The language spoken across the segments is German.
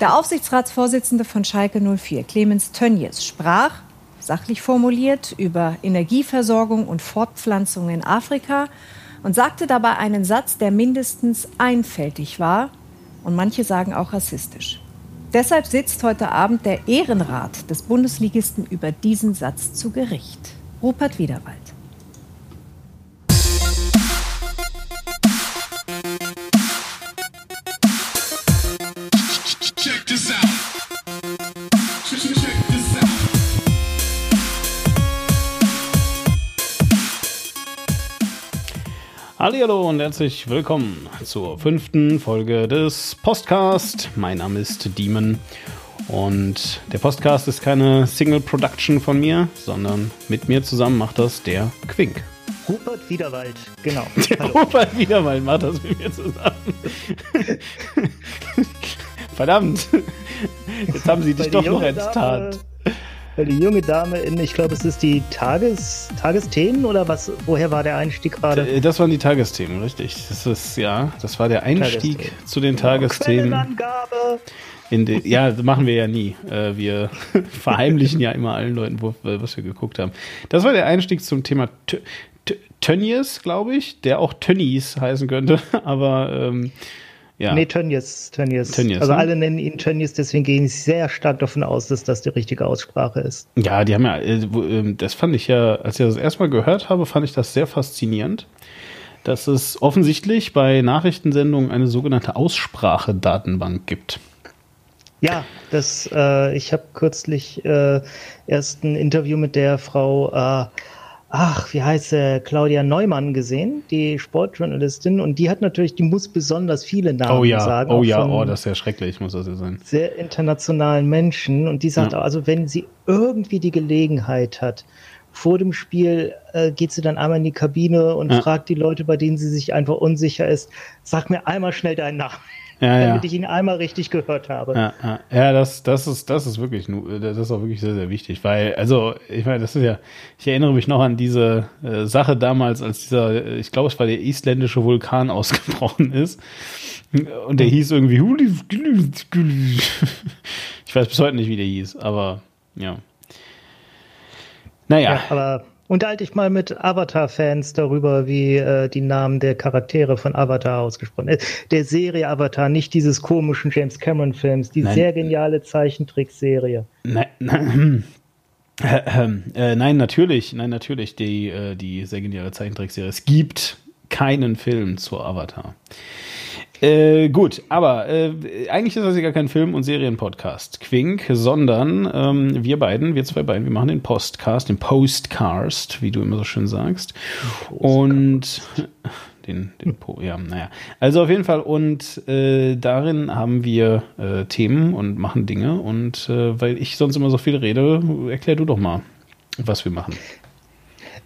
Der Aufsichtsratsvorsitzende von Schalke 04, Clemens Tönjes, sprach, sachlich formuliert, über Energieversorgung und Fortpflanzung in Afrika und sagte dabei einen Satz, der mindestens einfältig war und manche sagen auch rassistisch. Deshalb sitzt heute Abend der Ehrenrat des Bundesligisten über diesen Satz zu Gericht. Rupert Wiederwald. Hallo und herzlich willkommen zur fünften Folge des Postcast. Mein Name ist Demon und der Postcast ist keine Single Production von mir, sondern mit mir zusammen macht das der Quink. Rupert Wiederwald, genau. Der Hallo. Rupert Wiederwald macht das mit mir zusammen. Verdammt, jetzt haben sie dich doch noch enttarnt. Weil die junge Dame in, ich glaube, es ist die Tages, Tagesthemen oder was? Woher war der Einstieg gerade? Äh, das waren die Tagesthemen, richtig. Das ist, ja, das war der Einstieg zu den. Tagesthemen. Quellenangabe. In de, ja, das machen wir ja nie. Äh, wir verheimlichen ja immer allen Leuten, wo, was wir geguckt haben. Das war der Einstieg zum Thema Tönnies, glaube ich, der auch Tönnies heißen könnte, aber ähm, ja. Nee, Tönnies. Tönnies. Tönnies also ne? alle nennen ihn Tönnies, deswegen gehe ich sehr stark davon aus, dass das die richtige Aussprache ist. Ja, die haben ja, äh, ähm, das fand ich ja, als ich das erstmal gehört habe, fand ich das sehr faszinierend, dass es offensichtlich bei Nachrichtensendungen eine sogenannte Aussprachedatenbank gibt. Ja, das, äh, ich habe kürzlich äh, erst ein Interview mit der Frau äh, ach, wie heißt sie, Claudia Neumann gesehen, die Sportjournalistin, und die hat natürlich, die muss besonders viele Namen oh ja, sagen. Oh ja, oh, das ist ja schrecklich, muss das ja sein. Sehr internationalen Menschen. Und die sagt ja. also, wenn sie irgendwie die Gelegenheit hat, vor dem Spiel äh, geht sie dann einmal in die Kabine und ja. fragt die Leute, bei denen sie sich einfach unsicher ist, sag mir einmal schnell deinen Namen ja, damit ich ihn einmal richtig gehört habe. Ja, ja. ja das, das ist, das ist wirklich, das ist auch wirklich sehr, sehr wichtig, weil, also, ich meine, das ist ja, ich erinnere mich noch an diese äh, Sache damals, als dieser, ich glaube, es war der isländische Vulkan ausgebrochen ist. Und der hieß irgendwie, ich weiß bis heute nicht, wie der hieß, aber, ja. Naja. Ja, aber Unterhalte ich mal mit Avatar-Fans darüber, wie äh, die Namen der Charaktere von Avatar ausgesprochen sind. Äh, der Serie Avatar, nicht dieses komischen James Cameron-Films, die nein. sehr geniale Zeichentrickserie. Nein, nein. Äh, äh, nein, natürlich, nein, natürlich, die, äh, die sehr geniale Zeichentrickserie. Es gibt keinen Film zu Avatar. Äh, gut, aber äh, eigentlich ist das ja gar kein Film- und Serienpodcast, Quink, sondern ähm, wir beiden, wir zwei beiden, wir machen den Postcast, den Postcast, wie du immer so schön sagst. Und den, den po, ja, naja. Also auf jeden Fall, und äh, darin haben wir äh, Themen und machen Dinge. Und äh, weil ich sonst immer so viel rede, erklär du doch mal, was wir machen.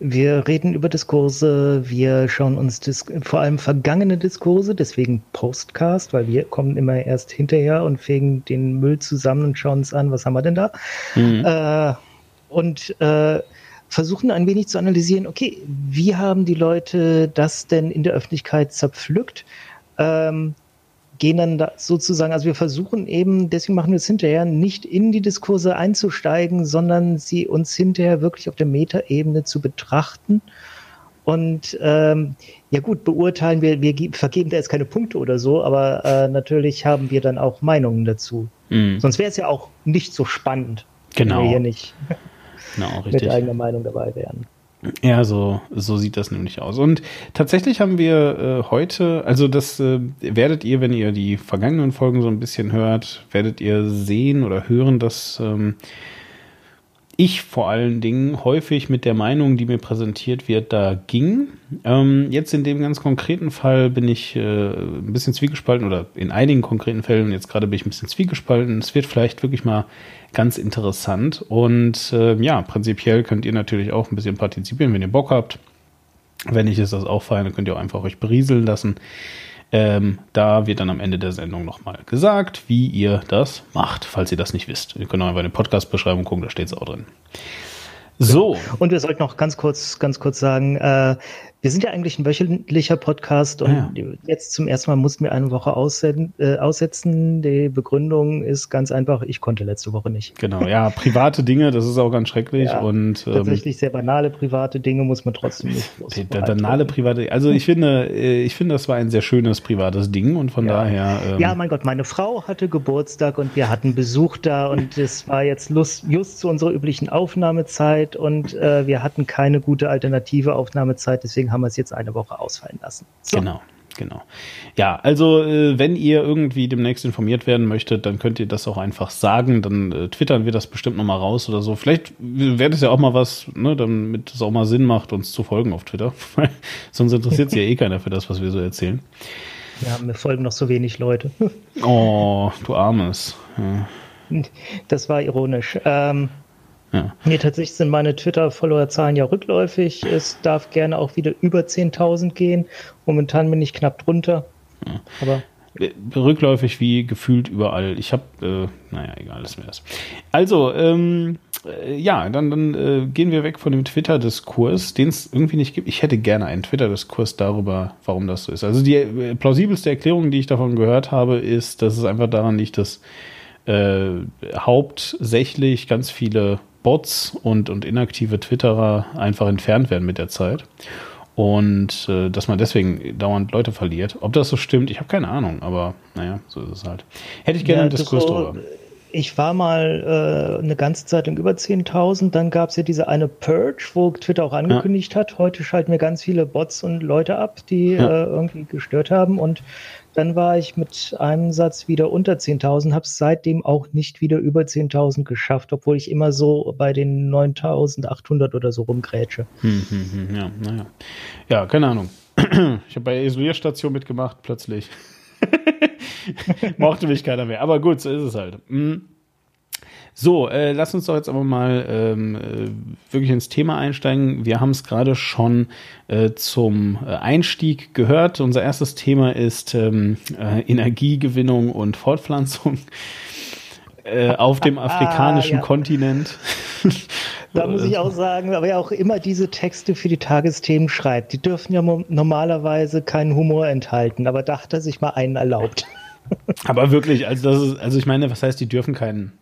Wir reden über Diskurse, wir schauen uns Dis vor allem vergangene Diskurse, deswegen Postcast, weil wir kommen immer erst hinterher und fegen den Müll zusammen und schauen uns an, was haben wir denn da? Mhm. Äh, und äh, versuchen ein wenig zu analysieren, okay, wie haben die Leute das denn in der Öffentlichkeit zerpflückt? Ähm, gehen dann da sozusagen, also wir versuchen eben, deswegen machen wir es hinterher, nicht in die Diskurse einzusteigen, sondern sie uns hinterher wirklich auf der Metaebene zu betrachten. Und ähm, ja gut, beurteilen wir, wir vergeben da jetzt keine Punkte oder so, aber äh, natürlich haben wir dann auch Meinungen dazu. Mhm. Sonst wäre es ja auch nicht so spannend, genau. wenn wir hier nicht genau, mit eigener Meinung dabei wären. Ja, so, so sieht das nämlich aus. Und tatsächlich haben wir äh, heute, also das äh, werdet ihr, wenn ihr die vergangenen Folgen so ein bisschen hört, werdet ihr sehen oder hören, dass ähm, ich vor allen Dingen häufig mit der Meinung, die mir präsentiert wird, da ging. Ähm, jetzt in dem ganz konkreten Fall bin ich äh, ein bisschen zwiegespalten oder in einigen konkreten Fällen, jetzt gerade bin ich ein bisschen zwiegespalten. Es wird vielleicht wirklich mal ganz interessant und äh, ja, prinzipiell könnt ihr natürlich auch ein bisschen partizipieren, wenn ihr Bock habt. Wenn nicht, ist das auch fein, dann könnt ihr auch einfach euch berieseln lassen. Ähm, da wird dann am Ende der Sendung nochmal gesagt, wie ihr das macht, falls ihr das nicht wisst. Ihr könnt auch einfach in die Podcast-Beschreibung gucken, da steht es auch drin. So. Und wir sollten noch ganz kurz, ganz kurz sagen, äh, wir sind ja eigentlich ein wöchentlicher Podcast und ja. jetzt zum ersten Mal mussten wir eine Woche aussetzen, äh, aussetzen. Die Begründung ist ganz einfach, ich konnte letzte Woche nicht. Genau, ja, private Dinge, das ist auch ganz schrecklich. Ja, und, ähm, tatsächlich sehr banale private Dinge muss man trotzdem nicht. Banale private, also ich finde, äh, ich finde, das war ein sehr schönes privates Ding und von ja. daher. Ähm, ja, mein Gott, meine Frau hatte Geburtstag und wir hatten Besuch da und es war jetzt Lust, just zu unserer üblichen Aufnahmezeit und äh, wir hatten keine gute alternative Aufnahmezeit, deswegen haben wir es jetzt eine Woche ausfallen lassen. So. Genau. Genau. Ja, also äh, wenn ihr irgendwie demnächst informiert werden möchtet, dann könnt ihr das auch einfach sagen. Dann äh, twittern wir das bestimmt nochmal raus oder so. Vielleicht wäre das ja auch mal was, ne, damit es auch mal Sinn macht, uns zu folgen auf Twitter. Sonst interessiert sich ja eh keiner für das, was wir so erzählen. Ja, mir folgen noch so wenig Leute. oh, du Armes. Ja. Das war ironisch. Ähm, ja. Nee, tatsächlich sind meine Twitter-Follower-Zahlen ja rückläufig. Es darf gerne auch wieder über 10.000 gehen. Momentan bin ich knapp drunter. Ja. Aber rückläufig wie gefühlt überall. Ich habe, äh, naja, egal, lassen wir das. Also, ähm, äh, ja, dann, dann äh, gehen wir weg von dem Twitter-Diskurs, den es irgendwie nicht gibt. Ich hätte gerne einen Twitter-Diskurs darüber, warum das so ist. Also die äh, plausibelste Erklärung, die ich davon gehört habe, ist, dass es einfach daran liegt, dass äh, hauptsächlich ganz viele Bots und, und inaktive Twitterer einfach entfernt werden mit der Zeit. Und äh, dass man deswegen dauernd Leute verliert. Ob das so stimmt, ich habe keine Ahnung, aber naja, so ist es halt. Hätte ich gerne ja, einen Diskurs so, drüber. Ich war mal äh, eine ganze Zeit lang über 10.000, dann gab es ja diese eine Purge, wo Twitter auch angekündigt ja. hat, heute schalten wir ganz viele Bots und Leute ab, die ja. äh, irgendwie gestört haben und dann war ich mit einem Satz wieder unter 10.000, habe es seitdem auch nicht wieder über 10.000 geschafft, obwohl ich immer so bei den 9.800 oder so rumgrätsche. Hm, hm, hm, ja, naja. Ja, keine Ahnung. Ich habe bei der Isolierstation mitgemacht, plötzlich. Mochte mich keiner mehr. Aber gut, so ist es halt. Mhm. So, äh, lass uns doch jetzt aber mal ähm, äh, wirklich ins Thema einsteigen. Wir haben es gerade schon äh, zum äh, Einstieg gehört. Unser erstes Thema ist ähm, äh, Energiegewinnung und Fortpflanzung äh, auf dem afrikanischen ah, ja. Kontinent. Da muss ich auch sagen, wer auch immer diese Texte für die Tagesthemen schreibt, die dürfen ja normalerweise keinen Humor enthalten, aber dachte er sich mal einen erlaubt. Aber wirklich, also das ist, also ich meine, was heißt, die dürfen keinen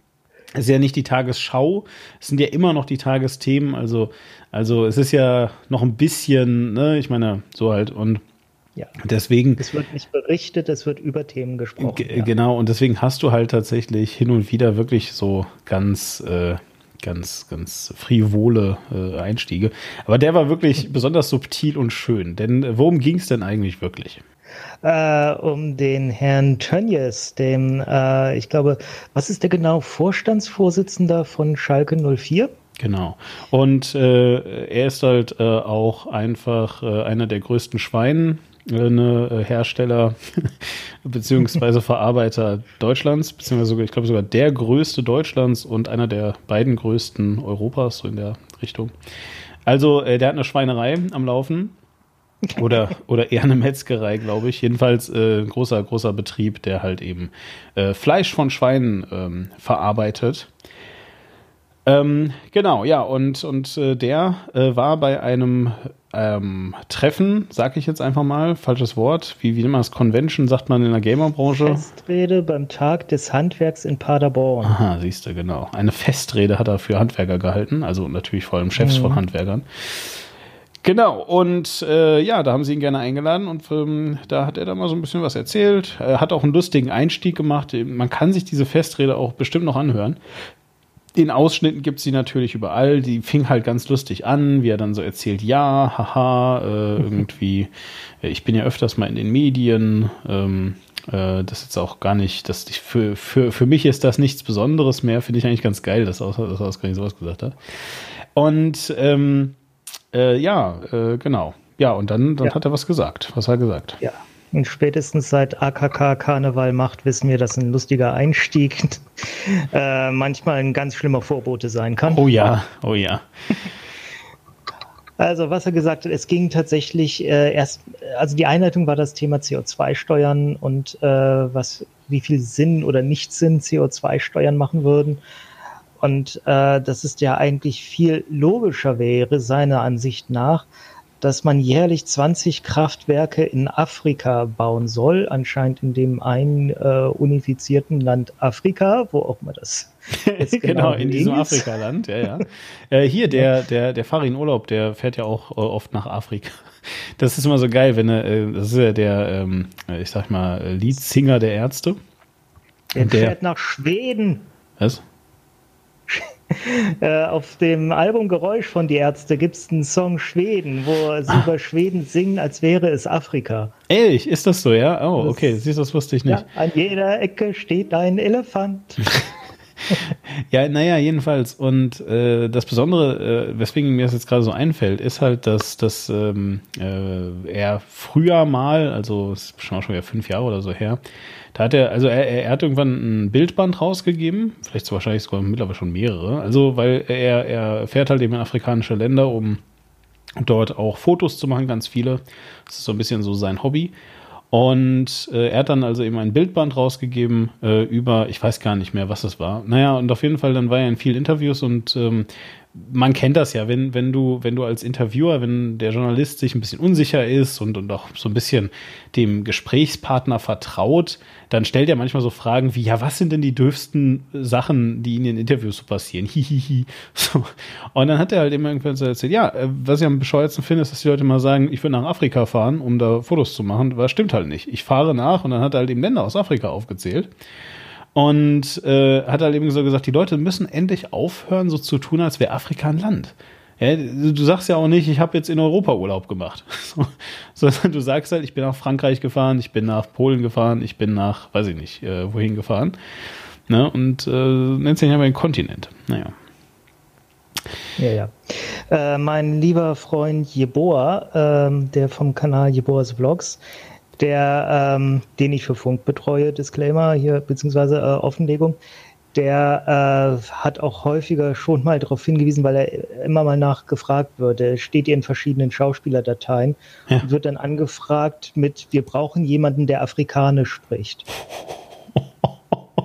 es ist ja nicht die Tagesschau, es sind ja immer noch die Tagesthemen, also, also es ist ja noch ein bisschen, ne, ich meine, so halt und ja. deswegen. Es wird nicht berichtet, es wird über Themen gesprochen. Ja. Genau, und deswegen hast du halt tatsächlich hin und wieder wirklich so ganz, äh, ganz, ganz frivole äh, Einstiege. Aber der war wirklich besonders subtil und schön, denn äh, worum ging es denn eigentlich wirklich? Äh, um den Herrn Tönjes, dem, äh, ich glaube, was ist der genau, Vorstandsvorsitzender von Schalke 04? Genau. Und äh, er ist halt äh, auch einfach äh, einer der größten Schweinen. Äh, ne, Hersteller beziehungsweise Verarbeiter Deutschlands, beziehungsweise ich glaube sogar der größte Deutschlands und einer der beiden größten Europas, so in der Richtung. Also, äh, der hat eine Schweinerei am Laufen oder, oder eher eine Metzgerei, glaube ich. Jedenfalls äh, großer, großer Betrieb, der halt eben äh, Fleisch von Schweinen ähm, verarbeitet. Ähm, genau, ja, und, und äh, der äh, war bei einem ähm, Treffen, sag ich jetzt einfach mal, falsches Wort, wie, wie man das, Convention, sagt man in der Gamerbranche. Festrede beim Tag des Handwerks in Paderborn. Aha, siehst du, genau. Eine Festrede hat er für Handwerker gehalten, also natürlich vor allem Chefs mhm. von Handwerkern. Genau, und äh, ja, da haben sie ihn gerne eingeladen und ähm, da hat er da mal so ein bisschen was erzählt. Er hat auch einen lustigen Einstieg gemacht. Man kann sich diese Festrede auch bestimmt noch anhören. In Ausschnitten gibt es sie natürlich überall. Die fing halt ganz lustig an, wie er dann so erzählt, ja, haha, äh, irgendwie, äh, ich bin ja öfters mal in den Medien. Ähm, äh, das ist jetzt auch gar nicht, das, für, für, für mich ist das nichts Besonderes mehr. Finde ich eigentlich ganz geil, dass er, dass er ausgerechnet sowas gesagt hat. Und ähm, äh, ja, äh, genau. Ja, und dann, dann ja. hat er was gesagt. Was hat er gesagt? Ja. Und spätestens seit AKK Karneval macht, wissen wir, dass ein lustiger Einstieg äh, manchmal ein ganz schlimmer Vorbote sein kann. Oh ja, oh ja. Also, was er gesagt hat, es ging tatsächlich äh, erst, also die Einleitung war das Thema CO2-Steuern und äh, was, wie viel Sinn oder nicht Sinn CO2-Steuern machen würden. Und äh, das ist ja eigentlich viel logischer wäre, seiner Ansicht nach, dass man jährlich 20 Kraftwerke in Afrika bauen soll, anscheinend in dem einen äh, unifizierten Land Afrika, wo auch mal das genau, genau in diesem Afrika-Land, ja, ja. äh, hier, der, der, der Farin Urlaub, der fährt ja auch äh, oft nach Afrika. Das ist immer so geil, wenn er, äh, das ist ja der, ähm, ich sag mal, Leadsinger der Ärzte. Der, der fährt nach Schweden. Was? Äh, auf dem Album Geräusch von Die Ärzte gibt es einen Song Schweden, wo sie ah. über Schweden singen, als wäre es Afrika. Ehrlich, ist das so, ja? Oh, okay, siehst du, das wusste ich nicht. Ja, an jeder Ecke steht ein Elefant. ja, naja, jedenfalls. Und äh, das Besondere, äh, weswegen mir das jetzt gerade so einfällt, ist halt, dass, dass ähm, äh, er früher mal, also ist schon schon wieder fünf Jahre oder so her, da hat er, also er, er hat irgendwann ein Bildband rausgegeben, vielleicht so wahrscheinlich sogar mittlerweile schon mehrere. Also, weil er, er fährt halt eben in afrikanische Länder, um dort auch Fotos zu machen, ganz viele. Das ist so ein bisschen so sein Hobby. Und äh, er hat dann also eben ein Bildband rausgegeben äh, über, ich weiß gar nicht mehr, was das war. Naja, und auf jeden Fall, dann war er in vielen Interviews und ähm, man kennt das ja, wenn, wenn du, wenn du als Interviewer, wenn der Journalist sich ein bisschen unsicher ist und, und auch so ein bisschen dem Gesprächspartner vertraut, dann stellt er manchmal so Fragen wie, ja, was sind denn die dürfsten Sachen, die in den Interviews so passieren? Hihihi. So. Und dann hat er halt immer irgendwann so erzählt, ja, äh, was ich am bescheuertsten finde, ist, dass die Leute mal sagen, ich will nach Afrika fahren, um da Fotos zu machen. Was stimmt halt nicht. Ich fahre nach und dann hat er halt eben Länder aus Afrika aufgezählt. Und äh, hat halt eben so gesagt, die Leute müssen endlich aufhören, so zu tun, als wäre Afrika ein Land. Ja, du sagst ja auch nicht, ich habe jetzt in Europa Urlaub gemacht. Sondern du sagst halt, ich bin nach Frankreich gefahren, ich bin nach Polen gefahren, ich bin nach, weiß ich nicht, äh, wohin gefahren. Ne? Und äh, nennt sich aber ein Kontinent. Naja. Ja, ja. Äh, mein lieber Freund Jeboa, äh, der vom Kanal Jeboas Vlogs, der, ähm, den ich für Funk betreue, Disclaimer hier, beziehungsweise äh, Offenlegung, der äh, hat auch häufiger schon mal darauf hingewiesen, weil er immer mal nachgefragt wird. Er steht hier in verschiedenen Schauspielerdateien ja. und wird dann angefragt mit, wir brauchen jemanden, der Afrikanisch spricht.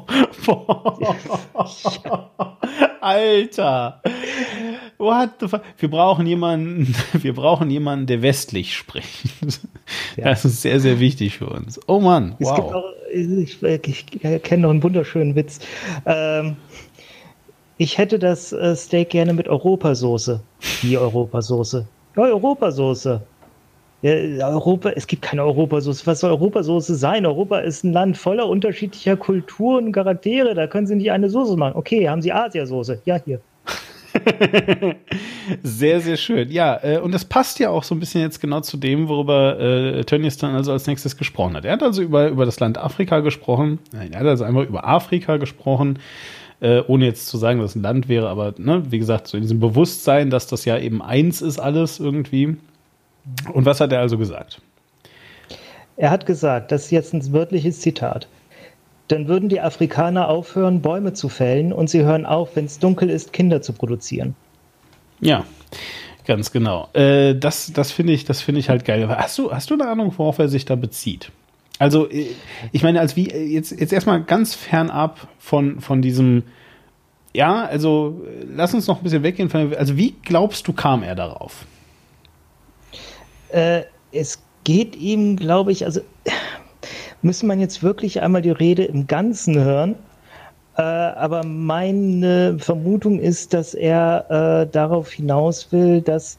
Alter. What the fuck? Wir brauchen jemanden, wir brauchen jemanden, der westlich spricht. Ja. Das ist sehr, sehr wichtig für uns. Oh Mann, wow. Auch, ich, ich kenne noch einen wunderschönen Witz. Ähm, ich hätte das äh, Steak gerne mit Europasoße. Wie Europasoße? Ja, Europasoße. Europa, es gibt keine Europasauce. Was soll Europasauce sein? Europa ist ein Land voller unterschiedlicher Kulturen und Charaktere. Da können Sie nicht eine Soße machen. Okay, haben Sie Asiasoße? Ja, hier. sehr, sehr schön. Ja, äh, und das passt ja auch so ein bisschen jetzt genau zu dem, worüber äh, Tönnies dann also als nächstes gesprochen hat. Er hat also über, über das Land Afrika gesprochen. Nein, er hat also einfach über Afrika gesprochen, äh, ohne jetzt zu sagen, dass es ein Land wäre, aber ne, wie gesagt, so in diesem Bewusstsein, dass das ja eben eins ist alles irgendwie. Und was hat er also gesagt? Er hat gesagt, das ist jetzt ein wörtliches Zitat. Dann würden die Afrikaner aufhören, Bäume zu fällen und sie hören auf, wenn es dunkel ist, Kinder zu produzieren. Ja, ganz genau. Äh, das das finde ich, das ich halt geil. Hast du, hast du eine Ahnung, worauf er sich da bezieht? Also, äh, ich meine, als wie, jetzt, jetzt erstmal ganz fernab von, von diesem, ja, also lass uns noch ein bisschen weggehen. Von, also, wie glaubst du, kam er darauf? Äh, es geht ihm, glaube ich, also müsste man jetzt wirklich einmal die Rede im Ganzen hören. Äh, aber meine Vermutung ist, dass er äh, darauf hinaus will, dass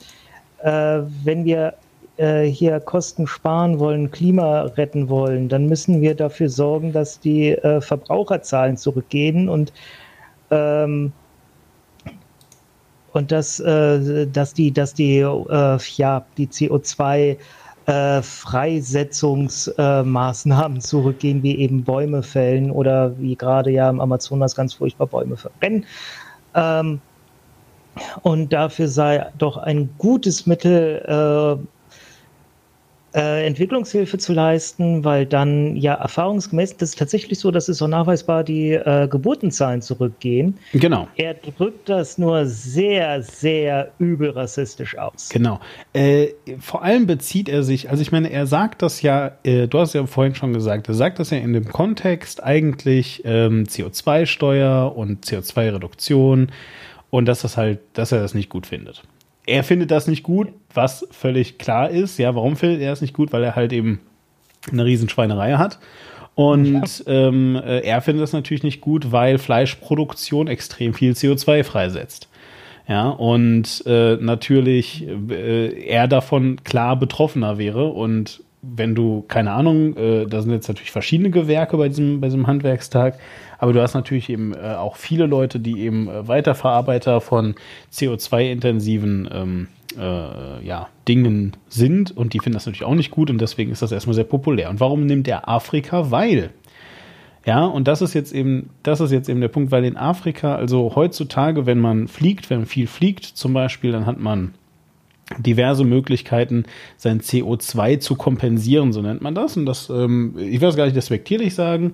äh, wenn wir äh, hier Kosten sparen wollen, Klima retten wollen, dann müssen wir dafür sorgen, dass die äh, Verbraucherzahlen zurückgehen und ähm, und dass, äh, dass die, dass die, äh, ja, die CO2 äh, Freisetzungsmaßnahmen zurückgehen, wie eben Bäume fällen oder wie gerade ja im Amazonas ganz furchtbar Bäume verbrennen. Ähm, und dafür sei doch ein gutes Mittel, äh, Entwicklungshilfe zu leisten, weil dann ja erfahrungsgemäß, das ist tatsächlich so, dass es so nachweisbar die äh, Geburtenzahlen zurückgehen. Genau. Er drückt das nur sehr, sehr übel rassistisch aus. Genau. Äh, vor allem bezieht er sich, also ich meine, er sagt das ja, äh, du hast ja vorhin schon gesagt, er sagt das ja in dem Kontext eigentlich ähm, CO2-Steuer und CO2-Reduktion und dass das halt, dass er das nicht gut findet er findet das nicht gut, was völlig klar ist. Ja, warum findet er es nicht gut? Weil er halt eben eine Riesenschweinerei hat. Und ja. ähm, äh, er findet das natürlich nicht gut, weil Fleischproduktion extrem viel CO2 freisetzt. Ja, und äh, natürlich äh, er davon klar betroffener wäre. Und wenn du, keine Ahnung, äh, da sind jetzt natürlich verschiedene Gewerke bei diesem, bei diesem Handwerkstag, aber du hast natürlich eben äh, auch viele Leute, die eben äh, Weiterverarbeiter von CO2-intensiven ähm, äh, ja, Dingen sind und die finden das natürlich auch nicht gut und deswegen ist das erstmal sehr populär. Und warum nimmt er Afrika? Weil ja, und das ist jetzt eben, das ist jetzt eben der Punkt, weil in Afrika, also heutzutage, wenn man fliegt, wenn man viel fliegt zum Beispiel, dann hat man diverse Möglichkeiten, sein CO2 zu kompensieren, so nennt man das. Und das, ähm, ich will es gar nicht respektierlich sagen,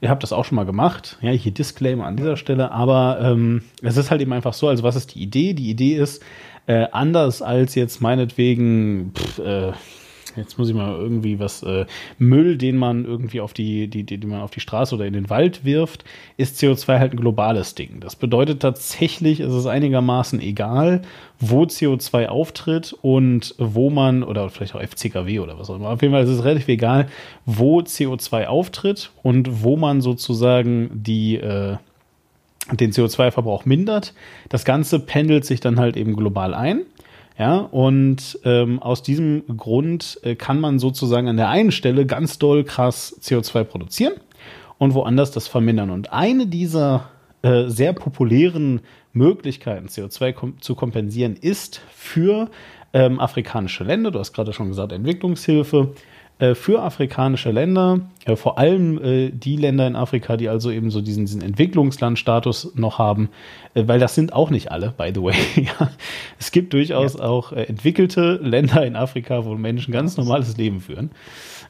ihr habt das auch schon mal gemacht. Ja, hier Disclaimer an dieser Stelle, aber ähm, es ist halt eben einfach so, also was ist die Idee? Die Idee ist, äh, anders als jetzt meinetwegen, pff, äh, jetzt muss ich mal irgendwie was, äh, Müll, den man irgendwie auf die, die, die, die man auf die Straße oder in den Wald wirft, ist CO2 halt ein globales Ding. Das bedeutet tatsächlich, es ist einigermaßen egal, wo CO2 auftritt und wo man, oder vielleicht auch FCKW oder was auch immer. Auf jeden Fall ist es relativ egal, wo CO2 auftritt und wo man sozusagen die, äh, den CO2-Verbrauch mindert. Das Ganze pendelt sich dann halt eben global ein. Ja, und ähm, aus diesem Grund äh, kann man sozusagen an der einen Stelle ganz doll krass CO2 produzieren und woanders das vermindern. Und eine dieser äh, sehr populären Möglichkeiten, CO2 kom zu kompensieren, ist für ähm, afrikanische Länder, du hast gerade schon gesagt, Entwicklungshilfe, für afrikanische Länder, äh, vor allem äh, die Länder in Afrika, die also eben so diesen, diesen Entwicklungslandstatus noch haben, weil das sind auch nicht alle, by the way. Es gibt durchaus ja. auch entwickelte Länder in Afrika, wo Menschen ganz normales Leben führen.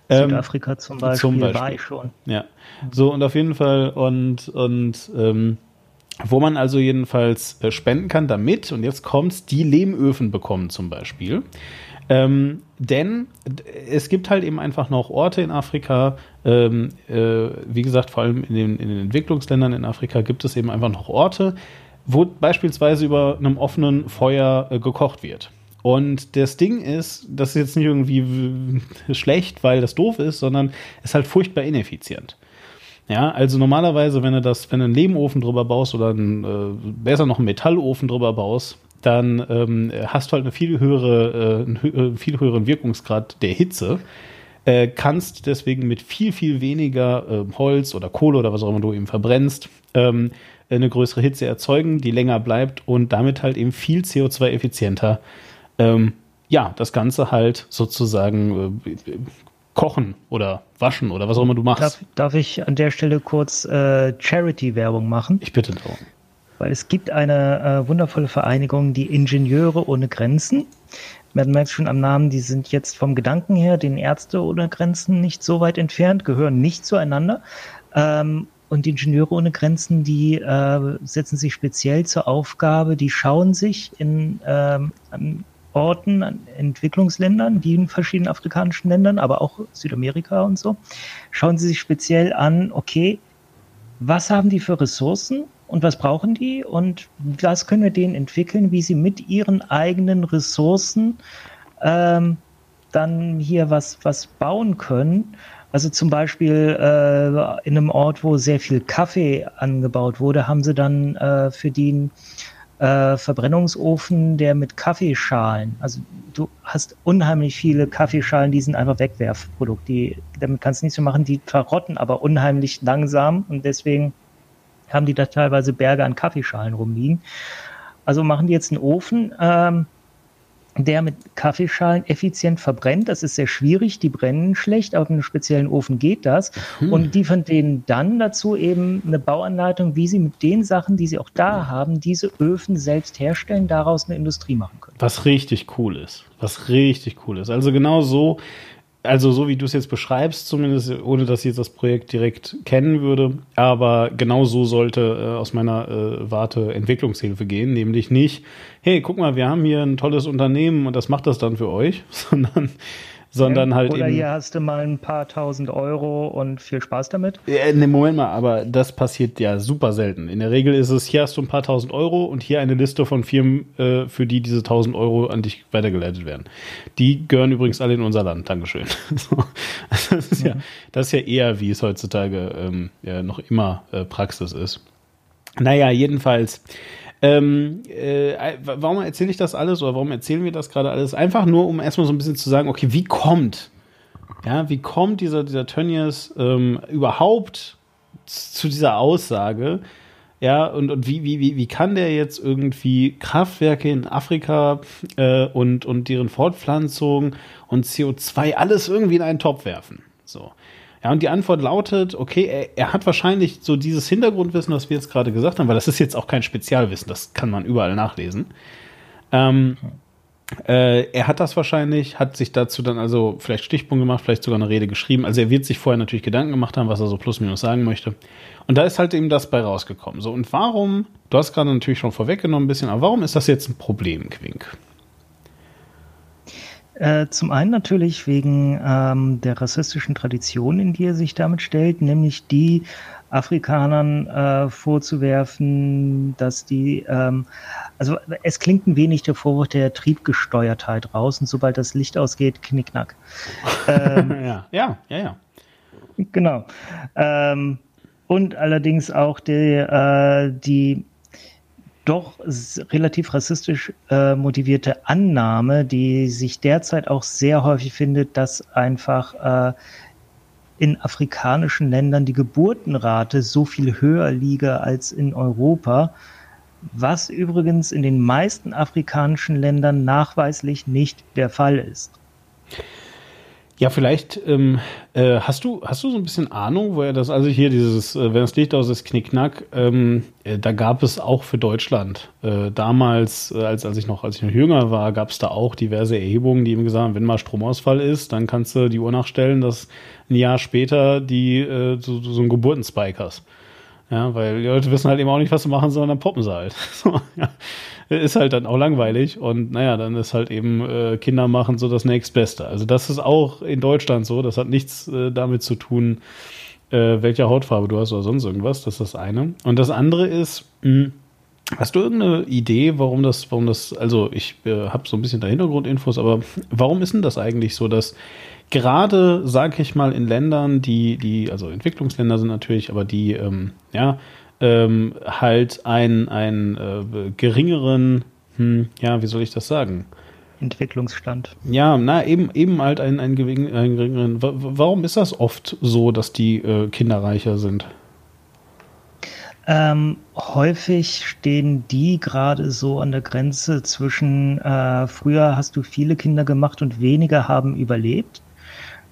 Ähm, Südafrika zum Beispiel, zum Beispiel. war ich schon. Ja, so und auf jeden Fall und, und ähm, wo man also jedenfalls äh, spenden kann, damit, und jetzt kommt's, die Lehmöfen bekommen zum Beispiel. Ähm, denn es gibt halt eben einfach noch Orte in Afrika, ähm, äh, wie gesagt, vor allem in den, in den Entwicklungsländern in Afrika gibt es eben einfach noch Orte, wo beispielsweise über einem offenen Feuer äh, gekocht wird. Und das Ding ist, das ist jetzt nicht irgendwie schlecht, weil das doof ist, sondern es ist halt furchtbar ineffizient. Ja, also normalerweise, wenn du das, wenn du einen Lehmofen drüber baust oder einen, äh, besser noch einen Metallofen drüber baust, dann ähm, hast du halt eine viel höhere, äh, einen viel höheren Wirkungsgrad der Hitze. Äh, kannst deswegen mit viel, viel weniger äh, Holz oder Kohle oder was auch immer du eben verbrennst, ähm, eine größere Hitze erzeugen, die länger bleibt und damit halt eben viel CO2-effizienter ähm, ja, das Ganze halt sozusagen äh, kochen oder waschen oder was auch immer du machst. Darf, darf ich an der Stelle kurz äh, Charity-Werbung machen? Ich bitte darum weil es gibt eine äh, wundervolle Vereinigung, die Ingenieure ohne Grenzen. Man merkt schon am Namen, die sind jetzt vom Gedanken her den Ärzte ohne Grenzen nicht so weit entfernt, gehören nicht zueinander. Ähm, und die Ingenieure ohne Grenzen, die äh, setzen sich speziell zur Aufgabe, die schauen sich in ähm, an Orten, an Entwicklungsländern, die in verschiedenen afrikanischen Ländern, aber auch Südamerika und so, schauen sie sich speziell an, okay, was haben die für Ressourcen und was brauchen die und was können wir denen entwickeln, wie sie mit ihren eigenen Ressourcen ähm, dann hier was, was bauen können. Also zum Beispiel äh, in einem Ort, wo sehr viel Kaffee angebaut wurde, haben sie dann äh, für den äh, Verbrennungsofen, der mit Kaffeeschalen, also du hast unheimlich viele Kaffeeschalen, die sind einfach Wegwerfprodukt. Die, damit kannst du nichts mehr machen, die verrotten aber unheimlich langsam und deswegen haben die da teilweise Berge an Kaffeeschalen rumliegen. Also machen die jetzt einen Ofen, ähm, der mit Kaffeeschalen effizient verbrennt. Das ist sehr schwierig, die brennen schlecht, aber mit einem speziellen Ofen geht das. Hm. Und die von denen dann dazu eben eine Bauanleitung, wie sie mit den Sachen, die sie auch da haben, diese Öfen selbst herstellen, daraus eine Industrie machen können. Was richtig cool ist. Was richtig cool ist. Also genau so also so wie du es jetzt beschreibst, zumindest ohne dass ich jetzt das Projekt direkt kennen würde, aber genau so sollte äh, aus meiner äh, Warte Entwicklungshilfe gehen, nämlich nicht, hey, guck mal, wir haben hier ein tolles Unternehmen und das macht das dann für euch, sondern sondern ja, halt oder eben. hier hast du mal ein paar tausend Euro und viel Spaß damit. Äh, ne, Moment mal, aber das passiert ja super selten. In der Regel ist es, hier hast du ein paar tausend Euro und hier eine Liste von Firmen, äh, für die diese tausend Euro an dich weitergeleitet werden. Die gehören übrigens alle in unser Land. Dankeschön. das, ist ja. ja. das ist ja eher, wie es heutzutage ähm, ja, noch immer äh, Praxis ist. Naja, jedenfalls ähm, äh, warum erzähle ich das alles oder warum erzählen wir das gerade alles? Einfach nur, um erstmal so ein bisschen zu sagen, okay, wie kommt, ja, wie kommt dieser, dieser Tönnies ähm, überhaupt zu dieser Aussage? Ja, und, und wie, wie, wie, wie kann der jetzt irgendwie Kraftwerke in Afrika äh, und, und deren Fortpflanzung und CO2 alles irgendwie in einen Topf werfen? So. Ja, und die Antwort lautet, okay, er, er, hat wahrscheinlich so dieses Hintergrundwissen, was wir jetzt gerade gesagt haben, weil das ist jetzt auch kein Spezialwissen, das kann man überall nachlesen. Ähm, äh, er hat das wahrscheinlich, hat sich dazu dann also vielleicht Stichpunkt gemacht, vielleicht sogar eine Rede geschrieben. Also er wird sich vorher natürlich Gedanken gemacht haben, was er so plus minus sagen möchte. Und da ist halt eben das bei rausgekommen. So, und warum, du hast gerade natürlich schon vorweggenommen ein bisschen, aber warum ist das jetzt ein Problem, Quink? Äh, zum einen natürlich wegen ähm, der rassistischen Tradition, in die er sich damit stellt, nämlich die Afrikanern äh, vorzuwerfen, dass die, ähm, also es klingt ein wenig der Vorwurf der Triebgesteuertheit raus und sobald das Licht ausgeht, knickknack. ähm, ja, ja, ja, ja. Genau. Ähm, und allerdings auch die, äh, die doch relativ rassistisch äh, motivierte Annahme, die sich derzeit auch sehr häufig findet, dass einfach äh, in afrikanischen Ländern die Geburtenrate so viel höher liege als in Europa, was übrigens in den meisten afrikanischen Ländern nachweislich nicht der Fall ist. Ja, vielleicht ähm, äh, hast du hast du so ein bisschen Ahnung, woher das also hier dieses äh, wenn das Licht aus ist Knickknack, ähm, äh, da gab es auch für Deutschland äh, damals äh, als als ich noch als ich noch jünger war, gab es da auch diverse Erhebungen, die eben gesagt haben, wenn mal Stromausfall ist, dann kannst du die Uhr nachstellen, dass ein Jahr später die äh, so, so einen Geburtenspike hast. Ja, weil die Leute wissen halt eben auch nicht, was sie machen sollen, dann poppen sie halt. So, ja ist halt dann auch langweilig und naja, dann ist halt eben äh, Kinder machen so das nächstbeste. Also das ist auch in Deutschland so, das hat nichts äh, damit zu tun, äh, welche Hautfarbe du hast oder sonst irgendwas, das ist das eine. Und das andere ist, mh, hm, Hast du irgendeine Idee, warum das, warum das, also ich äh, habe so ein bisschen da Hintergrundinfos, aber warum ist denn das eigentlich so, dass gerade, sag ich mal, in Ländern, die, die, also Entwicklungsländer sind natürlich, aber die, ähm, ja, ähm, halt einen, einen äh, geringeren, hm, ja, wie soll ich das sagen? Entwicklungsstand. Ja, na, eben, eben halt einen, einen, einen geringeren. Warum ist das oft so, dass die äh, Kinder reicher sind? Ähm, häufig stehen die gerade so an der Grenze zwischen, äh, früher hast du viele Kinder gemacht und weniger haben überlebt,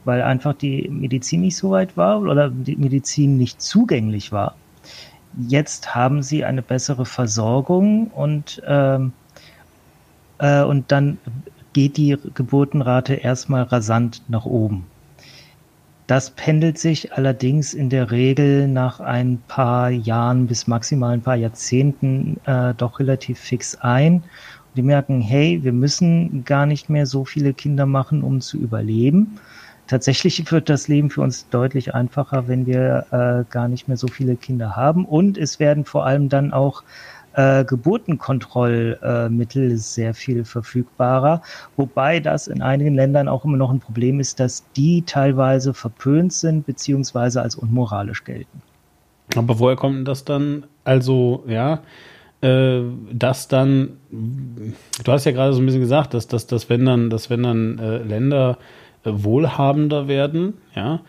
weil einfach die Medizin nicht so weit war oder die Medizin nicht zugänglich war. Jetzt haben sie eine bessere Versorgung und, ähm, äh, und dann geht die Geburtenrate erstmal rasant nach oben. Das pendelt sich allerdings in der Regel nach ein paar Jahren bis maximal ein paar Jahrzehnten äh, doch relativ fix ein. die merken, hey, wir müssen gar nicht mehr so viele Kinder machen, um zu überleben tatsächlich wird das Leben für uns deutlich einfacher, wenn wir äh, gar nicht mehr so viele Kinder haben. Und es werden vor allem dann auch äh, Geburtenkontrollmittel äh, sehr viel verfügbarer, wobei das in einigen Ländern auch immer noch ein Problem ist, dass die teilweise verpönt sind beziehungsweise als unmoralisch gelten. Aber woher kommt das dann? Also, ja, äh, dass dann, du hast ja gerade so ein bisschen gesagt, dass, dass, dass wenn dann, dass wenn dann äh, Länder wohlhabender werden, ja,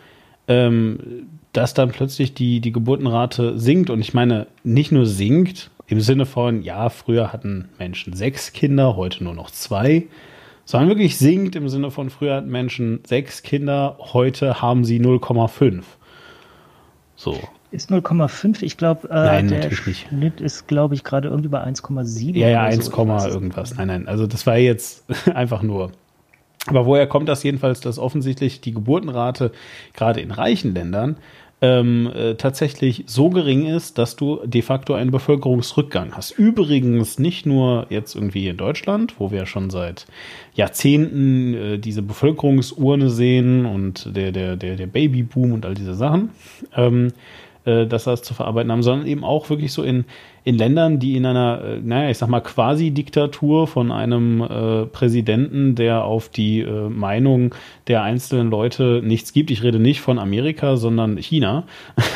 ähm, dass dann plötzlich die, die Geburtenrate sinkt. Und ich meine, nicht nur sinkt im Sinne von, ja, früher hatten Menschen sechs Kinder, heute nur noch zwei, sondern wirklich sinkt im Sinne von, früher hatten Menschen sechs Kinder, heute haben sie 0,5. So. Ist 0,5, ich glaube, äh, der Schnitt nicht. ist, glaube ich, gerade irgendwie bei 1,7. Ja, ja, 1, so irgendwas. Nein, nein, also das war jetzt einfach nur Aber woher kommt das jedenfalls, dass offensichtlich die Geburtenrate gerade in reichen Ländern ähm, äh, tatsächlich so gering ist, dass du de facto einen Bevölkerungsrückgang hast. Übrigens nicht nur jetzt irgendwie in Deutschland, wo wir schon seit Jahrzehnten äh, diese Bevölkerungsurne sehen und der, der, der, der Babyboom und all diese Sachen, ähm, äh, dass das zu verarbeiten haben, sondern eben auch wirklich so in, in Ländern, die in einer, äh, naja, ich sag mal, Quasi-Diktatur von einem äh, Präsidenten, der auf die äh, Meinung der einzelnen Leute nichts gibt, ich rede nicht von Amerika, sondern China,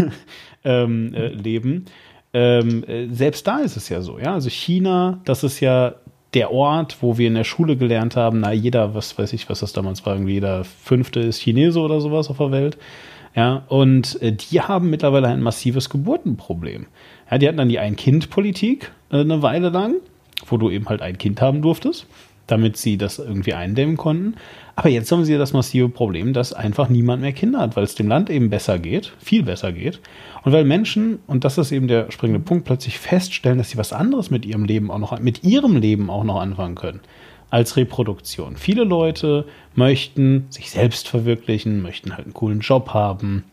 ähm, äh, leben. Ähm, äh, selbst da ist es ja so, ja. Also China, das ist ja der Ort, wo wir in der Schule gelernt haben, na, jeder, was weiß ich, was das damals war, irgendwie jeder Fünfte ist Chinese oder sowas auf der Welt. Ja, und äh, die haben mittlerweile ein massives Geburtenproblem. Ja, die hatten dann die Ein-Kind-Politik äh, eine Weile lang, wo du eben halt ein Kind haben durftest, damit sie das irgendwie eindämmen konnten. Aber jetzt haben sie das massive Problem, dass einfach niemand mehr Kinder hat, weil es dem Land eben besser geht, viel besser geht. Und weil Menschen, und das ist eben der springende Punkt, plötzlich feststellen, dass sie was anderes mit ihrem Leben auch noch, mit ihrem Leben auch noch anfangen können als Reproduktion. Viele Leute möchten sich selbst verwirklichen, möchten halt einen coolen Job haben,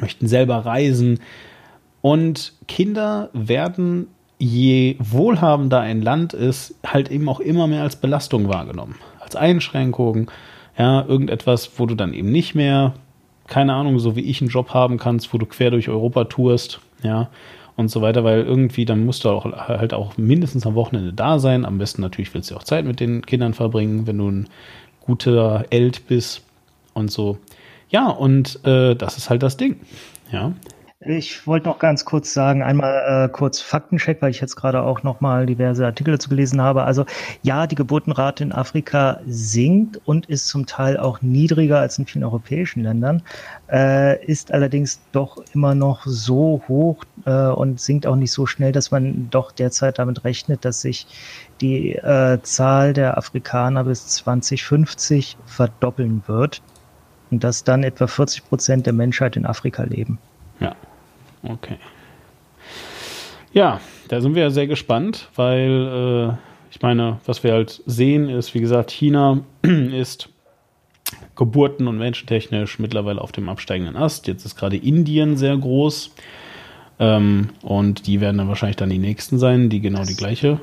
möchten selber reisen. Und Kinder werden, je wohlhabender ein Land ist, halt eben auch immer mehr als Belastung wahrgenommen. Als Einschränkung, ja, irgendetwas, wo du dann eben nicht mehr, keine Ahnung, so wie ich einen Job haben kannst, wo du quer durch Europa tourst, ja, und so weiter, weil irgendwie dann musst du auch halt auch mindestens am Wochenende da sein. Am besten natürlich willst du auch Zeit mit den Kindern verbringen, wenn du ein guter Eld bist und so. Ja, und äh, das ist halt das Ding. Ja. Ich wollte noch ganz kurz sagen, einmal äh, kurz Faktencheck, weil ich jetzt gerade auch noch mal diverse Artikel dazu gelesen habe. Also ja, die Geburtenrate in Afrika sinkt und ist zum Teil auch niedriger als in vielen europäischen Ländern, äh, ist allerdings doch immer noch so hoch äh, und sinkt auch nicht so schnell, dass man doch derzeit damit rechnet, dass sich die äh, Zahl der Afrikaner bis 2050 verdoppeln wird und dass dann etwa 40 Prozent der Menschheit in Afrika leben. Ja. Okay. Ja, da sind wir ja sehr gespannt, weil äh, ich meine, was wir halt sehen, ist, wie gesagt, China ist geburten- und menschentechnisch mittlerweile auf dem absteigenden Ast. Jetzt ist gerade Indien sehr groß. Ähm, und die werden dann wahrscheinlich dann die nächsten sein, die genau die gleiche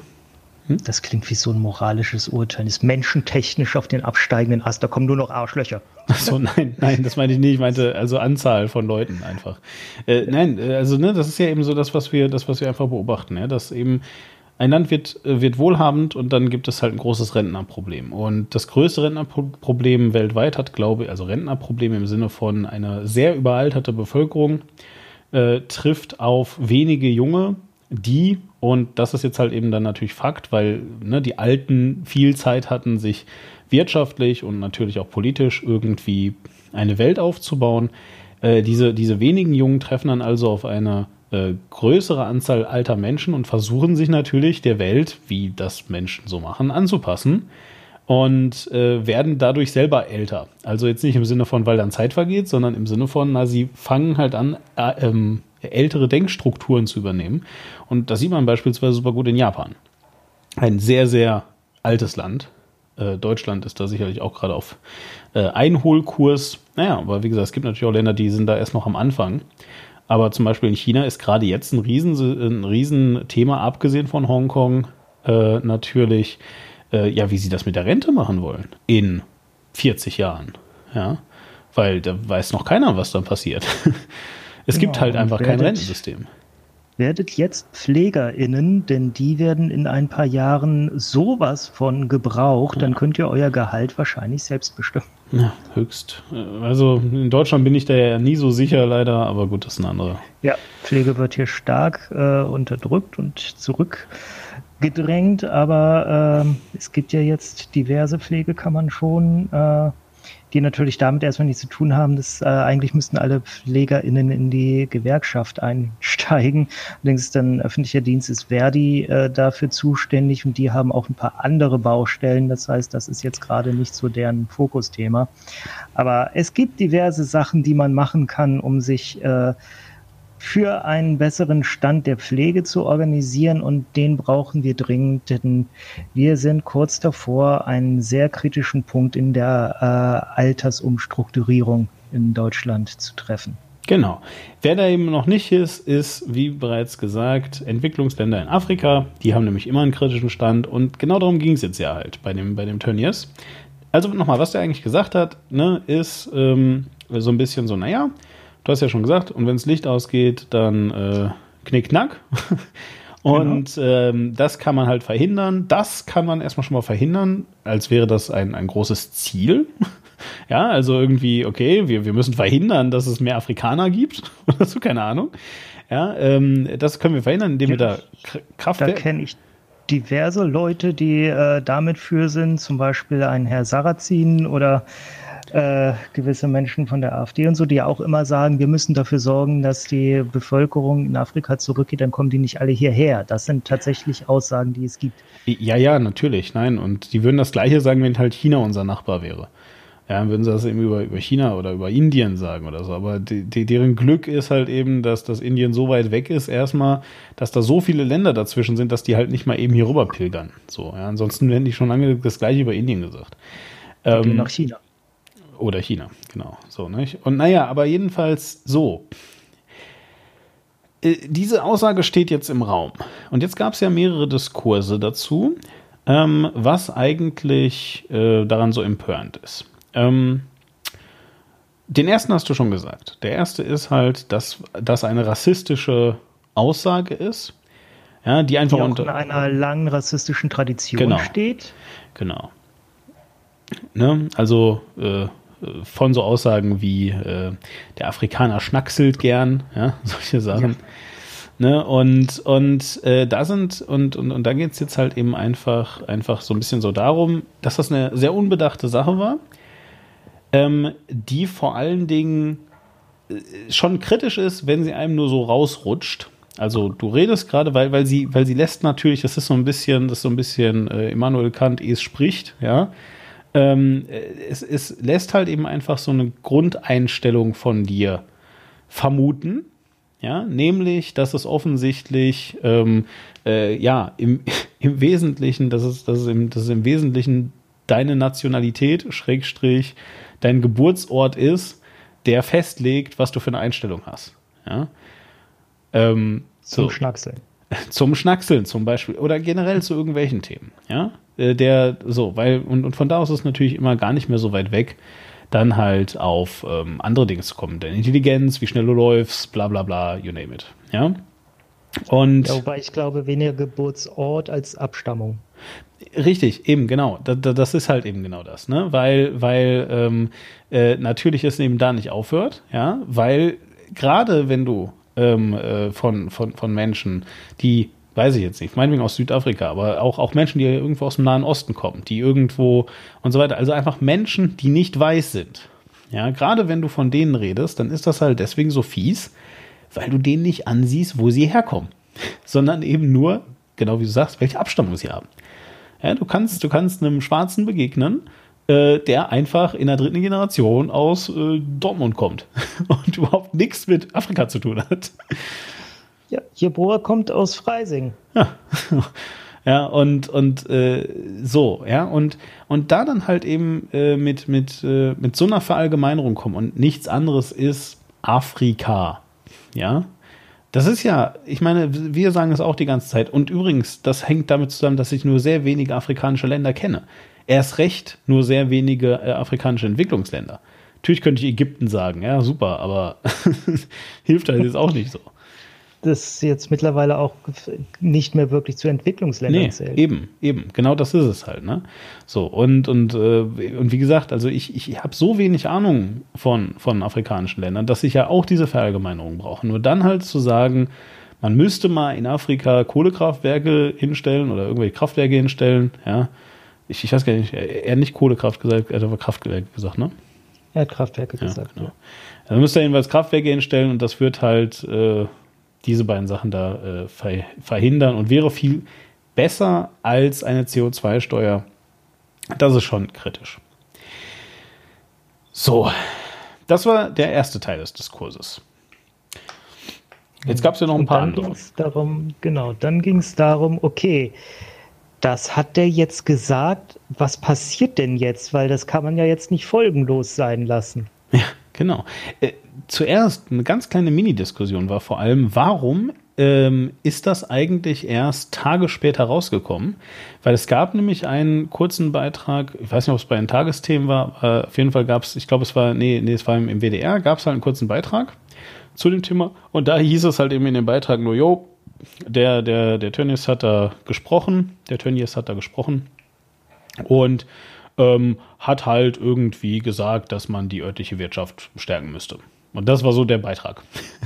hm? Das klingt wie so ein moralisches Urteil. Ist menschentechnisch auf den absteigenden Ast, da kommen nur noch Arschlöcher. Achso, nein, nein, das meinte ich nicht. Ich meinte also Anzahl von Leuten einfach. Äh, nein, äh, also ne, das ist ja eben so das, was wir, das, was wir einfach beobachten, ja, dass eben ein Land wird, äh, wird wohlhabend und dann gibt es halt ein großes Rentnerproblem. Und das größte Rentnerproblem weltweit hat, glaube ich, also Rentnerproblem im Sinne von einer sehr überalterte Bevölkerung, äh, trifft auf wenige Junge, die, und das ist jetzt halt eben dann natürlich Fakt, weil ne, die Alten viel Zeit hatten, sich wirtschaftlich und natürlich auch politisch irgendwie eine Welt aufzubauen. Äh, diese, diese wenigen Jungen treffen dann also auf eine äh, größere Anzahl alter Menschen und versuchen sich natürlich der Welt, wie das Menschen so machen, anzupassen und äh, werden dadurch selber älter. Also jetzt nicht im Sinne von, weil dann Zeit vergeht, sondern im Sinne von, na, sie fangen halt an, äh, ähm, ältere Denkstrukturen zu übernehmen. Und das sieht man beispielsweise super gut in Japan. Ein sehr, sehr altes Land. Äh, Deutschland ist da sicherlich auch gerade auf äh, Einholkurs. Naja, aber wie gesagt, es gibt natürlich auch Länder, die sind da erst noch am Anfang. Aber zum Beispiel in China ist gerade jetzt ein riesen, ein riesen Thema, abgesehen von Hongkong, äh, natürlich, ja, wie sie das mit der Rente machen wollen in 40 Jahren. Ja, weil da weiß noch keiner, was dann passiert. Es genau, gibt halt einfach werdet, kein Rentensystem. Werdet jetzt PflegerInnen, denn die werden in ein paar Jahren sowas von gebraucht, ja. dann könnt ihr euer Gehalt wahrscheinlich selbst bestimmen. Ja, höchst. Also in Deutschland bin ich da ja nie so sicher leider, aber gut, das ist ein anderer. Ja, Pflege wird hier stark äh, unterdrückt und zurückgedrängt, aber äh, es gibt ja jetzt diverse Pflegekammern schon. Äh, die natürlich damit erstmal nichts zu tun haben, dass äh, eigentlich müssten alle PflegerInnen in die Gewerkschaft einsteigen. Allerdings ist dann öffentlicher Dienst ist Verdi äh, dafür zuständig und die haben auch ein paar andere Baustellen. Das heißt, das ist jetzt gerade nicht so deren Fokusthema. Aber es gibt diverse Sachen, die man machen kann, um sich äh, für einen besseren Stand der Pflege zu organisieren und den brauchen wir dringend, denn wir sind kurz davor, einen sehr kritischen Punkt in der äh, Altersumstrukturierung in Deutschland zu treffen. Genau. Wer da eben noch nicht ist, ist, wie bereits gesagt, Entwicklungsländer in Afrika. Die haben nämlich immer einen kritischen Stand und genau darum ging es jetzt ja halt bei dem, bei dem Turniers. Also nochmal, was der eigentlich gesagt hat, ne, ist ähm, so ein bisschen so, naja, du hast ja schon gesagt, und wenn das Licht ausgeht, dann äh, knick-knack. Und genau. ähm, das kann man halt verhindern. Das kann man erstmal schon mal verhindern, als wäre das ein, ein großes Ziel. ja, also irgendwie, okay, wir, wir müssen verhindern, dass es mehr Afrikaner gibt oder so, keine Ahnung. Ja, ähm, das können wir verhindern, indem ja, wir da Kraftwerke. Da kenne ich diverse Leute, die äh, damit für sind, zum Beispiel ein Herr Sarrazin oder äh, gewisse Menschen von der AfD und so, die auch immer sagen, wir müssen dafür sorgen, dass die Bevölkerung in Afrika zurückgeht, dann kommen die nicht alle hierher. Das sind tatsächlich Aussagen, die es gibt. Ja, ja, natürlich, nein. Und die würden das Gleiche sagen, wenn halt China unser Nachbar wäre. Ja, würden sie das eben über, über China oder über Indien sagen oder so. Aber die, die, deren Glück ist halt eben, dass das Indien so weit weg ist, erstmal, dass da so viele Länder dazwischen sind, dass die halt nicht mal eben hier rüber pilgern. So, ja, ansonsten hätten die schon lange das gleiche über Indien gesagt. Ähm, nach China. Oder China, genau. So, nicht? Und naja, aber jedenfalls so. Äh, diese Aussage steht jetzt im Raum. Und jetzt gab es ja mehrere Diskurse dazu, ähm, was eigentlich äh, daran so empörend ist. Ähm, den ersten hast du schon gesagt. Der erste ist halt, dass das eine rassistische Aussage ist, ja, die einfach die unter in einer langen rassistischen Tradition genau, steht. Genau. Ne? Also äh, von so Aussagen wie äh, der Afrikaner schnackselt gern, ja, solche Sachen. Ja. Ne, und und äh, da sind, und, und, und da geht es jetzt halt eben einfach, einfach so ein bisschen so darum, dass das eine sehr unbedachte Sache war, ähm, die vor allen Dingen äh, schon kritisch ist, wenn sie einem nur so rausrutscht. Also du redest gerade, weil, weil sie, weil sie lässt natürlich, das ist so ein bisschen, das ist so ein bisschen äh, Immanuel Kant es spricht, ja ähm, es, es lässt halt eben einfach so eine Grundeinstellung von dir vermuten, ja, nämlich, dass es offensichtlich, ähm, äh, ja, im, im Wesentlichen, dass es, dass, es im, dass es im Wesentlichen deine Nationalität, Schrägstrich, dein Geburtsort ist, der festlegt, was du für eine Einstellung hast. Ja? Ähm, Zum so. Schnackseln. Zum Schnackseln zum Beispiel oder generell zu irgendwelchen Themen. Ja, äh, der so, weil und, und von da aus ist natürlich immer gar nicht mehr so weit weg, dann halt auf ähm, andere Dinge zu kommen. Deine Intelligenz, wie schnell du läufst, bla bla bla, you name it. Ja. Und ja, wobei ich glaube, weniger Geburtsort als Abstammung. Richtig, eben, genau. Das, das ist halt eben genau das, ne? Weil, weil ähm, äh, natürlich es eben da nicht aufhört, ja, weil gerade wenn du ähm, äh, von, von, von Menschen, die weiß ich jetzt nicht, meinetwegen aus Südafrika, aber auch, auch Menschen, die irgendwo aus dem Nahen Osten kommen, die irgendwo und so weiter. Also einfach Menschen, die nicht weiß sind. Ja, gerade wenn du von denen redest, dann ist das halt deswegen so fies, weil du denen nicht ansiehst, wo sie herkommen, sondern eben nur, genau wie du sagst, welche Abstammung sie haben. Ja, du kannst, du kannst einem Schwarzen begegnen, äh, der einfach in der dritten Generation aus äh, Dortmund kommt und überhaupt nichts mit Afrika zu tun hat. Ja, Jeboa kommt aus Freising. Ja. Ja, und, und äh, so, ja, und, und da dann halt eben äh, mit, mit, äh, mit so einer Verallgemeinerung kommen und nichts anderes ist Afrika, ja. Das ist ja, ich meine, wir sagen es auch die ganze Zeit. Und übrigens, das hängt damit zusammen, dass ich nur sehr wenige afrikanische Länder kenne. Erst recht nur sehr wenige äh, afrikanische Entwicklungsländer. Natürlich könnte ich Ägypten sagen, ja, super, aber hilft halt jetzt auch nicht so das jetzt mittlerweile auch nicht mehr wirklich zu Entwicklungsländern nee, zählt. Eben, eben, genau das ist es halt. Ne? So, und, und, äh, und wie gesagt, also ich, ich habe so wenig Ahnung von, von afrikanischen Ländern, dass ich ja auch diese Verallgemeinerung brauche. Nur dann halt zu sagen, man müsste mal in Afrika Kohlekraftwerke hinstellen oder irgendwelche Kraftwerke hinstellen, ja. Ich, ich weiß gar nicht, er hat nicht Kohlekraft gesagt, er hat aber Kraftwerke gesagt, ne? Er hat Kraftwerke ja, gesagt, genau. ja. Dann müsste er jedenfalls Kraftwerke hinstellen und das wird halt äh, diese beiden Sachen da äh, verhindern und wäre viel besser als eine CO2-Steuer. Das ist schon kritisch. So, das war der erste Teil des Diskurses. Jetzt gab es ja noch ein Und paar dann andere. darum, genau, dann ging es darum, okay, das hat der jetzt gesagt, was passiert denn jetzt? Weil das kann man ja jetzt nicht folgenlos sein lassen. Ja, genau. Äh, zuerst eine ganz kleine Mini-Diskussion war vor allem, warum ähm, ist das eigentlich erst Tage später rausgekommen? Weil es gab nämlich einen kurzen Beitrag, ich weiß nicht, ob es bei den Tagesthemen war, aber auf jeden Fall gab es, ich glaube, es war, nee, nee, es war im, im WDR, gab es halt einen kurzen Beitrag zu dem Thema. Und da hieß es halt eben in dem Beitrag nur, jo, der, der, der Tönnies hat da gesprochen, der Tönnies hat da gesprochen und ähm, hat halt irgendwie gesagt, dass man die örtliche Wirtschaft stärken müsste. Und das war so der Beitrag.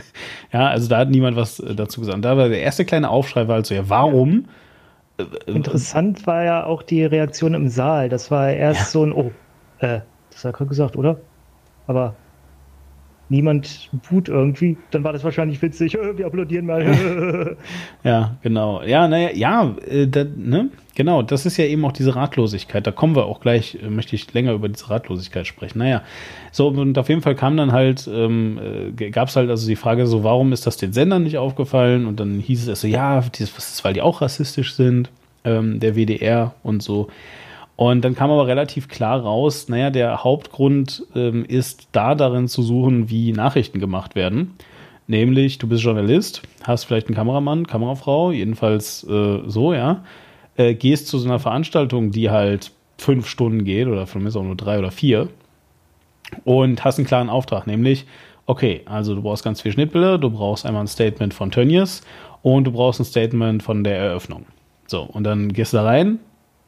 ja, also da hat niemand was äh, dazu gesagt. Und da war der erste kleine Aufschrei war halt so, ja, warum? Interessant war ja auch die Reaktion im Saal. Das war erst Ja. so ein, oh, äh, das hat er gerade gesagt, oder? Aber niemand boot irgendwie. Dann war das wahrscheinlich witzig. Wir applaudieren mal. Ja, genau. Ja, naja, ja, äh, da, ne? Genau, das ist ja eben auch diese Ratlosigkeit. Da kommen wir auch gleich, äh, möchte ich länger über diese Ratlosigkeit sprechen. Naja, so, und auf jeden Fall kam dann halt, ähm, äh, gab es halt also die Frage so, warum ist das den Sendern nicht aufgefallen? Und dann hieß es erst so, ja, dieses, weil die auch rassistisch sind, ähm, der WDR und so. Und dann kam aber relativ klar raus, naja, der Hauptgrund ähm, ist da darin zu suchen, wie Nachrichten gemacht werden. Nämlich, du bist Journalist, hast vielleicht einen Kameramann, Kamerafrau, jedenfalls äh, so, ja. Äh, gehst zu so einer Veranstaltung, die halt fünf Stunden geht oder von mir auch nur drei oder vier und hast einen klaren Auftrag, nämlich, okay, also du brauchst ganz viel Schnittbilder, du brauchst einmal ein Statement von Tönnies und du brauchst ein Statement von der Eröffnung. So, und dann gehst du da rein,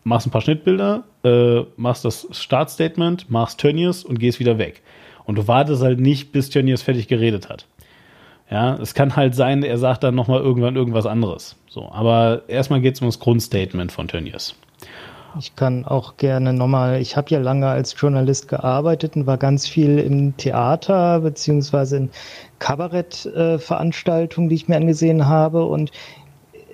machst ein paar Schnittbilder, äh, machst das Startstatement, machst Tönnies und gehst wieder weg. Und du wartest halt nicht, bis Tönnies fertig geredet hat. Ja, es kann halt sein, er sagt dann nochmal irgendwann irgendwas anderes. So, aber erstmal geht es um das Grundstatement von Tönnies. Ich kann auch gerne nochmal, ich habe ja lange als Journalist gearbeitet und war ganz viel im Theater beziehungsweise in Kabarettveranstaltungen, die ich mir angesehen habe. Und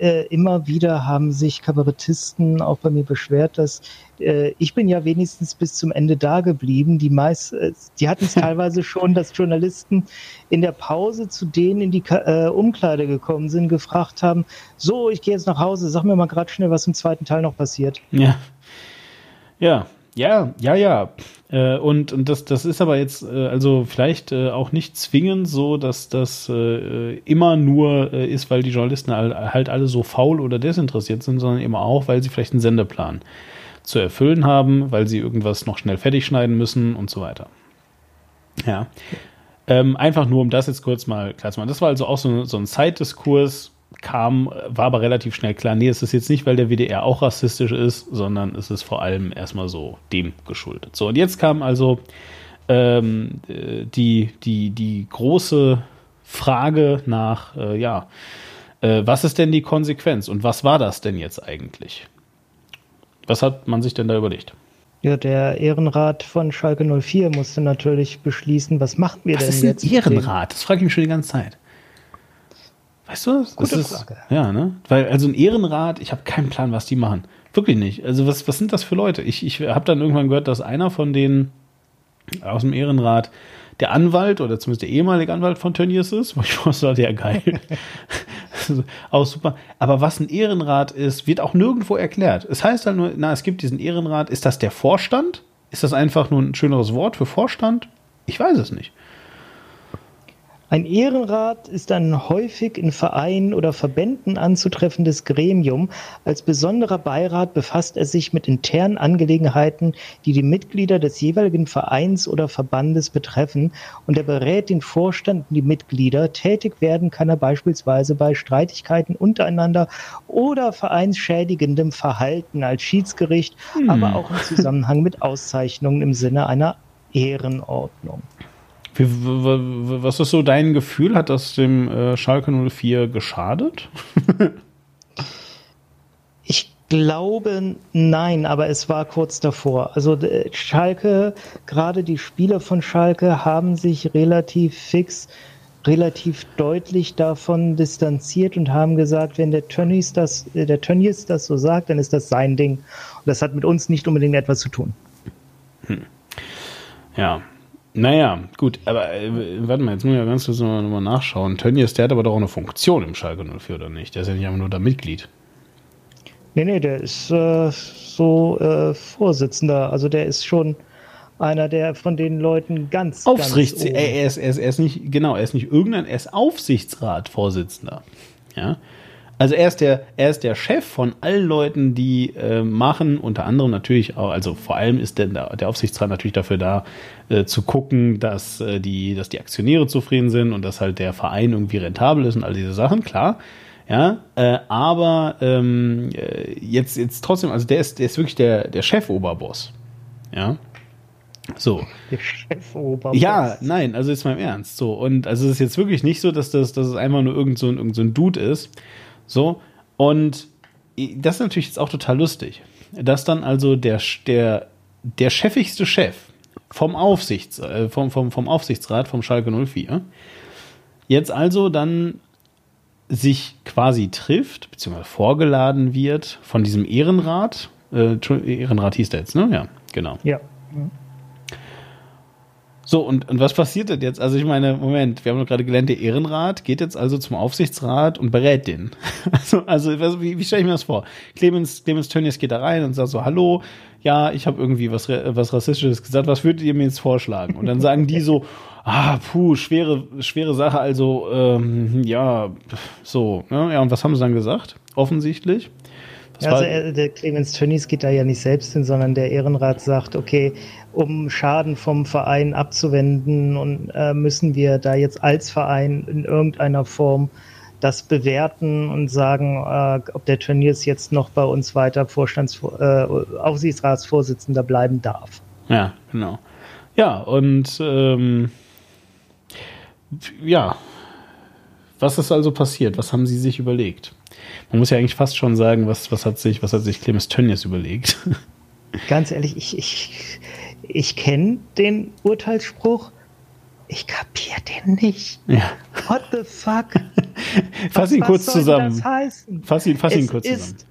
äh, immer wieder haben sich Kabarettisten auch bei mir beschwert, dass äh, ich bin ja wenigstens bis zum Ende da geblieben. Die meist, äh, die hatten es teilweise schon, dass Journalisten in der Pause zu denen in die Ka äh, Umkleide gekommen sind, gefragt haben, so, ich gehe jetzt nach Hause, sag mir mal gerade schnell, was im zweiten Teil noch passiert. Ja. Ja, ja, ja, ja. Äh, und und das, das ist aber jetzt äh, also vielleicht äh, auch nicht zwingend so, dass das äh, immer nur äh, ist, weil die Journalisten all, halt alle so faul oder desinteressiert sind, sondern eben auch, weil sie vielleicht einen Sendeplan zu erfüllen haben, weil sie irgendwas noch schnell fertig schneiden müssen und so weiter. Ja. Ähm, einfach nur, um das jetzt kurz mal klar zu machen. Das war also auch so, so ein Zeitdiskurs, kam, war aber relativ schnell klar, nee, es ist jetzt nicht, weil der WDR auch rassistisch ist, sondern es ist vor allem erstmal so dem geschuldet. So, und jetzt kam also ähm, äh, die, die, die große Frage nach, äh, ja, äh, was ist denn die Konsequenz und was war das denn jetzt eigentlich? Was hat man sich denn da überlegt? Ja, der Ehrenrat von Schalke 04 musste natürlich beschließen, was machen wir Was denn ist ein jetzt? mit dem- Ehrenrat? Das frage ich mich schon die ganze Zeit. Weißt du das? Gute ist, Frage. Ja, ne? Weil, also ein Ehrenrat, ich habe keinen Plan, was die machen. Wirklich nicht. Also, was, was sind das für Leute? Ich, ich habe dann irgendwann gehört, dass einer von denen aus dem Ehrenrat der Anwalt oder zumindest der ehemalige Anwalt von Tönnies ist, wo ich dachte, ja geil. Auch super. Aber was ein Ehrenrat ist, wird auch nirgendwo erklärt. Es heißt halt nur, na, es gibt diesen Ehrenrat. Ist das der Vorstand? Ist das einfach nur ein schöneres Wort für Vorstand? Ich weiß es nicht. Ein Ehrenrat ist ein häufig in Vereinen oder Verbänden anzutreffendes Gremium. Als besonderer Beirat befasst er sich mit internen Angelegenheiten, die die Mitglieder des jeweiligen Vereins oder Verbandes betreffen, und er berät den Vorstand und die Mitglieder. Tätig werden kann er beispielsweise bei Streitigkeiten untereinander oder vereinsschädigendem Verhalten als Schiedsgericht, aber auch im Zusammenhang mit Auszeichnungen im Sinne einer Ehrenordnung. Wie, was ist so dein Gefühl? Hat das dem äh, Schalke 04 geschadet? Ich glaube nein, aber es war kurz davor. Also Schalke, gerade die Spieler von Schalke haben sich relativ fix, relativ deutlich davon distanziert und haben gesagt, wenn der Tönnies das, äh, der Tönnies das so sagt, dann ist das sein Ding. Und das hat mit uns nicht unbedingt etwas zu tun. Ja. Naja, gut, aber äh, warte mal, jetzt muss ich ja ganz kurz nochmal noch mal nachschauen. Tönnies, der hat aber doch eine Funktion im Schalke 04, oder nicht? Der ist ja nicht einfach nur da Mitglied. Nee, nee, der ist äh, so äh, Vorsitzender. Also der ist schon einer der von den Leuten ganz. Aufsichts, ganz er, ist, er, ist, er ist nicht, genau, er ist nicht irgendein, er ist Aufsichtsratsvorsitzender. Ja. Also er ist der, er ist der Chef von allen Leuten, die äh, machen, unter anderem natürlich auch, also vor allem ist der, der Aufsichtsrat natürlich dafür da, äh, zu gucken, dass, äh, die, dass die Aktionäre zufrieden sind und dass halt der Verein irgendwie rentabel ist und all diese Sachen, klar. Ja, äh, aber ähm, äh, jetzt, jetzt trotzdem, also der ist, der ist wirklich der, der Chef-Oberboss. Ja. So. Der Chef-Oberboss. Ja, nein, also jetzt mal im Ernst. So, und also es ist jetzt wirklich nicht so, dass das, dass es einfach nur irgend so ein, irgend so ein Dude ist. So, und das ist natürlich jetzt auch total lustig, dass dann also der, der, der chefigste Chef vom, Aufsichts, äh, vom, vom, vom Aufsichtsrat vom Schalke 04 jetzt also dann sich quasi trifft, beziehungsweise vorgeladen wird von diesem Ehrenrat. Äh, Ehrenrat hieß der jetzt, ne? Ja, genau. Ja. So, und, und was passiert denn jetzt? Also ich meine, Moment, wir haben doch gerade gelernt, der Ehrenrat geht jetzt also zum Aufsichtsrat und berät den. Also, also wie, wie stelle ich mir das vor? Clemens, Clemens Tönnies geht da rein und sagt so, hallo, ja, ich habe irgendwie was, was Rassistisches gesagt, was würdet ihr mir jetzt vorschlagen? Und dann sagen die so, ah, puh, schwere, schwere Sache, also, ähm, ja, so, ne? Ja, und was haben sie dann gesagt? Offensichtlich. Ja, also er, der Clemens Tönnies geht da ja nicht selbst hin, sondern der Ehrenrat sagt, okay, um Schaden vom Verein abzuwenden und äh, müssen wir da jetzt als Verein in irgendeiner Form das bewerten und sagen, äh, ob der Tönnies jetzt noch bei uns weiter Vorstands äh, Aufsichtsratsvorsitzender bleiben darf. Ja, genau. Ja, und ähm, ja, was ist also passiert? Was haben Sie sich überlegt? Man muss ja eigentlich fast schon sagen, was, was hat sich, was hat sich Clemens Tönnies überlegt? Ganz ehrlich, ich, ich, ich kenne den Urteilsspruch, ich kapiere den nicht. Ja. What the fuck? fass ihn was, kurz was zusammen. Das heißen? Fass ihn, fass ihn es kurz ist, zusammen.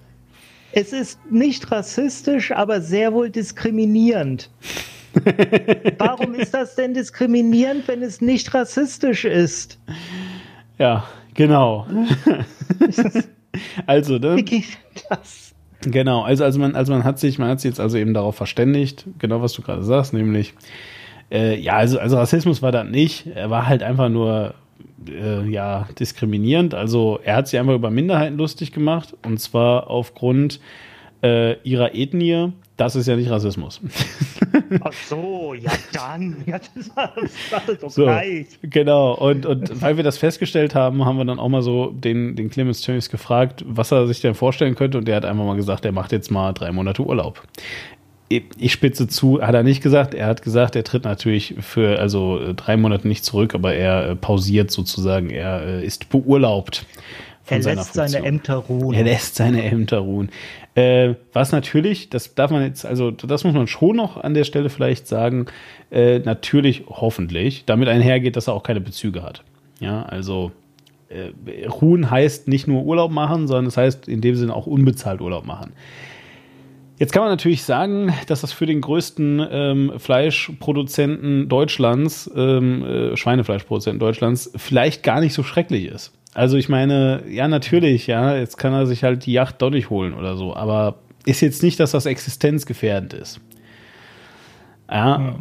Es ist nicht rassistisch, aber sehr wohl diskriminierend. Warum ist das denn diskriminierend, wenn es nicht rassistisch ist? Ja, genau. also, ne? Wie geht das? Genau, also, also man, also man hat sich, man hat sich jetzt also eben darauf verständigt, genau was du gerade sagst, nämlich, äh, ja, also, also Rassismus war das nicht, er war halt einfach nur, äh, ja, diskriminierend. Also er hat sich einfach über Minderheiten lustig gemacht und zwar aufgrund äh, ihrer Ethnie. Das ist ja nicht Rassismus. Ach so, ja dann. Ja, das war, das doch So, gleich. genau. Und, und weil wir das festgestellt haben, haben wir dann auch mal so den, den Clemens Tönnies gefragt, was er sich denn vorstellen könnte. Und der hat einfach mal gesagt, er macht jetzt mal drei Monate Urlaub. Ich ich spitze zu, hat er nicht gesagt. Er hat gesagt, er tritt natürlich für also äh, drei Monate nicht zurück, aber er äh, pausiert sozusagen. Er äh, ist beurlaubt. Er lässt seine. Ämter ruhen. Er lässt seine Ämter ruhen. Äh, was natürlich, das darf man jetzt, also das muss man schon noch an der Stelle vielleicht sagen, äh, natürlich hoffentlich damit einhergeht, dass er auch keine Bezüge hat. Ja, also äh, ruhen heißt nicht nur Urlaub machen, sondern es heißt in dem Sinne auch unbezahlt Urlaub machen. Jetzt kann man natürlich sagen, dass das für den größten ähm, Fleischproduzenten Deutschlands, ähm, äh, Schweinefleischproduzenten Deutschlands, vielleicht gar nicht so schrecklich ist. Also ich meine, ja, natürlich, ja, jetzt kann er sich halt die Yacht doch nicht holen oder so, aber ist jetzt nicht, dass das existenzgefährdend ist. Ja,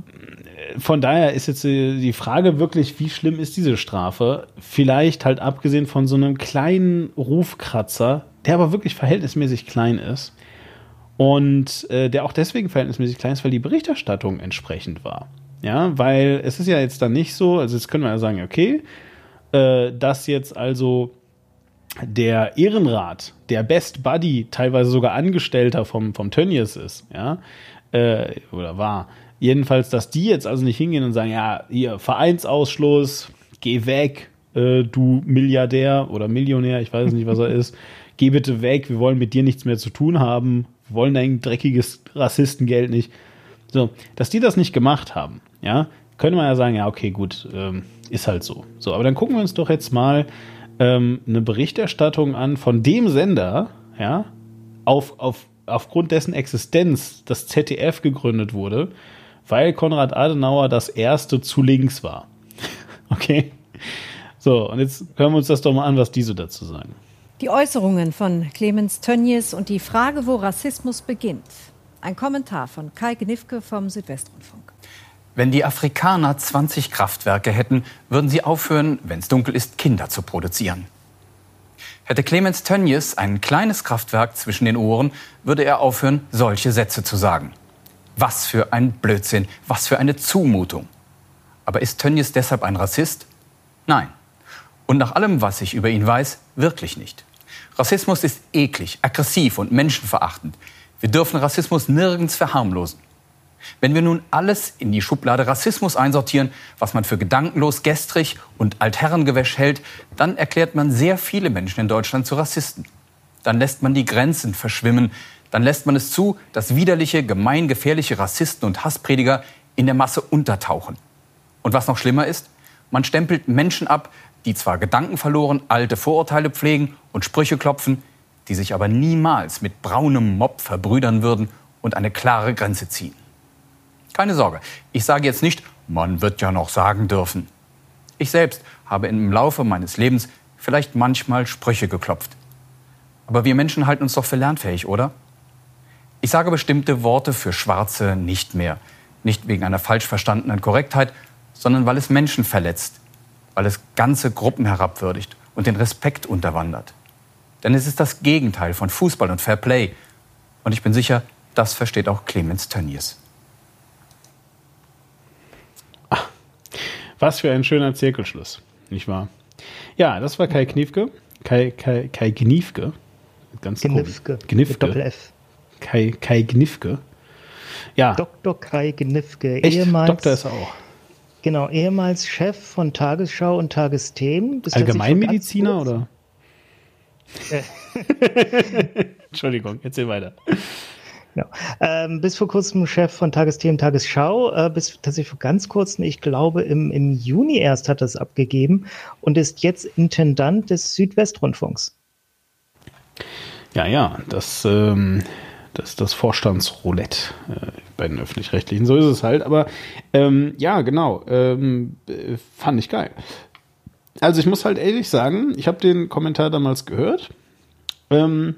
von daher ist jetzt die Frage wirklich, wie schlimm ist diese Strafe? Vielleicht halt abgesehen von so einem kleinen Rufkratzer, der aber wirklich verhältnismäßig klein ist und äh, der auch deswegen verhältnismäßig klein ist, weil die Berichterstattung entsprechend war. Ja, weil es ist ja jetzt dann nicht so, also jetzt können wir ja sagen, okay, äh, dass jetzt also der Ehrenrat, der Best Buddy, teilweise sogar Angestellter vom, vom Tönnies ist, ja, äh, oder war, jedenfalls, dass die jetzt also nicht hingehen und sagen, ja, hier, Vereinsausschluss, geh weg, äh, du Milliardär oder Millionär, ich weiß nicht, was er ist, geh bitte weg, wir wollen mit dir nichts mehr zu tun haben, wollen dein dreckiges Rassistengeld nicht. So, dass die das nicht gemacht haben, ja, könnte man ja sagen, ja, okay, gut, ähm, ist halt so. So, aber dann gucken wir uns doch jetzt mal ähm, eine Berichterstattung an von dem Sender, ja, auf, auf, aufgrund dessen Existenz das ZDF gegründet wurde, weil Konrad Adenauer das erste zu links war. okay? So, und jetzt hören wir uns das doch mal an, was diese dazu sagen. Die Äußerungen von Clemens Tönnies und die Frage, wo Rassismus beginnt. Ein Kommentar von Kai Gnifke vom Südwestrundfunk. Wenn die Afrikaner 20 Kraftwerke hätten, würden sie aufhören, wenn es dunkel ist, Kinder zu produzieren. Hätte Clemens Tönnies ein kleines Kraftwerk zwischen den Ohren, würde er aufhören, solche Sätze zu sagen. Was für ein Blödsinn, was für eine Zumutung. Aber ist Tönnies deshalb ein Rassist? Nein. Und nach allem, was ich über ihn weiß, wirklich nicht. Rassismus ist eklig, aggressiv und menschenverachtend. Wir dürfen Rassismus nirgends verharmlosen. Wenn wir nun alles in die Schublade Rassismus einsortieren, was man für gedankenlos, gestrig und altherrengewäsch hält, dann erklärt man sehr viele Menschen in Deutschland zu Rassisten. Dann lässt man die Grenzen verschwimmen. Dann lässt man es zu, dass widerliche, gemeingefährliche Rassisten und Hassprediger in der Masse untertauchen. Und was noch schlimmer ist, man stempelt Menschen ab, die zwar gedankenverloren alte Vorurteile pflegen und Sprüche klopfen, die sich aber niemals mit braunem Mob verbrüdern würden und eine klare Grenze ziehen. Keine Sorge, ich sage jetzt nicht, man wird ja noch sagen dürfen. Ich selbst habe im Laufe meines Lebens vielleicht manchmal Sprüche geklopft. Aber wir Menschen halten uns doch für lernfähig, oder? Ich sage bestimmte Worte für Schwarze nicht mehr. Nicht wegen einer falsch verstandenen Korrektheit, sondern weil es Menschen verletzt, weil es ganze Gruppen herabwürdigt und den Respekt unterwandert. Denn es ist das Gegenteil von Fußball und Fair Play. Und ich bin sicher, das versteht auch Clemens Tönnies. Was für ein schöner Zirkelschluss, nicht wahr? Ja, das war Kai Kniefke. Kai, Kai, Kai Kniefke. Ganz Gnifke. Gnifke. Doppel F. Kai, Kai Gnifke. Ja. Dr. Kai Gnifke. Echt? Ehemals, Doktor ist er auch. Genau, ehemals Chef von Tagesschau und Tagesthemen. Allgemeinmediziner oder? Entschuldigung, erzähl weiter. Genau. Ähm, bis vor kurzem Chef von Tagesthemen Tagesschau, äh, bis tatsächlich vor ganz kurzem, ich glaube im, im Juni erst hat er es abgegeben und ist jetzt Intendant des Südwestrundfunks. Ja, ja, das, ähm, das, das Vorstandsroulette äh, bei den Öffentlich-Rechtlichen. So ist es halt. Aber ähm, ja, genau, ähm, äh, fand ich geil. Also ich muss halt ehrlich sagen, ich habe den Kommentar damals gehört. Ähm,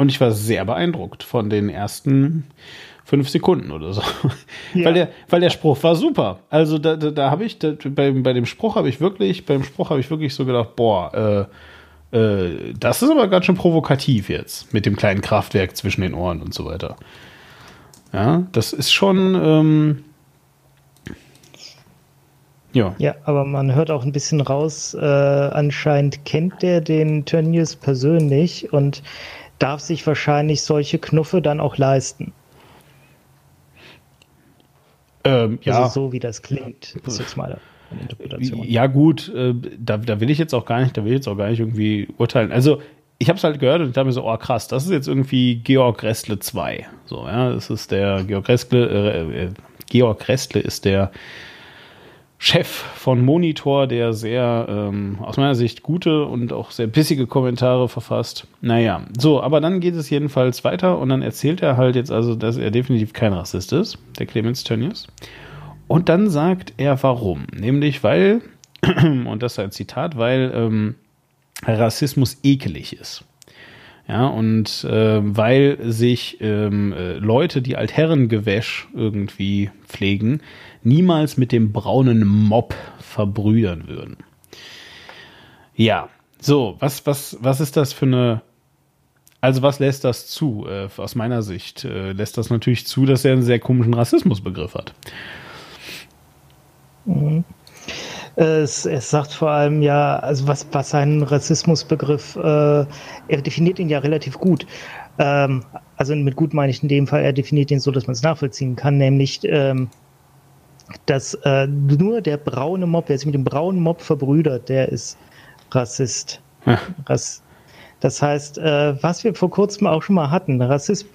und ich war sehr beeindruckt von den ersten fünf Sekunden oder so. Ja. Weil, der, weil der Spruch war super. Also da, da, da habe ich, da, bei, bei dem Spruch habe ich wirklich, beim Spruch habe ich wirklich so gedacht, boah, äh, äh, das ist aber ganz schön provokativ jetzt mit dem kleinen Kraftwerk zwischen den Ohren und so weiter. Ja, das ist schon. Ähm, ja. Ja, aber man hört auch ein bisschen raus, äh, anscheinend kennt der den Tönnies persönlich und darf sich wahrscheinlich solche Knuffe dann auch leisten. Ähm, ja. Also so wie das klingt, ist jetzt mal eine Interpretation. Ja gut, äh, da, da will ich jetzt auch gar nicht, da will ich jetzt auch gar nicht irgendwie urteilen. Also ich habe es halt gehört und ich dachte mir so, oh krass, das ist jetzt irgendwie Georg Restle 2. So, ja, das ist der Georg Restle, äh, äh, Georg Restle ist der Chef von Monitor, der sehr ähm, aus meiner Sicht gute und auch sehr bissige Kommentare verfasst. Naja, so, aber dann geht es jedenfalls weiter und dann erzählt er halt jetzt also, dass er definitiv kein Rassist ist, der Clemens Tönnies. Und dann sagt er warum. Nämlich weil, und das ist ein Zitat, weil ähm, Rassismus ekelig ist. Ja, und äh, weil sich ähm, äh, Leute, die Altherrengewäsch irgendwie pflegen, niemals mit dem braunen Mob verbrüdern würden. Ja, so, was, was, was ist das für eine. Also, was lässt das zu? Äh, aus meiner Sicht äh, lässt das natürlich zu, dass er einen sehr komischen Rassismusbegriff hat. Mhm. Es, es, sagt vor allem ja, also was, was seinen Rassismusbegriff, äh, er definiert ihn ja relativ gut. Ähm, also mit gut meine ich in dem Fall, er definiert ihn so, dass man es nachvollziehen kann, nämlich ähm, dass äh, nur der braune Mob, wer sich mit dem braunen Mob verbrüdert, der ist Rassist. Rass, das heißt, äh, was wir vor kurzem auch schon mal hatten, Rassist,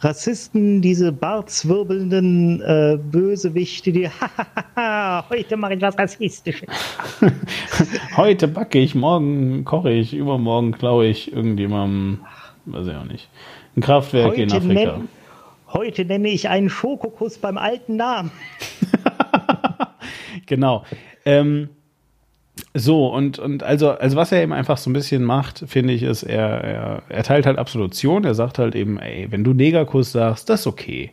Rassisten, diese bartzwirbelnden äh, Bösewichte, die heute mache ich was Rassistisches. heute backe ich, morgen koche ich, übermorgen klaue ich irgendjemandem, weiß ich auch nicht, ein Kraftwerk heute in Afrika. Nenn, Heute nenne ich einen Schokokuss beim alten Namen. genau. Ähm, so, und, und also, also was er eben einfach so ein bisschen macht, finde ich, ist, er, er erteilt halt Absolution. Er sagt halt eben, ey, wenn du Negerkuss sagst, das ist okay.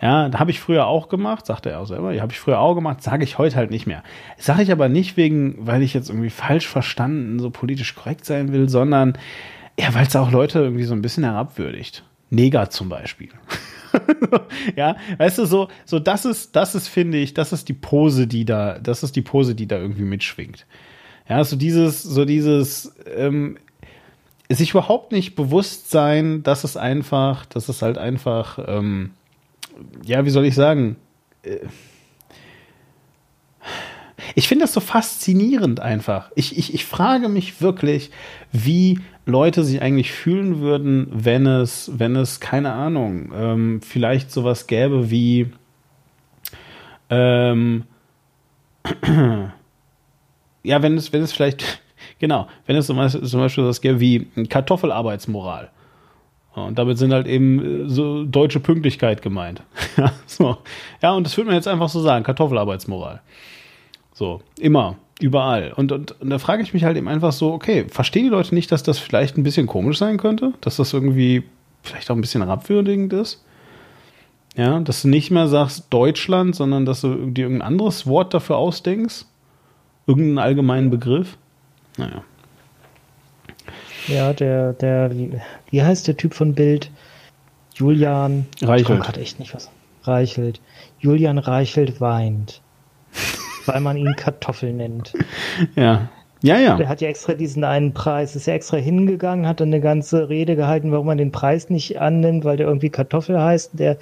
Ja, da habe ich früher auch gemacht, sagte er auch selber. Ja, habe ich früher auch gemacht, sage ich heute halt nicht mehr. Sage ich aber nicht wegen, weil ich jetzt irgendwie falsch verstanden, so politisch korrekt sein will, sondern ja, weil es auch Leute irgendwie so ein bisschen herabwürdigt. Neger zum Beispiel. ja, weißt du, so, so das ist, das ist, finde ich, das ist die Pose, die da, das ist die Pose, die da irgendwie mitschwingt. Ja, so dieses, so dieses, ähm, sich überhaupt nicht bewusst sein, dass es einfach, dass es halt einfach, ähm, ja, wie soll ich sagen, äh, ich finde das so faszinierend einfach. Ich, ich, ich frage mich wirklich, wie Leute sich eigentlich fühlen würden, wenn es, wenn es, keine Ahnung, ähm, vielleicht sowas gäbe wie ähm, ja, wenn es, wenn es vielleicht, genau, wenn es zum Beispiel, zum Beispiel sowas gäbe wie Kartoffelarbeitsmoral. Und damit sind halt eben äh, so deutsche Pünktlichkeit gemeint. so. ja, und das würde man jetzt einfach so sagen, Kartoffelarbeitsmoral. So, immer, überall. Und, und, und da frage ich mich halt eben einfach so, okay, verstehen die Leute nicht, dass das vielleicht ein bisschen komisch sein könnte? Dass das irgendwie vielleicht auch ein bisschen herabwürdigend ist? Ja, dass du nicht mehr sagst Deutschland, sondern dass du dir irgendein anderes Wort dafür ausdenkst? Irgendeinen allgemeinen Begriff? Naja. Ja, der, der, wie heißt der Typ von Bild? Julian Reichelt. Ich echt nicht was. Reichelt. Julian Reichelt weint weil man ihn Kartoffel nennt. Ja. Ja, ja. Der hat ja extra diesen einen Preis, ist ja extra hingegangen, hat dann eine ganze Rede gehalten, warum man den Preis nicht annimmt, weil der irgendwie Kartoffel heißt, der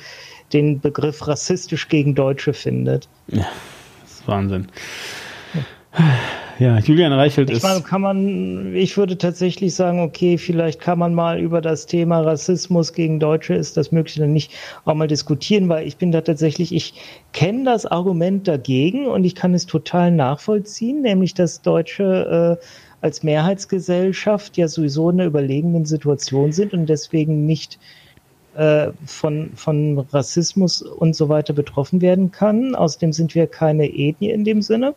den Begriff rassistisch gegen Deutsche findet. Ja, das ist Wahnsinn. Ja. Ja, Julian Reichelt ich ist. Meine, kann man, ich würde tatsächlich sagen, okay, vielleicht kann man mal über das Thema Rassismus gegen Deutsche, ist das möglich oder nicht, auch mal diskutieren, weil ich bin da tatsächlich, ich kenne das Argument dagegen und ich kann es total nachvollziehen, nämlich dass Deutsche äh, als Mehrheitsgesellschaft ja sowieso in einer überlegenen Situation sind und deswegen nicht äh, von, von Rassismus und so weiter betroffen werden kann. Außerdem sind wir keine Ethnie in dem Sinne.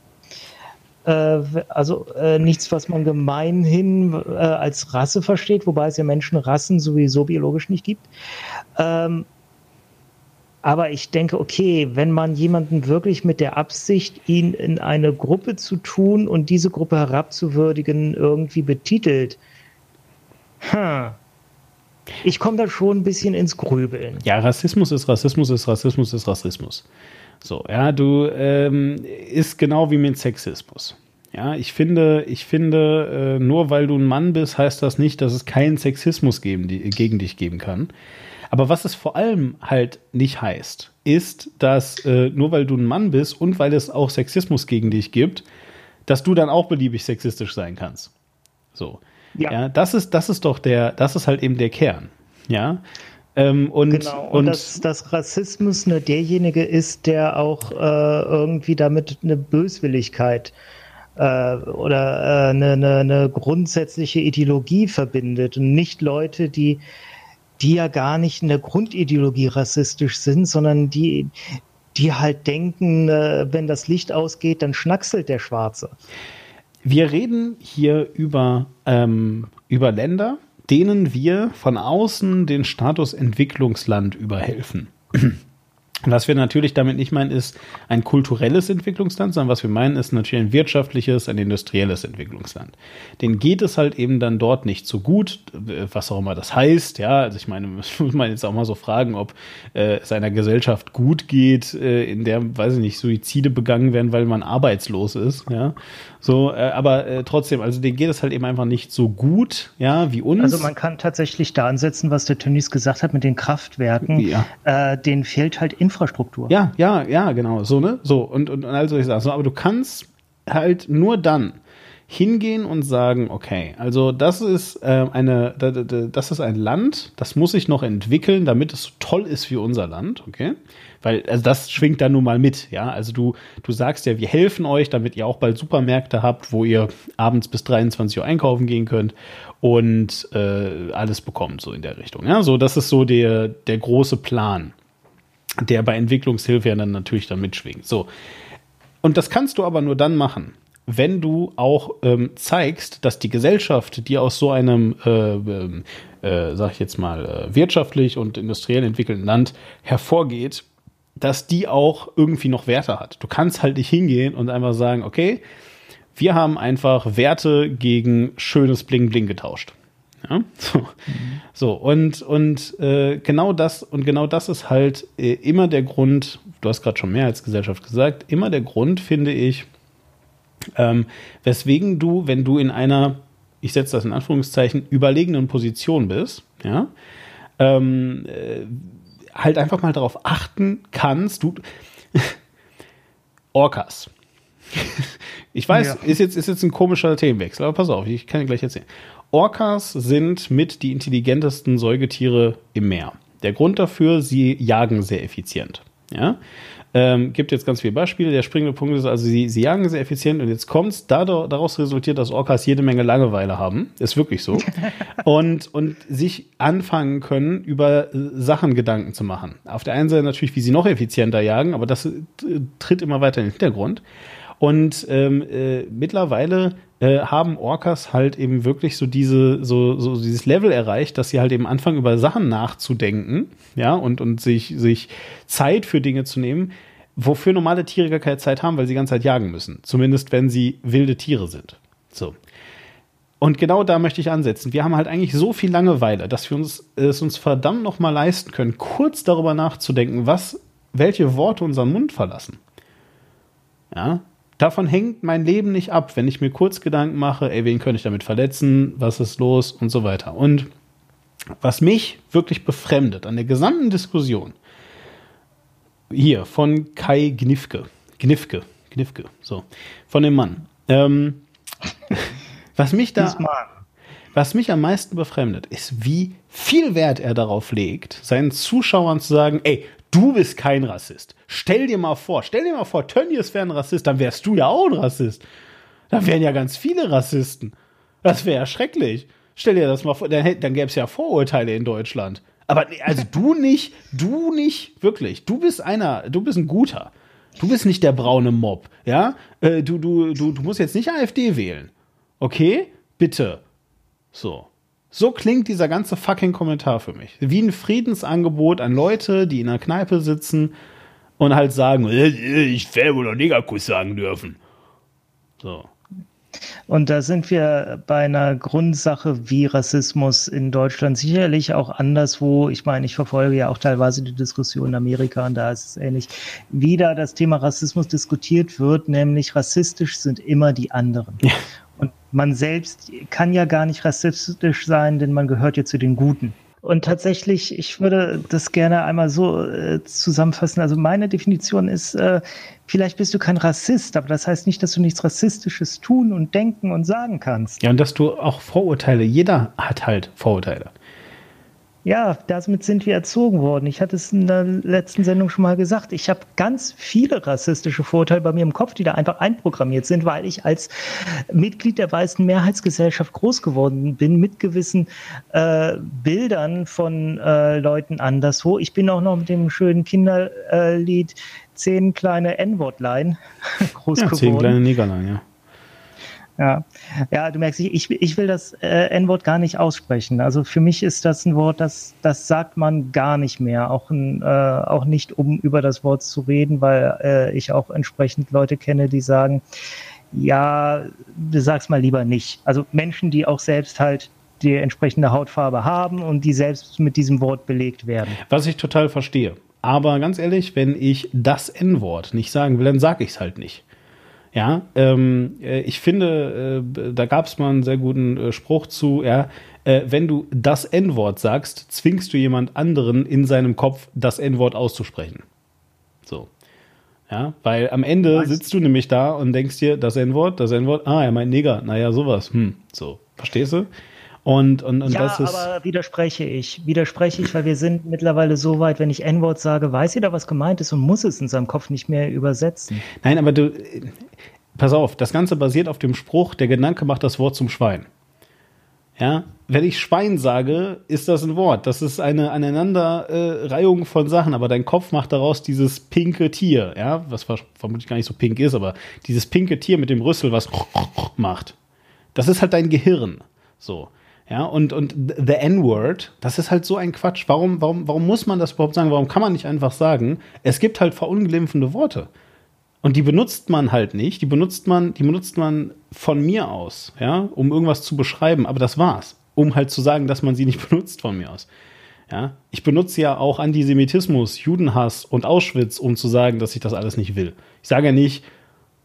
Äh, also äh, nichts, was man gemeinhin äh, als Rasse versteht, wobei es ja Menschenrassen sowieso biologisch nicht gibt. Ähm, aber ich denke, okay, wenn man jemanden wirklich mit der Absicht, ihn in eine Gruppe zu tun und diese Gruppe herabzuwürdigen, irgendwie betitelt, hm, ich komme da schon ein bisschen ins Grübeln. Ja, Rassismus ist Rassismus ist Rassismus ist Rassismus. So, ja, du ähm, ist genau wie mit Sexismus. Ja, ich finde, ich finde, äh, nur weil du ein Mann bist, heißt das nicht, dass es keinen Sexismus geben, die, gegen dich geben kann. Aber was es vor allem halt nicht heißt, ist, dass äh, nur weil du ein Mann bist und weil es auch Sexismus gegen dich gibt, dass du dann auch beliebig sexistisch sein kannst. So. Ja. ja, das ist, das ist doch der, das ist halt eben der Kern. Ja. Ähm, und, genau. und, und dass, dass Rassismus nur derjenige ist, der auch äh, irgendwie damit eine Böswilligkeit äh, oder äh, eine, eine, eine grundsätzliche Ideologie verbindet und nicht Leute, die die ja gar nicht in der Grundideologie rassistisch sind, sondern die, die halt denken, äh, wenn das Licht ausgeht, dann schnackselt der Schwarze. Wir reden hier über, ähm, über Länder, denen wir von außen den Status Entwicklungsland überhelfen. Was wir natürlich damit nicht meinen, ist ein kulturelles Entwicklungsland, sondern was wir meinen, ist natürlich ein wirtschaftliches, ein industrielles Entwicklungsland. Den geht es halt eben dann dort nicht so gut, was auch immer das heißt. Ja, also ich meine, muss man jetzt auch mal so fragen, ob äh, es einer Gesellschaft gut geht, äh, in der, weiß ich nicht, Suizide begangen werden, weil man arbeitslos ist. Ja, so, äh, aber äh, trotzdem, also denen geht es halt eben einfach nicht so gut, ja, wie uns. Also man kann tatsächlich da ansetzen, was der Tönnies gesagt hat mit den Kraftwerken. Ja. Äh, denen fehlt halt Infrastruktur. Ja, ja, ja, genau. So, ne? So, und, und, und also ich sage so, aber du kannst halt nur dann hingehen und sagen, okay, also das ist äh, eine, das ist ein Land, das muss sich noch entwickeln, damit es so toll ist wie unser Land, okay? Weil, also das schwingt da nun mal mit, ja. Also du, du sagst ja, wir helfen euch, damit ihr auch bald Supermärkte habt, wo ihr abends bis 23 Uhr einkaufen gehen könnt und äh, alles bekommt, so in der Richtung. Ja, so, das ist so der, der große Plan. der bei Entwicklungshilfe ja dann natürlich dann mitschwingt. So. Und das kannst du aber nur dann machen, wenn du auch ähm, zeigst, dass die Gesellschaft, die aus so einem, äh, äh, äh, sag ich jetzt mal, äh, wirtschaftlich und industriell entwickelten Land hervorgeht, dass die auch irgendwie noch Werte hat. Du kannst halt nicht hingehen und einfach sagen, okay, wir haben einfach Werte gegen schönes Bling Bling getauscht. Ja? So. Mhm. so, und, und äh, genau das, und genau das ist halt äh, immer der Grund, du hast gerade schon mehr als Gesellschaft gesagt, immer der Grund, finde ich, ähm, weswegen du, wenn du in einer, ich setze das in Anführungszeichen, überlegenen Position bist, ja, ähm, äh, halt einfach mal darauf achten kannst, du Orcas. ich weiß, ja. ist, jetzt, ist jetzt ein komischer Themenwechsel, aber pass auf, ich kann dir gleich erzählen. Orcas sind mit die intelligentesten Säugetiere im Meer. Der Grund dafür, sie jagen sehr effizient. Ja? Ähm, gibt jetzt ganz viele Beispiele. Der springende Punkt ist also, sie, sie jagen sehr effizient und jetzt kommt's. Daraus resultiert, dass Orcas jede Menge Langeweile haben. Ist wirklich so. und, und sich anfangen können, über äh, Sachen Gedanken zu machen. Auf der einen Seite natürlich, wie sie noch effizienter jagen, aber das äh, tritt immer weiter in den Hintergrund. Und ähm, äh, mittlerweile äh, haben Orcas halt eben wirklich so diese, so, so dieses Level erreicht, dass sie halt eben anfangen, über Sachen nachzudenken, ja, und, und sich, sich Zeit für Dinge zu nehmen, wofür normale Tiere gar keine Zeit haben, weil sie die ganze Zeit jagen müssen. Zumindest wenn sie wilde Tiere sind. So. Und genau da möchte ich ansetzen. Wir haben halt eigentlich so viel Langeweile, dass wir uns es uns verdammt noch mal leisten können, kurz darüber nachzudenken, was welche Worte unseren Mund verlassen. Ja, Davon hängt mein Leben nicht ab, wenn ich mir kurz Gedanken mache, ey, wen könnte ich damit verletzen, was ist los und so weiter. Und was mich wirklich befremdet an der gesamten Diskussion, hier von Kai Gnifke, Gnifke, Gnifke, so, von dem Mann. Ähm, was mich da, was mich am meisten befremdet, ist, wie viel Wert er darauf legt, seinen Zuschauern zu sagen, ey, du bist kein Rassist. Stell dir mal vor, stell dir mal vor, Tönnies wäre ein Rassist, dann wärst du ja auch ein Rassist. Dann wären ja ganz viele Rassisten. Das wäre ja schrecklich. Stell dir das mal vor, dann, dann gäbe es ja Vorurteile in Deutschland. Aber also du nicht, du nicht, wirklich. Du bist einer, du bist ein guter. Du bist nicht der braune Mob, ja? Äh, du, du, du, du musst jetzt nicht AfD wählen. Okay? Bitte. So. So klingt dieser ganze fucking Kommentar für mich. Wie ein Friedensangebot an Leute, die in einer Kneipe sitzen und halt sagen, äh, ich werde wohl noch Negerkuss sagen dürfen. So. Und da sind wir bei einer Grundsache wie Rassismus in Deutschland sicherlich auch anderswo. Ich meine, ich verfolge ja auch teilweise die Diskussion in Amerika und da ist es ähnlich. Wie da das Thema Rassismus diskutiert wird, nämlich rassistisch sind immer die anderen. Ja. Und man selbst kann ja gar nicht rassistisch sein, denn man gehört ja zu den Guten. Und tatsächlich, ich würde das gerne einmal so äh, zusammenfassen. Also meine Definition ist, äh, vielleicht bist du kein Rassist, aber das heißt nicht, dass du nichts Rassistisches tun und denken und sagen kannst. Ja, und dass du auch Vorurteile, jeder hat halt Vorurteile. Ja, damit sind wir erzogen worden. Ich hatte es in der letzten Sendung schon mal gesagt. Ich habe ganz viele rassistische Vorurteile bei mir im Kopf, die da einfach einprogrammiert sind, weil ich als Mitglied der weißen Mehrheitsgesellschaft groß geworden bin mit gewissen äh, Bildern von äh, Leuten anderswo. Ich bin auch noch mit dem schönen Kinderlied zehn kleine N-Wort-Line groß ja, geworden. Zehn kleine Negerlein, ja. Ja, ja, du merkst, ich, ich will das äh, N-Wort gar nicht aussprechen. Also für mich ist das ein Wort, das, das sagt man gar nicht mehr. Auch, ein, äh, auch nicht, um über das Wort zu reden, weil äh, ich auch entsprechend Leute kenne, die sagen, ja, du sagst mal lieber nicht. Also Menschen, die auch selbst halt die entsprechende Hautfarbe haben und die selbst mit diesem Wort belegt werden. Was ich total verstehe. Aber ganz ehrlich, wenn ich das N-Wort nicht sagen will, dann sage ich es halt nicht. Ja, ähm, äh, ich finde, äh, da gab es mal einen sehr guten äh, Spruch zu, ja, äh, wenn du das N-Wort sagst, zwingst du jemand anderen in seinem Kopf das N-Wort auszusprechen. So. Ja, weil am Ende sitzt du nämlich da und denkst dir, das N-Wort, das N-Wort, ah, er meint Neger, naja, sowas, hm, so. Verstehst du? Und, und, und ja, das ist. aber widerspreche ich. Widerspreche ich, weil wir sind mittlerweile so weit, wenn ich N-Wort sage, weiß jeder, was gemeint ist und muss es in seinem Kopf nicht mehr übersetzen. Nein, aber du, pass auf, das Ganze basiert auf dem Spruch, der Gedanke macht das Wort zum Schwein. Ja, wenn ich Schwein sage, ist das ein Wort. Das ist eine Aneinanderreihung von Sachen, aber dein Kopf macht daraus dieses pinke Tier, ja, was vermutlich gar nicht so pink ist, aber dieses pinke Tier mit dem Rüssel, was macht. Das ist halt dein Gehirn. So. Ja, und, und the N-Word, das ist halt so ein Quatsch. Warum, warum, warum muss man das überhaupt sagen? Warum kann man nicht einfach sagen, es gibt halt verunglimpfende Worte? Und die benutzt man halt nicht. Die benutzt man, die benutzt man von mir aus, ja, um irgendwas zu beschreiben. Aber das war's. Um halt zu sagen, dass man sie nicht benutzt von mir aus. Ja, ich benutze ja auch Antisemitismus, Judenhass und Auschwitz, um zu sagen, dass ich das alles nicht will. Ich sage ja nicht,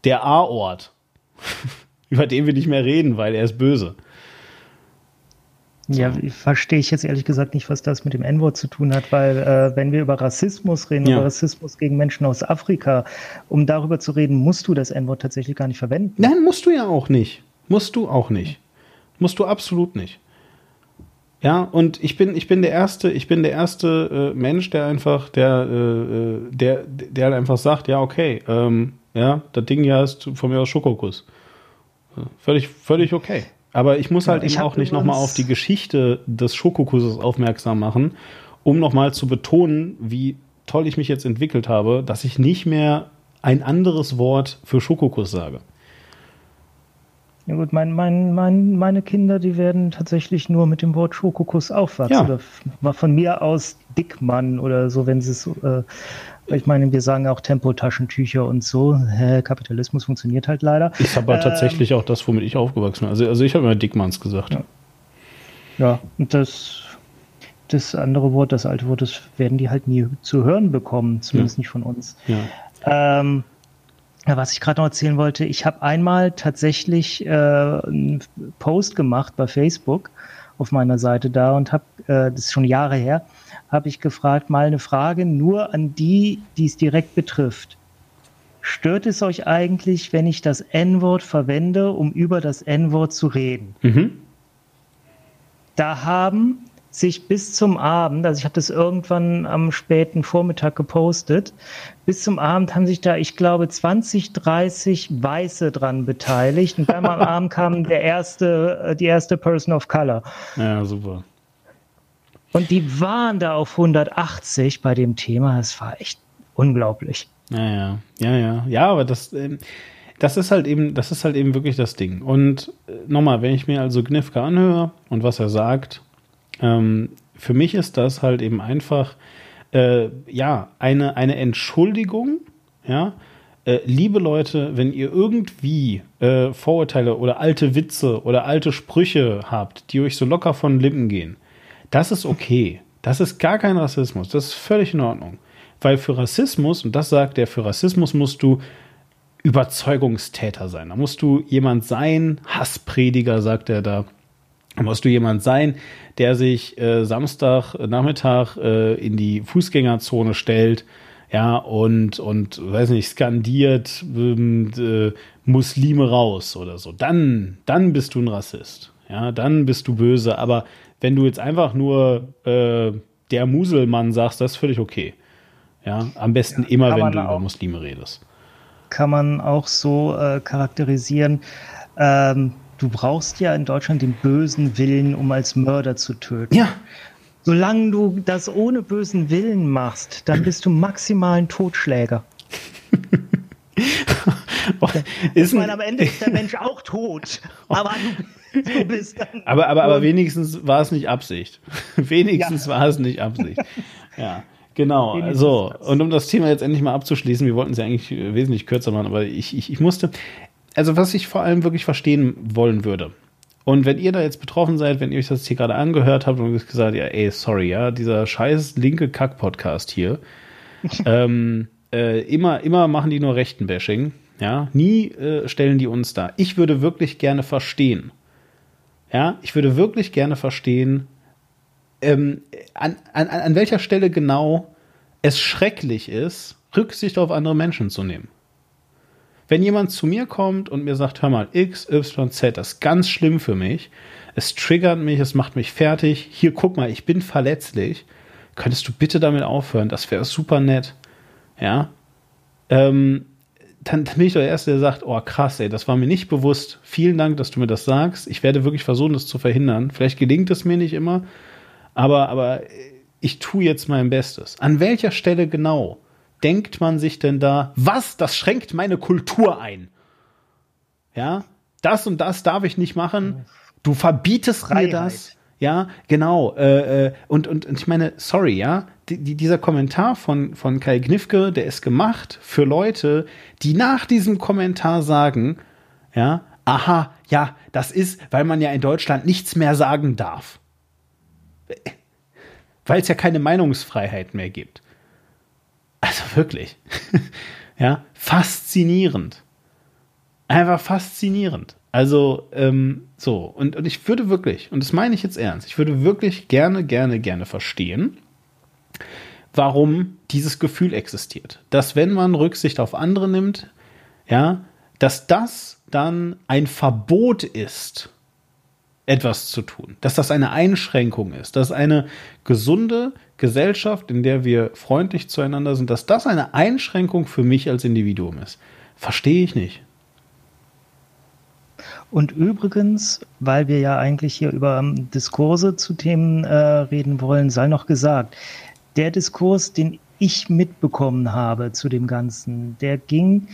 der A-Ort, über den wir nicht mehr reden, weil er ist böse. Ja, verstehe ich jetzt ehrlich gesagt nicht, was das mit dem N-Wort zu tun hat, weil äh, wenn wir über Rassismus reden, ja. über Rassismus gegen Menschen aus Afrika, um darüber zu reden, musst du das N-Wort tatsächlich gar nicht verwenden. Nein, musst du ja auch nicht. Musst du auch nicht. Musst du absolut nicht. Ja, und ich bin, ich bin der erste, ich bin der erste äh, Mensch, der einfach, der, äh, äh der, der halt einfach sagt, ja, okay, ähm, ja, das Ding ja ist von mir aus Schokokuss. Völlig, völlig okay. Aber ich muss halt ja, eben auch nicht nochmal auf die Geschichte des Schokokusses aufmerksam machen, um nochmal zu betonen, wie toll ich mich jetzt entwickelt habe, dass ich nicht mehr ein anderes Wort für Schokokuss sage. Ja gut, mein, mein, mein, meine Kinder, die werden tatsächlich nur mit dem Wort Schokokuss aufwachsen. Ja. Oder von mir aus Dickmann oder so, wenn sie es äh, ich meine, wir sagen auch Tempotaschentücher und so. Hä, Kapitalismus funktioniert halt leider. Ist aber ähm, tatsächlich auch das, womit ich aufgewachsen bin. Also, also ich habe immer Dickmanns gesagt. Ja. ja, und das, das andere Wort, das alte Wort, das werden die halt nie zu hören bekommen, zumindest ja. nicht von uns. Ja. Ähm, was ich gerade noch erzählen wollte, ich habe einmal tatsächlich äh, einen Post gemacht bei Facebook auf meiner Seite da und habe, äh, das ist schon Jahre her, habe ich gefragt, mal eine Frage nur an die, die es direkt betrifft. Stört es euch eigentlich, wenn ich das N-Wort verwende, um über das N-Wort zu reden? Mhm. Da haben sich bis zum Abend, also ich habe das irgendwann am späten Vormittag gepostet, bis zum Abend haben sich da, ich glaube, 20, 30 Weiße dran beteiligt und dann am Abend kam der erste, äh, die erste Person of Color. Ja, super. Und die waren da auf 180 bei dem Thema. Das war echt unglaublich. Ja, ja, ja, ja. Ja, aber das, ähm, das ist halt eben, das ist halt eben wirklich das Ding. Und äh, nochmal, wenn ich mir also Gnifke anhöre und was er sagt, ähm, für mich ist das halt eben einfach, äh, ja, eine, eine Entschuldigung, ja, äh, liebe Leute, wenn ihr irgendwie äh, Vorurteile oder alte Witze oder alte Sprüche habt, die euch so locker von Lippen gehen, das ist okay. Das ist gar kein Rassismus. Das ist völlig in Ordnung. Weil für Rassismus, und das sagt er, für Rassismus musst du Überzeugungstäter sein. Da musst du jemand sein, Hassprediger, sagt er da. Da musst du jemand sein, der sich äh, Samstag Nachmittag äh, in die Fußgängerzone stellt, ja, und, und, weiß nicht, skandiert, ähm, äh, Muslime raus oder so. Dann, dann bist du ein Rassist. Ja, dann bist du böse. Aber wenn du jetzt einfach nur äh, der Muselmann sagst, das ist völlig okay. Ja, am besten ja, immer, wenn du über Muslime redest. Kann man auch so äh, charakterisieren. Ähm, du brauchst ja in Deutschland den bösen Willen, um als Mörder zu töten. Ja. Solange du das ohne bösen Willen machst, dann bist du maximal ein Totschläger. ich meine, am Ende ist der Mensch auch tot. Aber du du bist. Aber, aber, aber wenigstens war es nicht Absicht. wenigstens ja. war es nicht Absicht. Ja. Genau, so. Und um das Thema jetzt endlich mal abzuschließen, wir wollten es ja eigentlich wesentlich kürzer machen, aber ich, ich, ich musste, also was ich vor allem wirklich verstehen wollen würde. Und wenn ihr da jetzt betroffen seid, wenn ihr euch das hier gerade angehört habt und gesagt, ja, ey, sorry, ja, dieser scheiß linke Kack-Podcast hier, ähm, äh, immer, immer machen die nur rechten Bashing, ja, nie äh, stellen die uns da. Ich würde wirklich gerne verstehen, ja, ich würde wirklich gerne verstehen, ähm, an, an, an welcher Stelle genau es schrecklich ist, Rücksicht auf andere Menschen zu nehmen. Wenn jemand zu mir kommt und mir sagt, hör mal, X, Y, Z, das ist ganz schlimm für mich, es triggert mich, es macht mich fertig, hier guck mal, ich bin verletzlich, könntest du bitte damit aufhören, das wäre super nett. Ja, ähm, dann, dann bin ich der Erste, der sagt, oh krass, ey, das war mir nicht bewusst. Vielen Dank, dass du mir das sagst. Ich werde wirklich versuchen, das zu verhindern. Vielleicht gelingt es mir nicht immer, aber, aber ich tue jetzt mein Bestes. An welcher Stelle genau denkt man sich denn da, was, das schränkt meine Kultur ein? Ja, das und das darf ich nicht machen. Du verbietest Freiheit. mir das. Ja, genau. Äh, äh, und, und, und ich meine, sorry, ja, die, die, dieser Kommentar von, von Kai Gnifke, der ist gemacht für Leute, die nach diesem Kommentar sagen, ja, aha, ja, das ist, weil man ja in Deutschland nichts mehr sagen darf. Weil es ja keine Meinungsfreiheit mehr gibt. Also wirklich. ja, faszinierend. Einfach faszinierend. Also, ähm, so, und, und ich würde wirklich, und das meine ich jetzt ernst, ich würde wirklich gerne, gerne, gerne verstehen, warum dieses Gefühl existiert. Dass wenn man Rücksicht auf andere nimmt, ja, dass das dann ein Verbot ist, etwas zu tun. Dass das eine Einschränkung ist, dass eine gesunde Gesellschaft, in der wir freundlich zueinander sind, dass das eine Einschränkung für mich als Individuum ist. Verstehe ich nicht. Und übrigens, weil wir ja eigentlich hier über ähm, Diskurse zu Themen äh, reden wollen, sei noch gesagt, der Diskurs, den ich mitbekommen habe zu dem Ganzen, der ging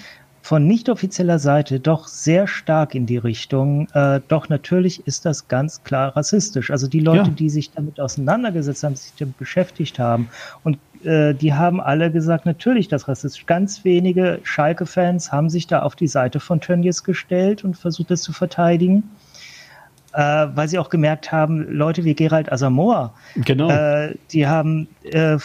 von nicht offizieller Seite doch sehr stark in die Richtung, äh, doch natürlich ist das ganz klar rassistisch. Also die Leute, ja. die sich damit auseinandergesetzt haben, sich damit beschäftigt haben und äh, die haben alle gesagt, natürlich das rassistisch. Ganz wenige Schalke-Fans haben sich da auf die Seite von Tönnies gestellt und versucht es zu verteidigen. Äh, weil sie auch gemerkt haben, Leute wie Gerald Asamoah, genau. Äh, die haben äh,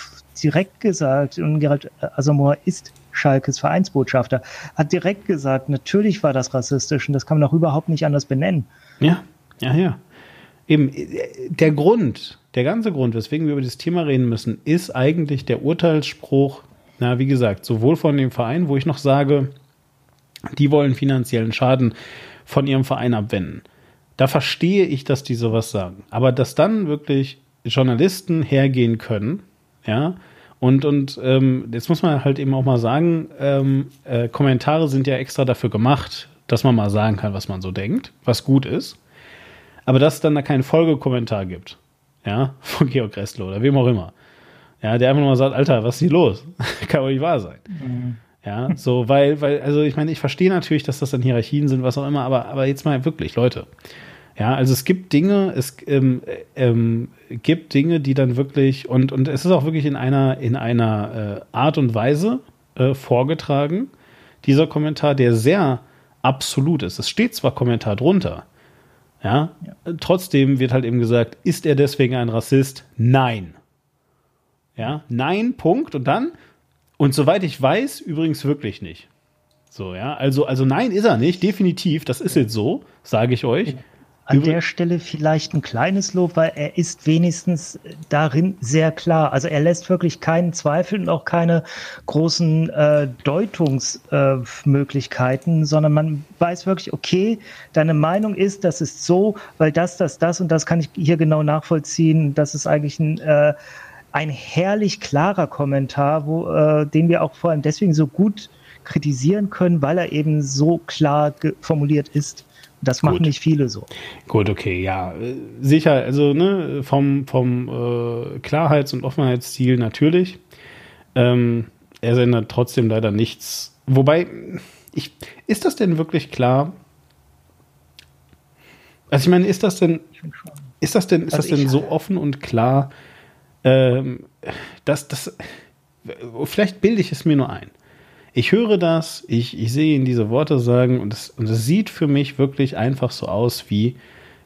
direkt gesagt, und Gerald Asamoah ist Schalkes Vereinsbotschafter, hat direkt gesagt, natürlich war das rassistisch und das kann man auch überhaupt nicht anders benennen. Ja, ja, ja. Eben, der Grund, der ganze Grund, weswegen wir über dieses Thema reden müssen, ist eigentlich der Urteilsspruch, na, wie gesagt, sowohl von dem Verein, wo ich noch sage, die wollen finanziellen Schaden von ihrem Verein abwenden. Da verstehe ich, dass die sowas sagen. Aber dass dann wirklich Journalisten hergehen können, ja, und, und ähm, jetzt muss man halt eben auch mal sagen, ähm, äh, Kommentare sind ja extra dafür gemacht, dass man mal sagen kann, was man so denkt, was gut ist. Aber dass es dann da keinen Folgekommentar gibt, ja, von Georg Restlo oder wem auch immer, ja, der einfach nur mal sagt, Alter, was ist hier los? kann doch nicht wahr sein. Mhm. Ja, so, weil, weil, also ich meine, ich verstehe natürlich, dass das dann Hierarchien sind, was auch immer, aber, aber jetzt mal wirklich, Leute, ja, also es gibt Dinge, es ähm, ähm, gibt Dinge, die dann wirklich und und es ist auch wirklich in einer in einer äh, Art und Weise äh, vorgetragen. Dieser Kommentar, der sehr absolut ist. Es steht zwar Kommentar drunter, ja, ja, trotzdem wird halt eben gesagt, ist er deswegen ein Rassist? Nein. Ja, nein, Punkt und dann und soweit ich weiß, übrigens wirklich nicht. So, ja, also also nein ist er nicht, definitiv, das ist jetzt so, sage ich euch. An der Stelle vielleicht ein kleines Lob, weil er ist wenigstens darin sehr klar. Also er lässt wirklich keinen Zweifel und auch keine großen äh, Deutungsmöglichkeiten, äh, sondern man weiß wirklich, okay, deine Meinung ist, das ist so, weil das, das, das und das kann ich hier genau nachvollziehen. Das ist eigentlich ein, äh, ein herrlich klarer Kommentar, wo, äh, den wir auch vor allem deswegen so gut kritisieren können, weil er eben so klar formuliert ist. Das machen nicht viele so. Gut, okay, ja. Sicher, also ne, vom, vom äh, Klarheits- und Offenheitsziel natürlich. Ähm, er sendet trotzdem leider nichts. Wobei, ich, ist das denn wirklich klar? Also ich meine, ist das denn, ist das denn, ist also das denn so offen und klar, ähm, dass das, vielleicht bilde ich es mir nur ein ich höre das, ich, ich sehe ihn diese Worte sagen und es, und es sieht für mich wirklich einfach so aus wie,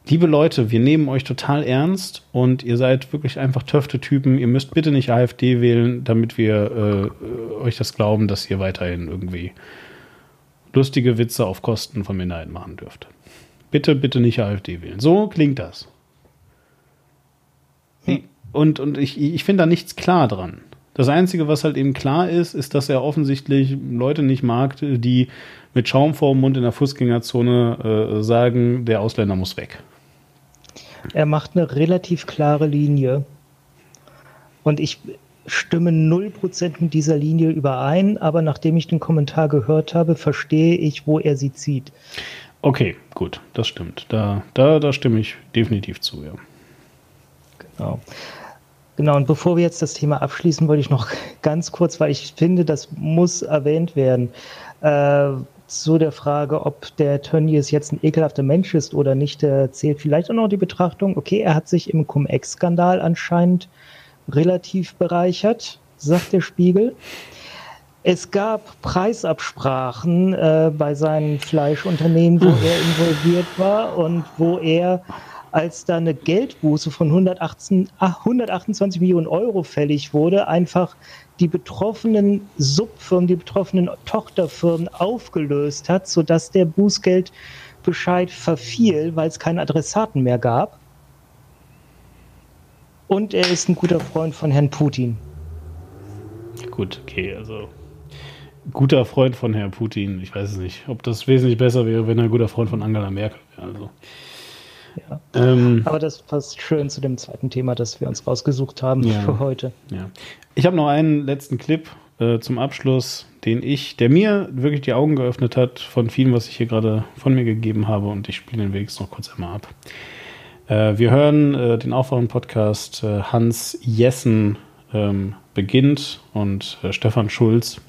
liebe Leute, wir nehmen euch total ernst und ihr seid wirklich einfach töfte Typen. Ihr müsst bitte nicht AfD wählen, damit wir äh, euch das glauben, dass ihr weiterhin irgendwie lustige Witze auf Kosten von Minderheiten machen dürft. Bitte, bitte nicht AfD wählen. So klingt das. Hm. Und, und ich, ich finde da nichts klar dran. Das Einzige, was halt eben klar ist, ist, dass er offensichtlich Leute nicht mag, die mit Schaum vor dem Mund in der Fußgängerzone äh, sagen, der Ausländer muss weg. Er macht eine relativ klare Linie. Und ich, stimmen 0% mit dieser Linie überein, aber nachdem ich den Kommentar gehört habe, verstehe ich, wo er sie zieht. Okay, gut, das stimmt. Da, da, da stimme ich definitiv zu, ja. Genau. Genau, und bevor wir jetzt das Thema abschließen, wollte ich noch ganz kurz, weil ich finde, das muss erwähnt werden, äh, zu der Frage, ob der Tönnies jetzt ein ekelhafter Mensch ist oder nicht, äh, zählt vielleicht auch noch die Betrachtung, okay, er hat sich im Cum-Ex-Skandal anscheinend relativ bereichert, sagt der Spiegel. Es gab Preisabsprachen äh, bei seinen Fleischunternehmen, wo er involviert war und wo er, als da eine Geldbuße von 118, 128 Millionen Euro fällig wurde, einfach die betroffenen Subfirmen, die betroffenen Tochterfirmen aufgelöst hat, sodass der Bußgeldbescheid verfiel, weil es keine Adressaten mehr gab. Und er ist ein guter Freund von Herrn Putin. Gut, okay, also guter Freund von Herrn Putin. Ich weiß es nicht, ob das wesentlich besser wäre, wenn er ein guter Freund von Angela Merkel wäre. Also. Ja. Ähm, Aber das passt schön zu dem zweiten Thema, das wir uns rausgesucht haben ja, für heute. Ja. Ich habe noch einen letzten Clip äh, zum Abschluss, den ich, der mir wirklich die Augen geöffnet hat von vielen, was ich hier gerade von mir gegeben habe und ich spiele den wenigstens noch kurz einmal ab. Äh, wir hören äh, den Aufwachen-Podcast äh, Hans Jessen ähm, beginnt und äh, Stefan Schulz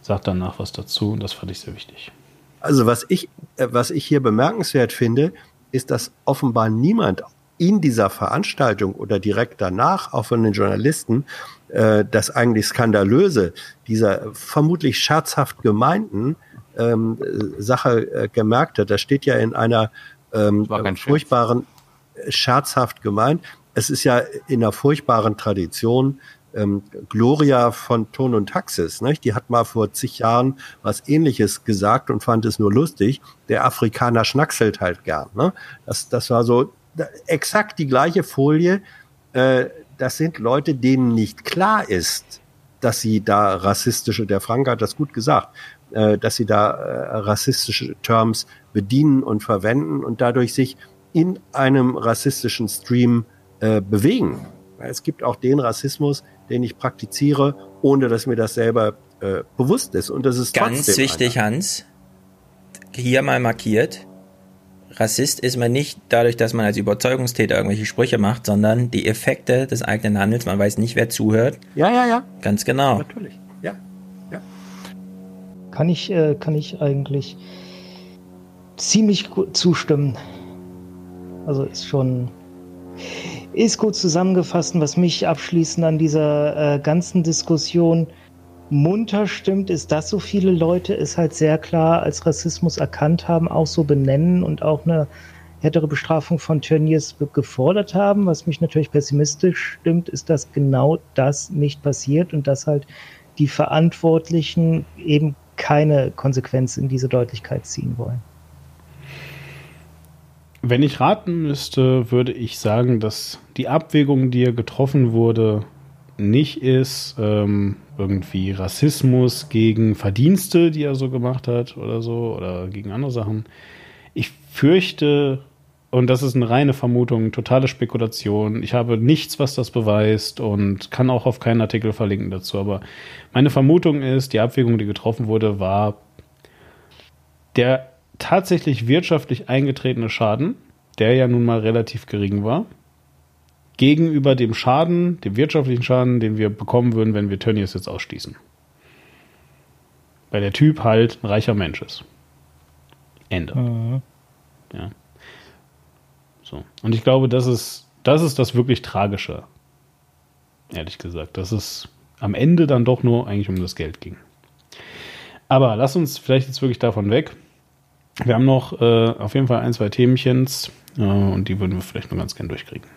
sagt danach was dazu und das fand ich sehr wichtig. Also was ich, äh, was ich hier bemerkenswert finde, ist, dass offenbar niemand in dieser Veranstaltung oder direkt danach, auch von den Journalisten, äh, das eigentlich Skandalöse dieser vermutlich scherzhaft gemeinten ähm, Sache äh, gemerkt hat. Das steht ja in einer ähm, furchtbaren scherzhaft gemeint. Es ist ja in einer furchtbaren Tradition. Ähm, Gloria von Ton und Taxis, nicht? die hat mal vor zig Jahren was ähnliches gesagt und fand es nur lustig. Der Afrikaner schnackselt halt gern. Ne? Das, das war so exakt die gleiche Folie. Äh, das sind Leute, denen nicht klar ist, dass sie da rassistische, der Frank hat das gut gesagt, äh, dass sie da äh, rassistische Terms bedienen und verwenden und dadurch sich in einem rassistischen Stream äh, bewegen. Es gibt auch den Rassismus, den ich praktiziere, ohne dass mir das selber äh, bewusst ist. Und das ist ganz wichtig, einer. Hans. Hier mal markiert. Rassist ist man nicht dadurch, dass man als Überzeugungstäter irgendwelche Sprüche macht, sondern die Effekte des eigenen Handels. Man weiß nicht, wer zuhört. Ja, ja, ja. Ganz genau. Natürlich. Ja, ja. Kann ich, äh, kann ich eigentlich ziemlich zustimmen. Also ist schon ist gut zusammengefasst. Was mich abschließend an dieser äh, ganzen Diskussion munter stimmt, ist, dass so viele Leute es halt sehr klar als Rassismus erkannt haben, auch so benennen und auch eine härtere Bestrafung von Tönnies gefordert haben. Was mich natürlich pessimistisch stimmt, ist, dass genau das nicht passiert und dass halt die Verantwortlichen eben keine Konsequenz in diese Deutlichkeit ziehen wollen. Wenn ich raten müsste, würde ich sagen, dass die Abwägung, die hier getroffen wurde, nicht ist ähm, irgendwie Rassismus gegen Verdienste, die er so gemacht hat oder so, oder gegen andere Sachen. Ich fürchte, und das ist eine reine Vermutung, totale Spekulation. Ich habe nichts, was das beweist und kann auch auf keinen Artikel verlinken dazu. Aber meine Vermutung ist, die Abwägung, die getroffen wurde, war der tatsächlich wirtschaftlich eingetretene Schaden, der ja nun mal relativ gering war, gegenüber dem Schaden, dem wirtschaftlichen Schaden, den wir bekommen würden, wenn wir Tönnies jetzt ausschließen. Weil der Typ halt ein reicher Mensch ist. Ende. Mhm. Ja. So. Und ich glaube, das ist, das ist das wirklich Tragische. Ehrlich gesagt. Dass es am Ende dann doch nur eigentlich um das Geld ging. Aber lass uns vielleicht jetzt wirklich davon weg. Wir haben noch äh, auf jeden Fall ein, zwei Themchens äh, und die würden wir vielleicht noch ganz gern durchkriegen.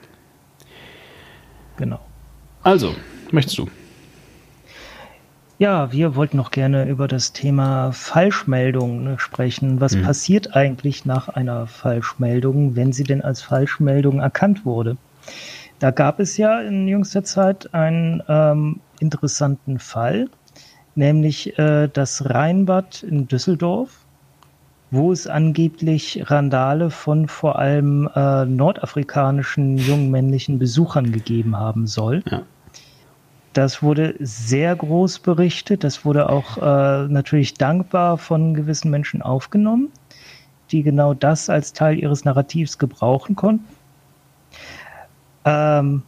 Genau. Also, möchtest du? Ja, wir wollten noch gerne über das Thema Falschmeldung ne, sprechen. Was mhm. passiert eigentlich nach einer Falschmeldung, wenn sie denn als Falschmeldung erkannt wurde? Da gab es ja in jüngster Zeit einen ähm, interessanten Fall, nämlich äh, das Rheinbad in Düsseldorf wo es angeblich Randale von vor allem äh, nordafrikanischen jungen männlichen Besuchern gegeben haben soll. Ja. das wurde sehr groß berichtet. Das wurde auch äh, natürlich dankbar von gewissen Menschen aufgenommen, die genau das als Teil ihres Narrativs gebrauchen konnten. Ähm,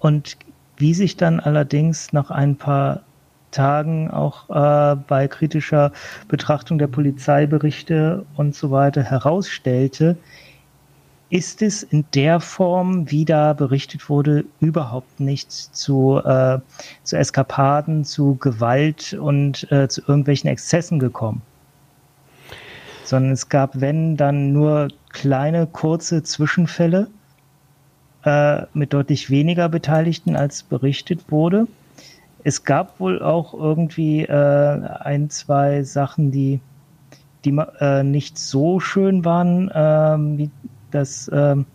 und wie sich dann allerdings nach ein paar Tagen auch äh, bei kritischer Betrachtung der Polizeiberichte und so weiter herausstellte, ist es in der Form, wie da berichtet wurde, überhaupt nicht zu, äh, zu Eskapaden, zu Gewalt und äh, zu irgendwelchen Exzessen gekommen. Sondern es gab, wenn, dann nur kleine, kurze Zwischenfälle äh, mit deutlich weniger Beteiligten, als berichtet wurde. Es gab wohl auch irgendwie äh, ein, zwei Sachen, die, die äh, nicht so schön waren, äh, wie dass, ähm,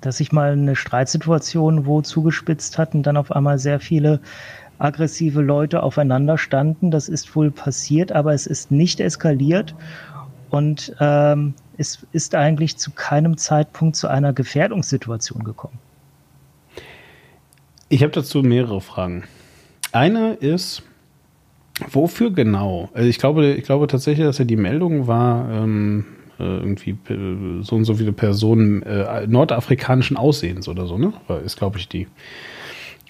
dass sich mal eine Streitsituation wo zugespitzt hat und dann auf einmal sehr viele aggressive Leute aufeinander standen. Das ist wohl passiert, aber es ist nicht eskaliert und ähm, es ist eigentlich zu keinem Zeitpunkt zu einer Gefährdungssituation gekommen. Ich habe dazu mehrere Fragen. Eine ist, wofür genau? Also ich glaube, ich glaube tatsächlich, dass ja die Meldung war, ähm, äh, irgendwie äh, so und so viele Personen äh, nordafrikanischen Aussehens oder so, ne? Ist, glaube ich, die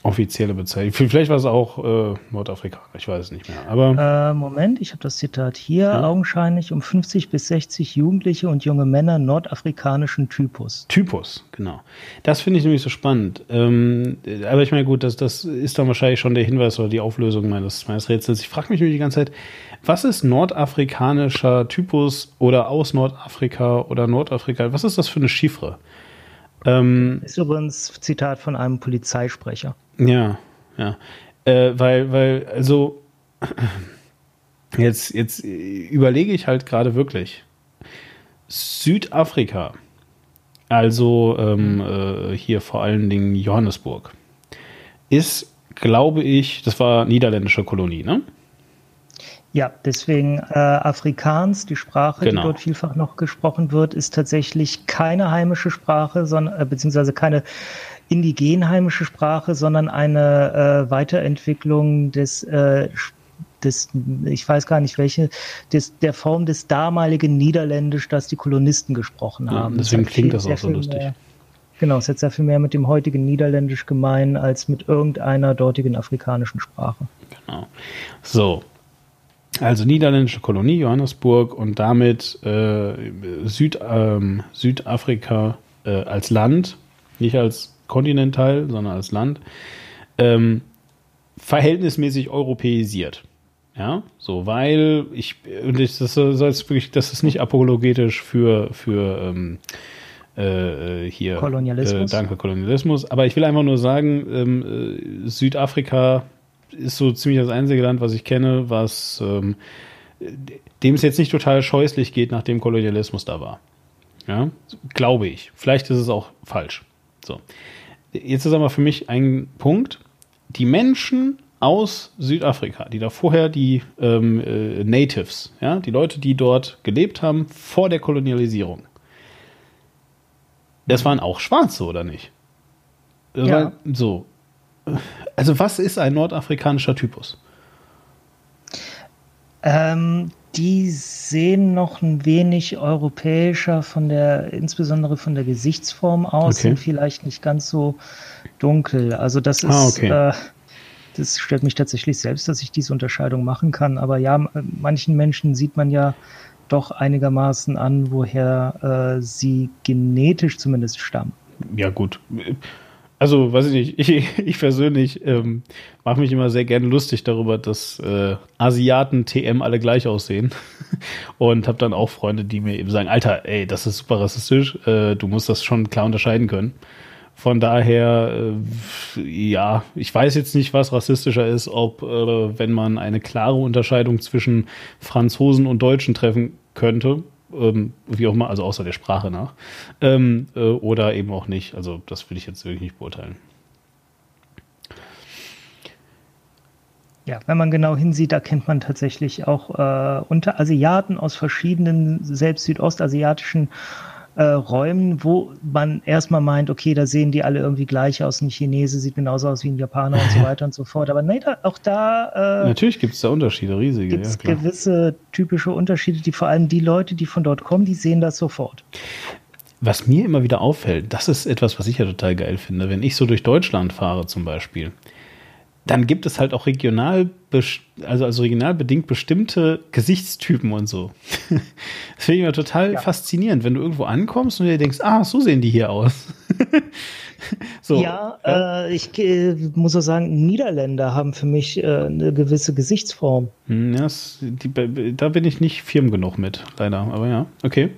offizielle Bezeichnung. Vielleicht war es auch äh, Nordafrikaner, ich weiß es nicht mehr. Aber äh, Moment, ich habe das Zitat hier. Ja. Augenscheinlich um 50 bis 60 Jugendliche und junge Männer nordafrikanischen Typus. Typus, genau. Das finde ich nämlich so spannend. Ähm, aber ich meine, gut, das, das ist dann wahrscheinlich schon der Hinweis oder die Auflösung meines, meines Rätsels. Ich frage mich nämlich die ganze Zeit, was ist nordafrikanischer Typus oder aus Nordafrika oder Nordafrika? Was ist das für eine Chiffre? Ähm, ist übrigens Zitat von einem Polizeisprecher. Ja, ja. Äh, weil, weil, also, jetzt, jetzt überlege ich halt gerade wirklich. Südafrika, also ähm, äh, hier vor allen Dingen Johannesburg, ist, glaube ich, das war niederländische Kolonie, ne? Ja, deswegen äh, Afrikaans, die Sprache, genau. die dort vielfach noch gesprochen wird, ist tatsächlich keine heimische Sprache, sondern äh, beziehungsweise keine indigen heimische Sprache, sondern eine äh, Weiterentwicklung des äh, des, ich weiß gar nicht welche, des, der Form des damaligen Niederländisch, das die Kolonisten gesprochen haben. Ja, deswegen klingt das auch so lustig. Mehr, genau, es hat sehr viel mehr mit dem heutigen Niederländisch gemein als mit irgendeiner dortigen afrikanischen Sprache. Genau. So, also niederländische Kolonie Johannesburg und damit äh, Süd, ähm, Südafrika äh, als Land, nicht als Kontinental, sondern als Land, ähm, verhältnismäßig europäisiert. Ja, so, weil ich, und ich, das soll jetzt wirklich, das ist nicht apologetisch für, für ähm, äh, hier. Kolonialismus. Äh, danke, Kolonialismus. Aber ich will einfach nur sagen, ähm, äh, Südafrika ist so ziemlich das einzige Land, was ich kenne, was ähm, dem es jetzt nicht total scheußlich geht, nachdem Kolonialismus da war. Ja, glaube ich. Vielleicht ist es auch falsch. So. Jetzt ist aber für mich ein Punkt. Die Menschen aus Südafrika, die da vorher die ähm, äh, Natives, ja, die Leute, die dort gelebt haben vor der Kolonialisierung, das waren auch Schwarze, oder nicht? Das ja. War, so. Also was ist ein nordafrikanischer Typus? Ähm, die sehen noch ein wenig europäischer von der, insbesondere von der Gesichtsform aus, okay. sind vielleicht nicht ganz so dunkel. Also das ah, ist, ah, okay. äh, das stellt mich tatsächlich selbst, dass ich diese Unterscheidung machen kann. Aber ja, manchen Menschen sieht man ja doch einigermaßen an, woher äh, sie genetisch zumindest stammen. Ja gut, also, weiß ich nicht, ich, ich persönlich ähm, mache mich immer sehr gerne lustig darüber, dass äh, Asiaten TM alle gleich aussehen. Und habe dann auch Freunde, die mir eben sagen, Alter, ey, das ist super rassistisch, äh, du musst das schon klar unterscheiden können. Von daher, äh, ja, ich weiß jetzt nicht, was rassistischer ist, ob, äh, wenn man eine klare Unterscheidung zwischen Franzosen und Deutschen treffen könnte, ähm, wie auch immer, also außer der Sprache nach, ähm, äh, oder eben auch nicht. Also das will ich jetzt wirklich nicht beurteilen. Ja, wenn man genau hinsieht, erkennt man tatsächlich auch äh, unter Asiaten aus verschiedenen, selbst südostasiatischen äh, Räumen, wo man erstmal meint, okay, da sehen die alle irgendwie gleich aus. Ein Chinese sieht genauso aus wie ein Japaner und so weiter und so fort. Aber nee, da, auch da. Äh, Natürlich gibt es da Unterschiede, riesige. Gibt es ja, gewisse typische Unterschiede, die vor allem die Leute, die von dort kommen, die sehen das sofort. Was mir immer wieder auffällt, das ist etwas, was ich ja total geil finde, wenn ich so durch Deutschland fahre zum Beispiel dann gibt es halt auch regional, also, also regional bedingt bestimmte Gesichtstypen und so. das finde ich immer total ja. faszinierend, wenn du irgendwo ankommst und dir denkst, ah, so sehen die hier aus. so, ja, äh, ich äh, muss auch sagen, Niederländer haben für mich äh, eine gewisse Gesichtsform. Hm, ja, die, da bin ich nicht firm genug mit, leider. Aber ja, okay.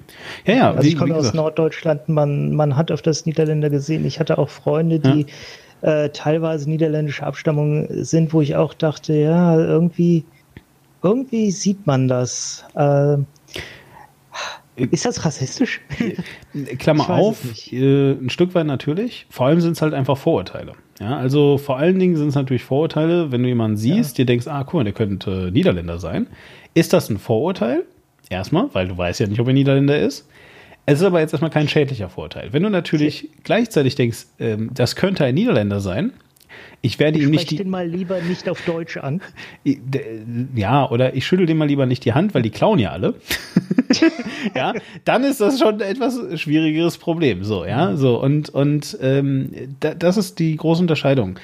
Ja, ja. Also wie, ich komme aus Norddeutschland, man, man hat öfters Niederländer gesehen. Ich hatte auch Freunde, die ja äh, teilweise niederländische Abstammung sind, wo ich auch dachte, ja, irgendwie, irgendwie sieht man das. Äh, ist das rassistisch? Klammer auf, äh, ein Stück weit natürlich. Vor allem sind es halt einfach Vorurteile. Ja, also vor allen Dingen sind es natürlich Vorurteile, wenn du jemanden siehst, ja. dir denkst, ah, guck mal, der könnte Niederländer sein. Ist das ein Vorurteil? Erstmal, weil du weißt ja nicht, ob er Niederländer ist. Es ist aber jetzt erstmal kein schädlicher Vorteil. Wenn du natürlich gleichzeitig denkst, ähm, das könnte ein Niederländer sein, ich werde ich ihm nicht die. den mal lieber nicht auf Deutsch an. Ja, oder ich schüttel dem mal lieber nicht die Hand, weil die klauen ja alle. ja, dann ist das schon ein etwas schwierigeres Problem. So, ja, so und und ähm, da, das ist die große Unterscheidung.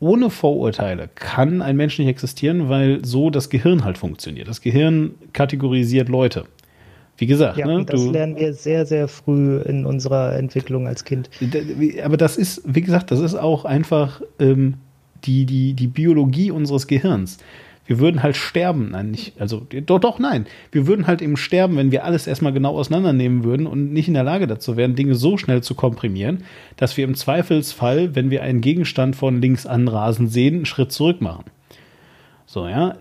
Ohne Vorurteile kann ein Mensch nicht existieren, weil so das Gehirn halt funktioniert. Das Gehirn kategorisiert Leute. Wie gesagt, ja, ne, das lernen wir sehr, sehr früh in unserer Entwicklung als Kind. Aber das ist, wie gesagt, das ist auch einfach ähm, die, die, die Biologie unseres Gehirns. Wir würden halt sterben, nein, nicht, also doch, doch, nein. Wir würden halt eben sterben, wenn wir alles erstmal genau auseinandernehmen würden und nicht in der Lage dazu wären, Dinge so schnell zu komprimieren, dass wir im Zweifelsfall, wenn wir einen Gegenstand von links anrasen sehen, einen Schritt zurück machen. So, ja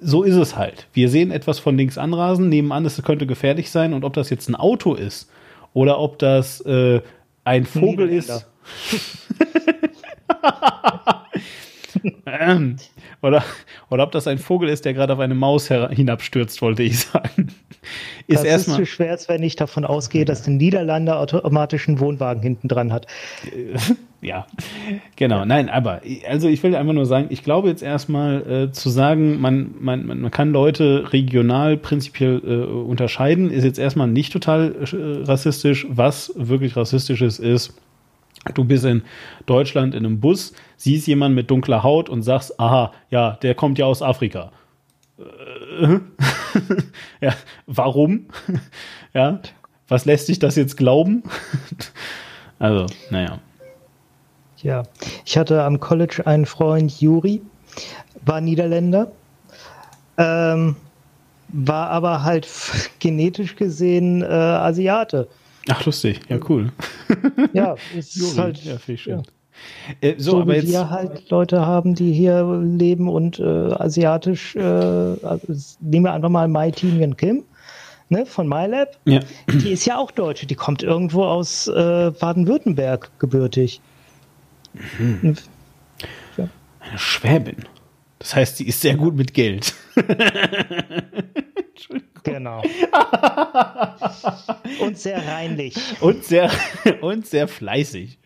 so ist es halt. Wir sehen etwas von links anrasen, nehmen an, es könnte gefährlich sein und ob das jetzt ein Auto ist oder ob das äh, ein Vogel ist. ähm, oder, oder ob das ein Vogel ist, der gerade auf eine Maus hinabstürzt, wollte ich sagen. Ist das ist zu schwer, wenn ich davon ausgehe, dass der Niederlande automatischen Wohnwagen hinten dran hat. ja, genau. Nein, aber also ich will einfach nur sagen, ich glaube jetzt erstmal äh, zu sagen, man, man, man kann Leute regional prinzipiell äh, unterscheiden, ist jetzt erstmal nicht total äh, rassistisch. Was wirklich rassistisch ist, ist, du bist in Deutschland in einem Bus, siehst jemanden mit dunkler Haut und sagst, aha, ja, der kommt ja aus Afrika. Äh, ja, warum? ja, was lässt sich das jetzt glauben? also, naja. Ja, ich hatte am College einen Freund, Juri, war Niederländer, ähm, war aber halt genetisch gesehen äh, Asiate. Ach, lustig, ja, cool. ja, ist halt. Ja, viel schön. Ja. Äh, so, so aber wie jetzt, wir halt Leute haben, die hier leben und äh, asiatisch, äh, also, nehmen wir einfach mal Mai Tinian Kim ne, von MyLab. Ja. Die ist ja auch Deutsche, die kommt irgendwo aus äh, Baden-Württemberg gebürtig. Mhm. Ja. Eine Schwäbin. Das heißt, sie ist sehr gut mit Geld. Genau. und sehr reinlich. Und sehr, und sehr fleißig.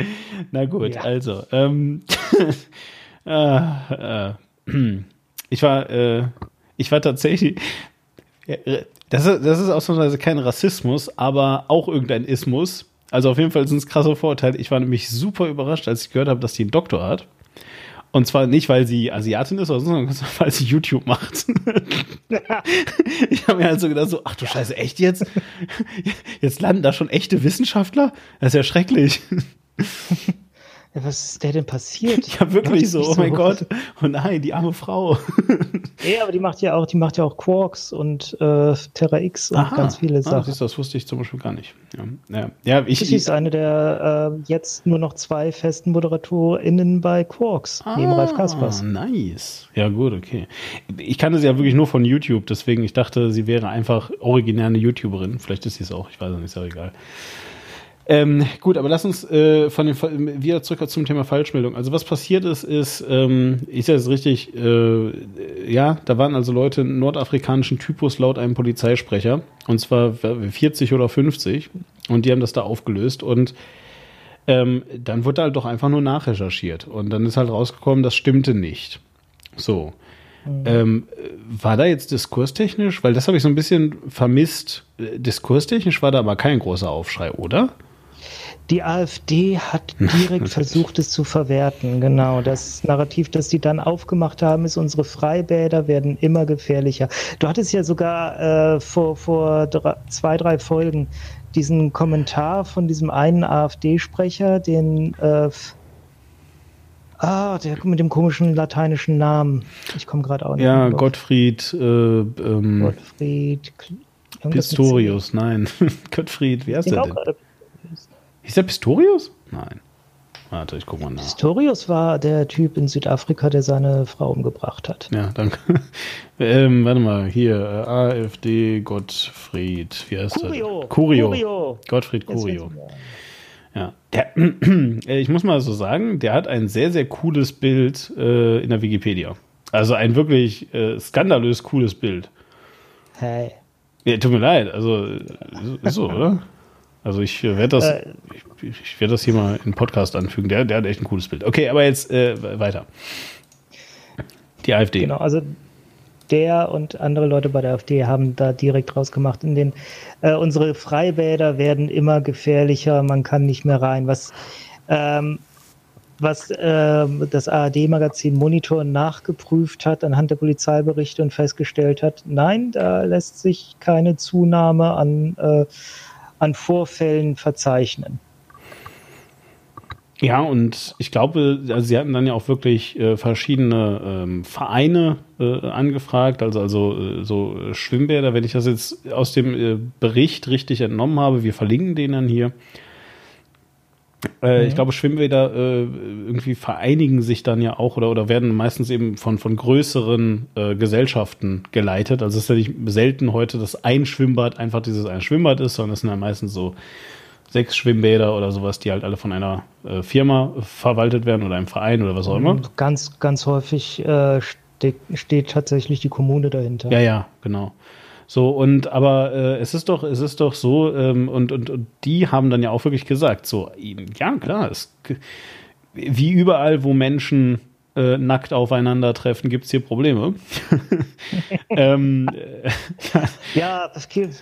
Na gut, ja. also. Ähm, äh, äh, ich war, äh, ich war tatsächlich. Das ist, das ist ausnahmsweise kein Rassismus, aber auch irgendein Ismus. Also auf jeden Fall sind es krasse Vorurteile. Ich war nämlich super überrascht, als ich gehört habe, dass die einen Doktor hat. Und zwar nicht, weil sie Asiatin ist, sondern weil sie YouTube macht. ich habe mir halt so gedacht, so, ach du Scheiße, echt jetzt? Jetzt landen da schon echte Wissenschaftler? Das ist ja schrecklich. Was ist der denn passiert? Ja, wirklich so, oh mein so. Gott. Oh nein, die arme Frau. Ja, aber die macht ja auch, die macht ja auch Quarks und äh, Terra X und Aha. ganz viele ah, Sachen. Ah, das wusste ich zum Beispiel gar nicht. Ja, ja, ja ich, Sie ist eine der äh, jetzt nur noch zwei festen ModeratorInnen bei Quarks, ah, neben Ralf Kaspers. Nice. Ja, gut, okay. Ich kannte sie ja wirklich nur von YouTube, deswegen ich dachte, sie wäre einfach originär eine YouTuberin. Vielleicht ist sie es auch, ich weiß nicht, ist ja egal. Ähm, gut, aber lass uns äh, von den wieder zurück zum Thema Falschmeldung. Also was passiert ist, ist, ähm, ist ja jetzt richtig, äh, ja, da waren also Leute nordafrikanischen Typus laut einem Polizeisprecher, und zwar 40 oder 50. Und die haben das da aufgelöst und ähm, dann wurde halt doch einfach nur nachrecherchiert. Und dann ist halt rausgekommen, das stimmte nicht. So. Mhm. Ähm, war da jetzt diskurstechnisch, weil das habe ich so ein bisschen vermisst. Äh, diskurstechnisch war da aber kein großer Aufschrei, oder? Die AfD hat direkt versucht, es zu verwerten. Genau, das Narrativ, das die dann aufgemacht haben, ist, unsere Freibäder werden immer gefährlicher. Du hattest ja sogar äh, vor, vor drei, zwei, drei Folgen diesen Kommentar von diesem einen AfD-Sprecher, den äh, Ah, der mit dem komischen lateinischen Namen. Ich komme gerade auch nicht. Ja, Gottfried. Äh, ähm, Gottfried. Pistorius, nein. Gottfried, wie heißt der denn? Ist der Pistorius? Nein. Warte, ich guck mal nach. Pistorius war der Typ in Südafrika, der seine Frau umgebracht hat. Ja, danke. ähm, warte mal, hier, äh, AfD Gottfried, wie heißt Curio. der? Curio. Curio. Gottfried Curio. Ja, der, äh, ich muss mal so sagen, der hat ein sehr, sehr cooles Bild äh, in der Wikipedia. Also ein wirklich äh, skandalös cooles Bild. Hey. Ja, tut mir leid, also so, oder? Also ich äh, werde das, äh, ich, ich werde das hier mal in Podcast anfügen. Der, der hat echt ein cooles Bild. Okay, aber jetzt äh, weiter. Die AfD. Genau, also der und andere Leute bei der AfD haben da direkt rausgemacht. In den äh, unsere Freibäder werden immer gefährlicher, man kann nicht mehr rein. Was ähm, was äh, das ARD-Magazin Monitor nachgeprüft hat anhand der Polizeiberichte und festgestellt hat, nein, da lässt sich keine Zunahme an äh, an Vorfällen verzeichnen. Ja, und ich glaube, also sie hatten dann ja auch wirklich äh, verschiedene ähm, Vereine äh, angefragt, also, also äh, so Schwimmbäder, wenn ich das jetzt aus dem äh, Bericht richtig entnommen habe, wir verlinken den dann hier. Äh, mhm. Ich glaube, Schwimmbäder äh, irgendwie vereinigen sich dann ja auch oder, oder werden meistens eben von, von größeren Gesellschaften geleitet. Also es ist ja nicht selten heute, dass ein Schwimmbad einfach dieses ein Schwimmbad ist, sondern es sind dann meistens so sechs Schwimmbäder oder sowas, die halt alle von einer äh, Firma verwaltet werden oder einem Verein oder was auch immer. Ganz, ganz häufig äh, steht, steht tatsächlich die Kommune dahinter. Ja, ja, genau. So, und aber äh, es ist doch, es ist doch so, ähm, und, und, und die haben dann ja auch wirklich gesagt, so, ja, klar, es, wie überall, wo Menschen äh, nackt aufeinandertreffen, gibt es hier Probleme. ähm, äh, ja,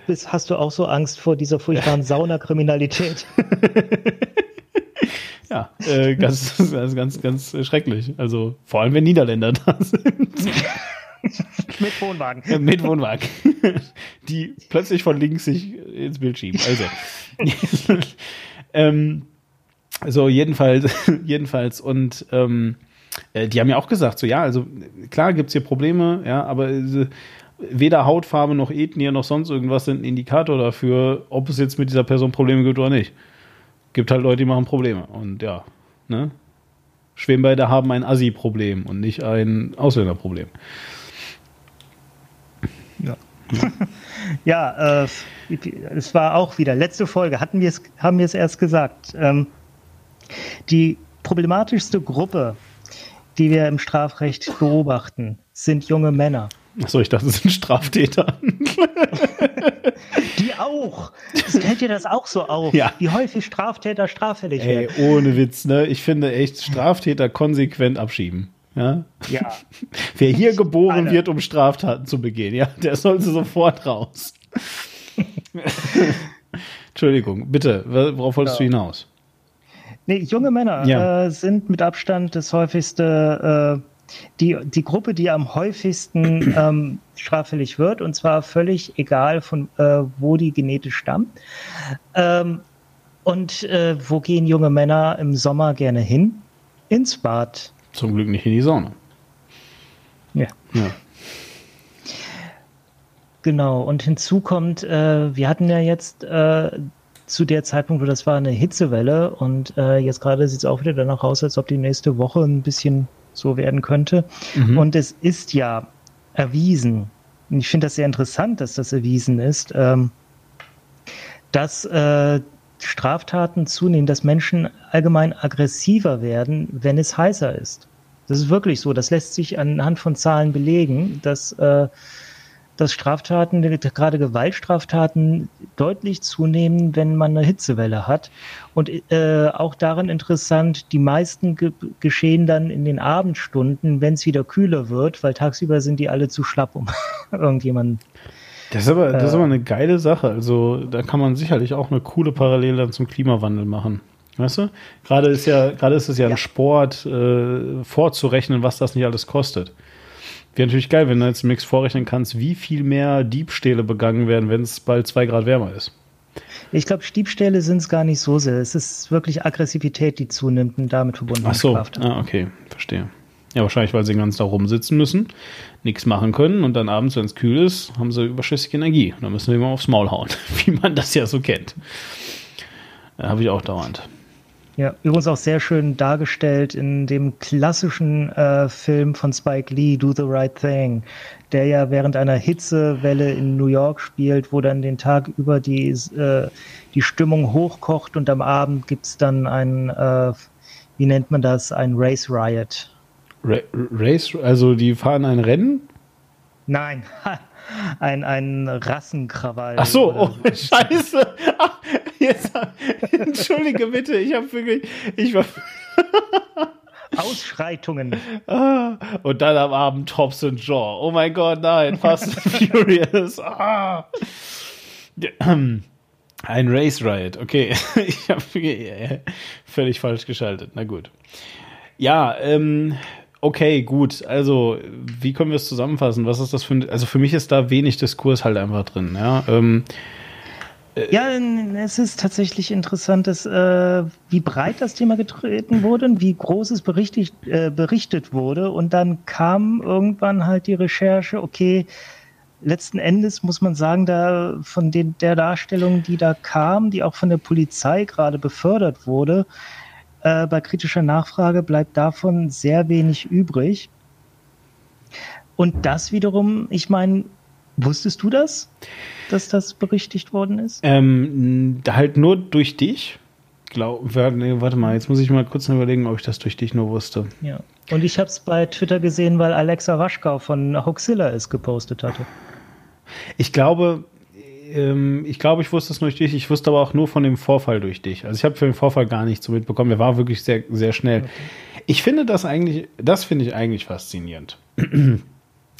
das hast du auch so Angst vor dieser furchtbaren Saunakriminalität. ja, äh, ganz, ganz, ganz, ganz schrecklich. Also vor allem, wenn Niederländer da sind. mit Wohnwagen. Ja, mit Wohnwagen. Die plötzlich von links sich ins Bild schieben. Also. ähm, so, jedenfalls, jedenfalls. Und ähm, äh, die haben ja auch gesagt, so ja, also klar gibt es hier Probleme, ja, aber äh, weder Hautfarbe noch Ethnie noch sonst irgendwas sind ein Indikator dafür, ob es jetzt mit dieser Person Probleme gibt oder nicht. Gibt halt Leute, die machen Probleme. Und ja, ne? Schwimmbäder haben ein Assi-Problem und nicht ein Ausländerproblem. Ja. ja, äh, es war auch wieder letzte Folge, hatten wir es, haben wir es erst gesagt. Ähm, die problematischste Gruppe die wir im Strafrecht beobachten, sind junge Männer. Achso, ich dachte, es sind Straftäter. die auch. Fällt dir das auch so auf? Ja. Wie häufig Straftäter straffällig Ey, werden? ohne Witz, ne? Ich finde echt Straftäter konsequent abschieben. Ja. ja. Wer hier geboren Alle. wird, um Straftaten zu begehen, ja, der sollte sofort raus. Entschuldigung, bitte, worauf wolltest ja. du hinaus? Nee, junge Männer ja. äh, sind mit Abstand das häufigste, äh, die, die Gruppe, die am häufigsten ähm, straffällig wird, und zwar völlig egal, von äh, wo die genetisch stammen. Ähm, und äh, wo gehen junge Männer im Sommer gerne hin? Ins Bad. Zum Glück nicht in die Sauna. Ja. ja. Genau, und hinzu kommt, äh, wir hatten ja jetzt äh, zu der Zeitpunkt, wo das war eine Hitzewelle und äh, jetzt gerade sieht es auch wieder danach aus, als ob die nächste Woche ein bisschen so werden könnte. Mhm. Und es ist ja erwiesen, und ich finde das sehr interessant, dass das erwiesen ist, ähm, dass äh, Straftaten zunehmen, dass Menschen allgemein aggressiver werden, wenn es heißer ist. Das ist wirklich so. Das lässt sich anhand von Zahlen belegen, dass äh, dass Straftaten, gerade Gewaltstraftaten, deutlich zunehmen, wenn man eine Hitzewelle hat. Und äh, auch daran interessant, die meisten ge geschehen dann in den Abendstunden, wenn es wieder kühler wird, weil tagsüber sind die alle zu schlapp, um irgendjemanden. Das ist, aber, das ist aber eine geile Sache. Also da kann man sicherlich auch eine coole Parallele zum Klimawandel machen. Weißt du? Gerade ist ja, gerade ist es ja, ja. ein Sport, äh, vorzurechnen, was das nicht alles kostet. Wäre natürlich geil, wenn du jetzt Mix vorrechnen kannst, wie viel mehr Diebstähle begangen werden, wenn es bald zwei Grad wärmer ist. Ich glaube, Diebstähle sind es gar nicht so sehr. Es ist wirklich Aggressivität, die zunimmt und damit verbunden Ach so, ah, okay, verstehe. Ja, wahrscheinlich, weil sie den ganzen Tag rumsitzen müssen, nichts machen können und dann abends, wenn es kühl ist, haben sie überschüssige Energie. Und dann müssen wir immer aufs Maul hauen, wie man das ja so kennt. Habe ich auch dauernd. Ja, übrigens auch sehr schön dargestellt in dem klassischen äh, Film von Spike Lee, Do the Right Thing, der ja während einer Hitzewelle in New York spielt, wo dann den Tag über die, äh, die Stimmung hochkocht und am Abend gibt's dann ein, äh, wie nennt man das, ein Race Riot. Ra Race, also die fahren ein Rennen? Nein, ein, ein Rassenkrawall. Ach so, oh, scheiße. Ach, jetzt, entschuldige bitte, ich habe wirklich, ich war... Ausschreitungen. Ah, und dann am Abend Tops und Jaw. Oh mein Gott, nein, Fast and Furious. Ah. Ein Race Riot, okay. Ich habe völlig falsch geschaltet. Na gut. Ja, ähm, Okay, gut. Also, wie können wir es zusammenfassen? Was ist das für ein, also für mich ist da wenig Diskurs halt einfach drin, ja. Ähm, äh, ja, es ist tatsächlich interessant, dass, äh, wie breit das Thema getreten wurde und wie groß es berichtet, äh, berichtet wurde. Und dann kam irgendwann halt die Recherche, okay, letzten Endes muss man sagen, da von den, der Darstellung, die da kam, die auch von der Polizei gerade befördert wurde, äh, bei kritischer Nachfrage bleibt davon sehr wenig übrig. Und das wiederum, ich meine, wusstest du das, dass das berichtigt worden ist? Ähm, halt nur durch dich. Glaub, nee, warte mal, jetzt muss ich mal kurz überlegen, ob ich das durch dich nur wusste. Ja. Und ich habe es bei Twitter gesehen, weil Alexa Waschkau von Hoxilla es gepostet hatte. Ich glaube, ähm, ich glaube, ich wusste es nur durch dich. Ich wusste aber auch nur von dem Vorfall durch dich. Also ich habe für den Vorfall gar nichts so mitbekommen. Der war wirklich sehr, sehr schnell. Okay. Ich finde das eigentlich, das finde ich eigentlich faszinierend.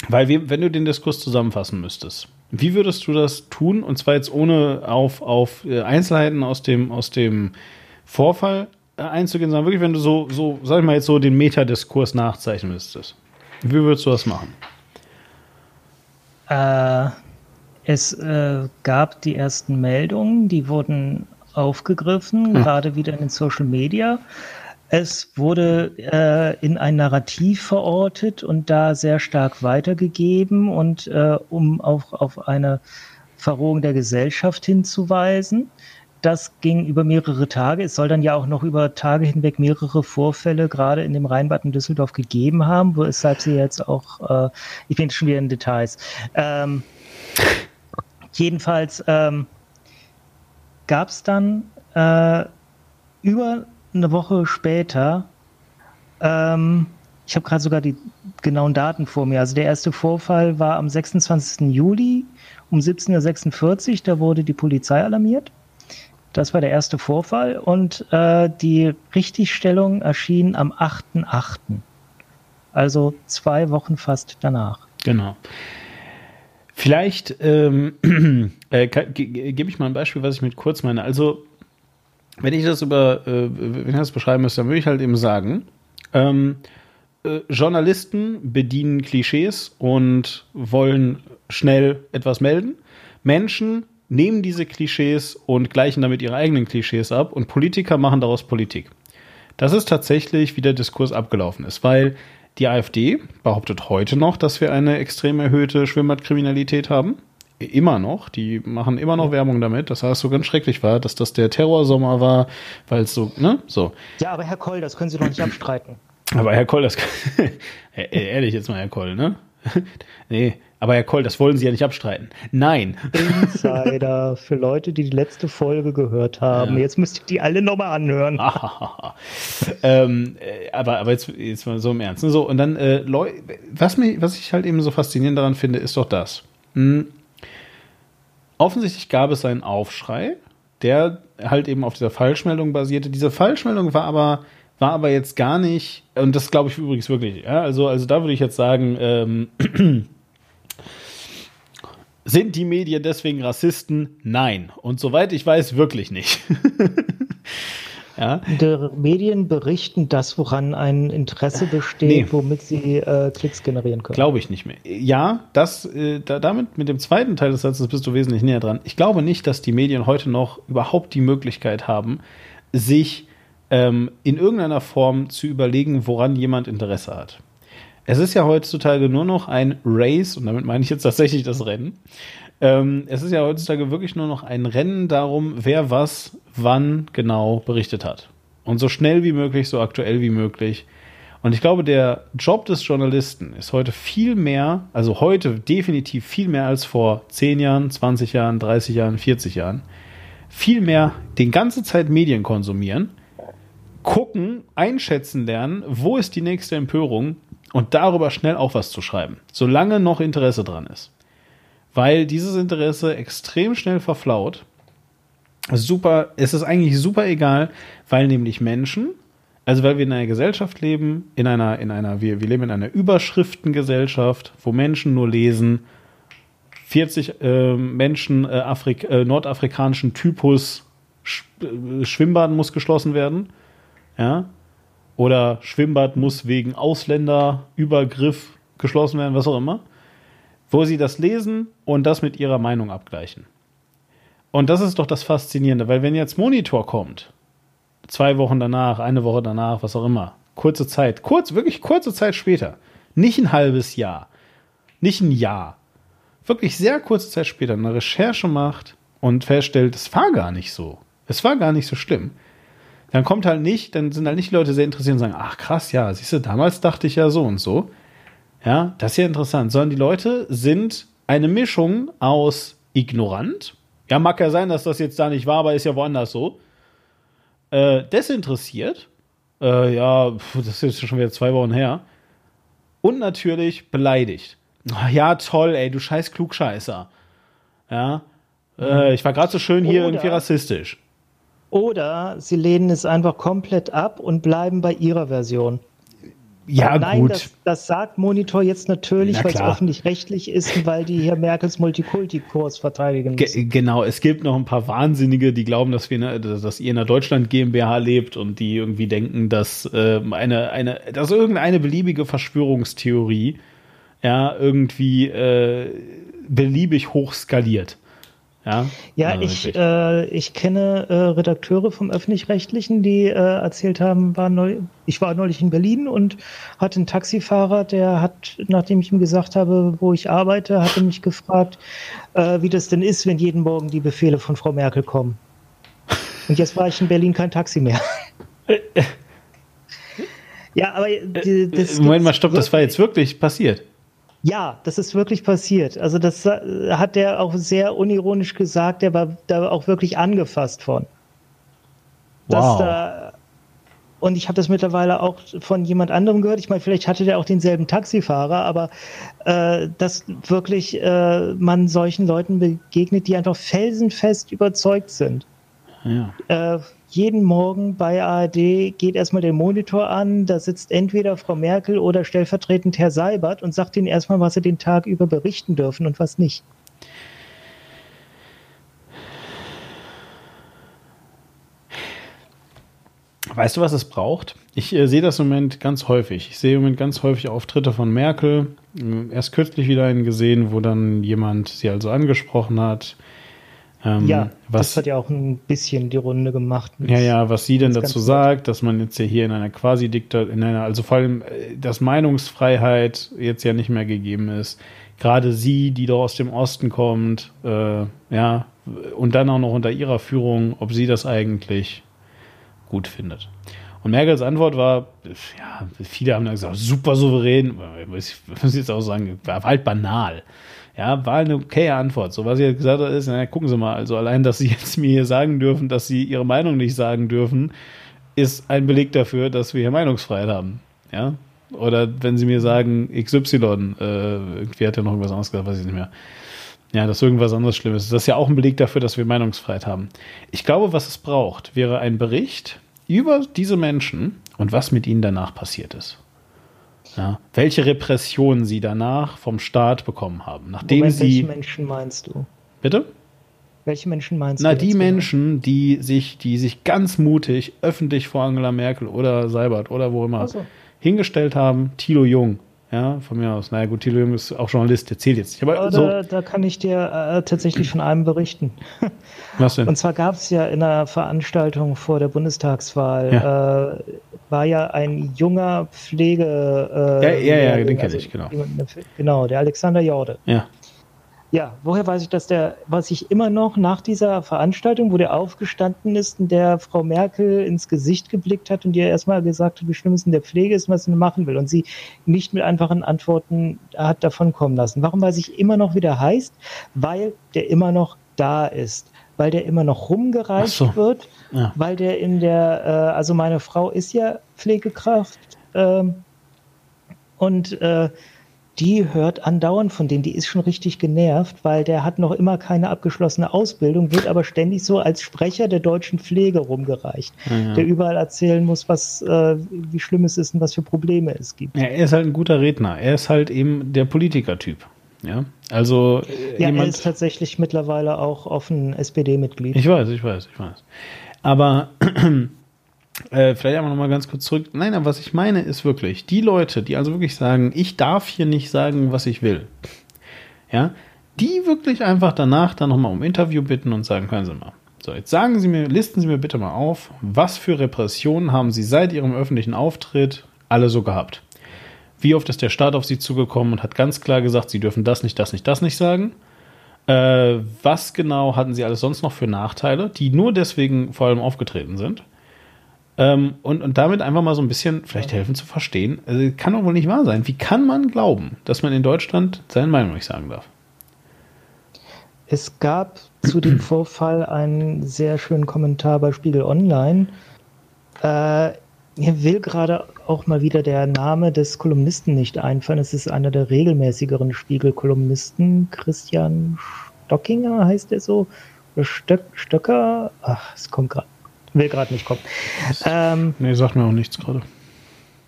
Weil wir, wenn du den Diskurs zusammenfassen müsstest, wie würdest du das tun? Und zwar jetzt ohne auf, auf äh, Einzelheiten aus dem, aus dem Vorfall äh, einzugehen, sondern wirklich, wenn du so, so, sag ich mal jetzt so den Metadiskurs nachzeichnen müsstest. Wie würdest du das machen? Äh, es äh, gab die ersten Meldungen, die wurden aufgegriffen, hm. gerade wieder in den Social Media. Es wurde äh, in ein Narrativ verortet und da sehr stark weitergegeben und äh, um auch auf eine Verrohung der Gesellschaft hinzuweisen. Das ging über mehrere Tage. Es soll dann ja auch noch über Tage hinweg mehrere Vorfälle gerade in dem Rheinbad in Düsseldorf gegeben haben, weshalb sie jetzt auch, äh, ich bin schon wieder in Details. Ähm, Jedenfalls ähm, gab es dann äh, über eine Woche später, ähm, ich habe gerade sogar die genauen Daten vor mir, also der erste Vorfall war am 26. Juli um 17.46 Uhr, da wurde die Polizei alarmiert. Das war der erste Vorfall und äh, die Richtigstellung erschien am 8.8. Also zwei Wochen fast danach. Genau. Vielleicht ähm, äh, gebe ich mal ein Beispiel, was ich mit kurz meine. Also, wenn ich das über, äh, wenn ich das beschreiben müsste, dann würde ich halt eben sagen, ähm, äh, Journalisten bedienen Klischees und wollen schnell etwas melden. Menschen nehmen diese Klischees und gleichen damit ihre eigenen Klischees ab und Politiker machen daraus Politik. Das ist tatsächlich, wie der Diskurs abgelaufen ist, weil die AfD behauptet heute noch, dass wir eine extrem erhöhte Schwimmbadkriminalität haben. Immer noch. Die machen immer noch Werbung damit. Das heißt, so ganz schrecklich war, dass das der Terrorsommer war, weil es so, ne? So. Ja, aber Herr Koll, das können Sie doch nicht abstreiten. Aber Herr Koll, das ehrlich jetzt mal, Herr Koll, ne? nee, aber Herr Koll, das wollen Sie ja nicht abstreiten. Nein. Insider für Leute, die die letzte Folge gehört haben. Ja. Jetzt müsst ihr die alle nochmal anhören. ähm, äh, aber, aber jetzt, jetzt mal so im Ernst. So, und dann, äh, was, mich, was ich halt eben so faszinierend daran finde, ist doch das. Hm. Offensichtlich gab es einen Aufschrei, der halt eben auf dieser Falschmeldung basierte. Diese Falschmeldung war aber, war aber jetzt gar nicht, und das glaube ich übrigens wirklich, ja, also, also da würde ich jetzt sagen, ähm, sind die Medien deswegen Rassisten? Nein. Und soweit ich weiß, wirklich nicht. ja. Die Medien berichten das, woran ein Interesse besteht, nee. womit sie äh, Klicks generieren können. Glaube ich nicht mehr. Ja, das, äh, da, damit mit dem zweiten Teil des Satzes bist du wesentlich näher dran. Ich glaube nicht, dass die Medien heute noch überhaupt die Möglichkeit haben, sich ähm, in irgendeiner Form zu überlegen, woran jemand Interesse hat. Es ist ja heutzutage nur noch ein Race, und damit meine ich jetzt tatsächlich das Rennen. Ähm, es ist ja heutzutage wirklich nur noch ein Rennen darum, wer was wann genau berichtet hat. Und so schnell wie möglich, so aktuell wie möglich. Und ich glaube, der Job des Journalisten ist heute viel mehr, also heute definitiv viel mehr als vor 10 Jahren, 20 Jahren, 30 Jahren, 40 Jahren, viel mehr den ganze Zeit Medien konsumieren, gucken, einschätzen lernen, wo ist die nächste Empörung und darüber schnell auch was zu schreiben, solange noch Interesse dran ist. Weil dieses Interesse extrem schnell verflaut. Super, es ist eigentlich super egal, weil nämlich Menschen, also weil wir in einer Gesellschaft leben, in einer, in einer, wir, wir leben in einer Überschriftengesellschaft, wo Menschen nur lesen, 40 äh, Menschen äh, Afrik äh, nordafrikanischen Typus Sch äh, Schwimmbad muss geschlossen werden. Ja, oder Schwimmbad muss wegen Ausländerübergriff geschlossen werden, was auch immer, wo sie das lesen und das mit ihrer Meinung abgleichen. Und das ist doch das Faszinierende, weil wenn jetzt Monitor kommt, zwei Wochen danach, eine Woche danach, was auch immer, kurze Zeit, kurz, wirklich kurze Zeit später, nicht ein halbes Jahr, nicht ein Jahr, wirklich sehr kurze Zeit später eine Recherche macht und feststellt, es war gar nicht so. Es war gar nicht so schlimm dann kommt halt nicht, dann sind halt nicht die Leute sehr interessiert und sagen, ach krass, ja, siehst du, damals dachte ich ja so und so. Ja, das ist ja interessant. Sondern die Leute sind eine Mischung aus ignorant. Ja, mag ja sein, dass das jetzt da nicht war, aber ist ja woanders so. Äh, desinteressiert. Äh, ja, das ist jetzt schon wieder zwei Wochen her. Und natürlich beleidigt. Ach, ja, toll, ey, du scheiß Klugscheißer. Ja. Äh, ich war gerade so schön hier Oder irgendwie rassistisch. Oder sie lehnen es einfach komplett ab und bleiben bei ihrer Version. Ja, Aber nein, gut. Das, das sagt Monitor jetzt natürlich, weil es öffentlich-rechtlich ist, weil die hier Merkels Multikulti-Kurs verteidigen müssen. Ge genau, es gibt noch ein paar Wahnsinnige, die glauben, dass, wir ne, dass ihr in der Deutschland GmbH lebt und die irgendwie denken, dass äh, eine, eine, dass irgendeine beliebige Verschwörungstheorie ja irgendwie äh, beliebig hoch skaliert. Ja, ja also ich, äh, ich kenne äh, Redakteure vom Öffentlich-Rechtlichen, die äh, erzählt haben, war neu, ich war neulich in Berlin und hatte einen Taxifahrer, der hat, nachdem ich ihm gesagt habe, wo ich arbeite, hatte mich gefragt, äh, wie das denn ist, wenn jeden Morgen die Befehle von Frau Merkel kommen. Und jetzt war ich in Berlin kein Taxi mehr. ja, aber die, das Moment mal, stopp, das war jetzt wirklich passiert. Ja, das ist wirklich passiert. Also das äh, hat der auch sehr unironisch gesagt, der war da auch wirklich angefasst von. Wow. Da, und ich habe das mittlerweile auch von jemand anderem gehört. Ich meine, vielleicht hatte der auch denselben Taxifahrer, aber äh, dass wirklich äh, man solchen Leuten begegnet, die einfach felsenfest überzeugt sind. Ja. Äh, jeden Morgen bei ARD geht erstmal der Monitor an, da sitzt entweder Frau Merkel oder stellvertretend Herr Seibert und sagt ihnen erstmal, was sie den Tag über berichten dürfen und was nicht. Weißt du, was es braucht? Ich äh, sehe das im Moment ganz häufig. Ich sehe im Moment ganz häufig Auftritte von Merkel. Erst kürzlich wieder einen gesehen, wo dann jemand sie also angesprochen hat ähm, ja, was, das hat ja auch ein bisschen die Runde gemacht. Ja, ja, was sie denn dazu sagt, dass man jetzt ja hier in einer quasi Diktatur, in einer, also vor allem, äh, dass Meinungsfreiheit jetzt ja nicht mehr gegeben ist. Gerade sie, die doch aus dem Osten kommt, äh, ja, und dann auch noch unter ihrer Führung, ob sie das eigentlich gut findet. Und Merkels Antwort war, ja, viele haben dann gesagt, super souverän, ich muss jetzt auch sagen, war halt banal. Ja, war eine okaye Antwort. So, was sie jetzt gesagt hat, ist, na, gucken Sie mal, also allein, dass Sie jetzt mir hier sagen dürfen, dass Sie Ihre Meinung nicht sagen dürfen, ist ein Beleg dafür, dass wir hier Meinungsfreiheit haben. Ja, oder wenn Sie mir sagen, XY, äh, irgendwie hat er noch irgendwas anderes gesagt, weiß ich nicht mehr. Ja, dass irgendwas anderes Schlimmes ist. Das ist ja auch ein Beleg dafür, dass wir Meinungsfreiheit haben. Ich glaube, was es braucht, wäre ein Bericht über diese Menschen und was mit ihnen danach passiert ist. Ja, welche Repressionen sie danach vom Staat bekommen haben, nachdem Moment, sie. Welche Menschen meinst du? Bitte? Welche Menschen meinst Na, du? die jetzt genau? Menschen, die sich, die sich ganz mutig öffentlich vor Angela Merkel oder Seibert oder wo immer so. hingestellt haben, Thilo Jung. Ja, von mir aus. Naja, gut, Thilo Jung ist auch Journalist, der zählt jetzt nicht. Aber so, da, da kann ich dir äh, tatsächlich von einem berichten. was denn? Und zwar gab es ja in einer Veranstaltung vor der Bundestagswahl, äh, war ja ein junger Pflege. Äh, Ja, ja, ja, den kenn ich, genau. Genau, der Alexander Jorde. Ja. Ja, woher weiß ich, dass der, was ich immer noch nach dieser Veranstaltung, wo der aufgestanden ist und der Frau Merkel ins Gesicht geblickt hat und ihr erstmal gesagt hat, wie schlimm es in der Pflege ist und was sie machen will und sie nicht mit einfachen Antworten hat davon kommen lassen. Warum weiß ich immer noch, wie der heißt? Weil der immer noch da ist. Weil der immer noch rumgereicht so. wird, Ja. weil der in der, äh, also meine Frau ist ja Pflegekraft ähm, und äh, die hört andauernd von dem, die ist schon richtig genervt, weil der hat noch immer keine abgeschlossene Ausbildung, wird aber ständig so als Sprecher der deutschen Pflege rumgereicht, der überall erzählen muss, was, äh, wie schlimm es ist und was für Probleme es gibt. ja, er ist halt ein guter Redner. Er ist halt eben der Politikertyp. Ja, also Ja, er jemand. ist tatsächlich mittlerweile auch offen SPD-Mitglied. Ich weiß, ich weiß, ich weiß. Aber äh, vielleicht einmal noch mal ganz kurz zurück. Nein, aber was ich meine ist wirklich, die Leute, die also wirklich sagen, ich darf hier nicht sagen, was ich will, ja, die wirklich einfach danach dann nochmal um Interview bitten und sagen, hören Sie mal. So, jetzt sagen Sie mir, listen Sie mir bitte mal auf, was für Repressionen haben Sie seit Ihrem öffentlichen Auftritt alle so gehabt? Wie oft ist der Staat auf Sie zugekommen und hat ganz klar gesagt, Sie dürfen das nicht, das nicht, das nicht sagen? Äh, was genau hatten sie alles sonst noch für Nachteile, die nur deswegen vor allem aufgetreten sind? Ähm, und, und damit einfach mal so ein bisschen vielleicht helfen zu verstehen. Also, kann doch wohl nicht wahr sein. Wie kann man glauben, dass man in Deutschland seine Meinung nicht sagen darf? Es gab zu dem Vorfall einen sehr schönen Kommentar bei Spiegel Online. Äh, mir will gerade auch mal wieder der Name des Kolumnisten nicht einfallen. Es ist einer der regelmäßigeren Spiegel-Kolumnisten. Christian Stockinger heißt er so. Oder Stöck, Stöcker? Ach, es kommt gerade. Will gerade nicht kommen. Ähm, Nee, sagt mir auch nichts gerade.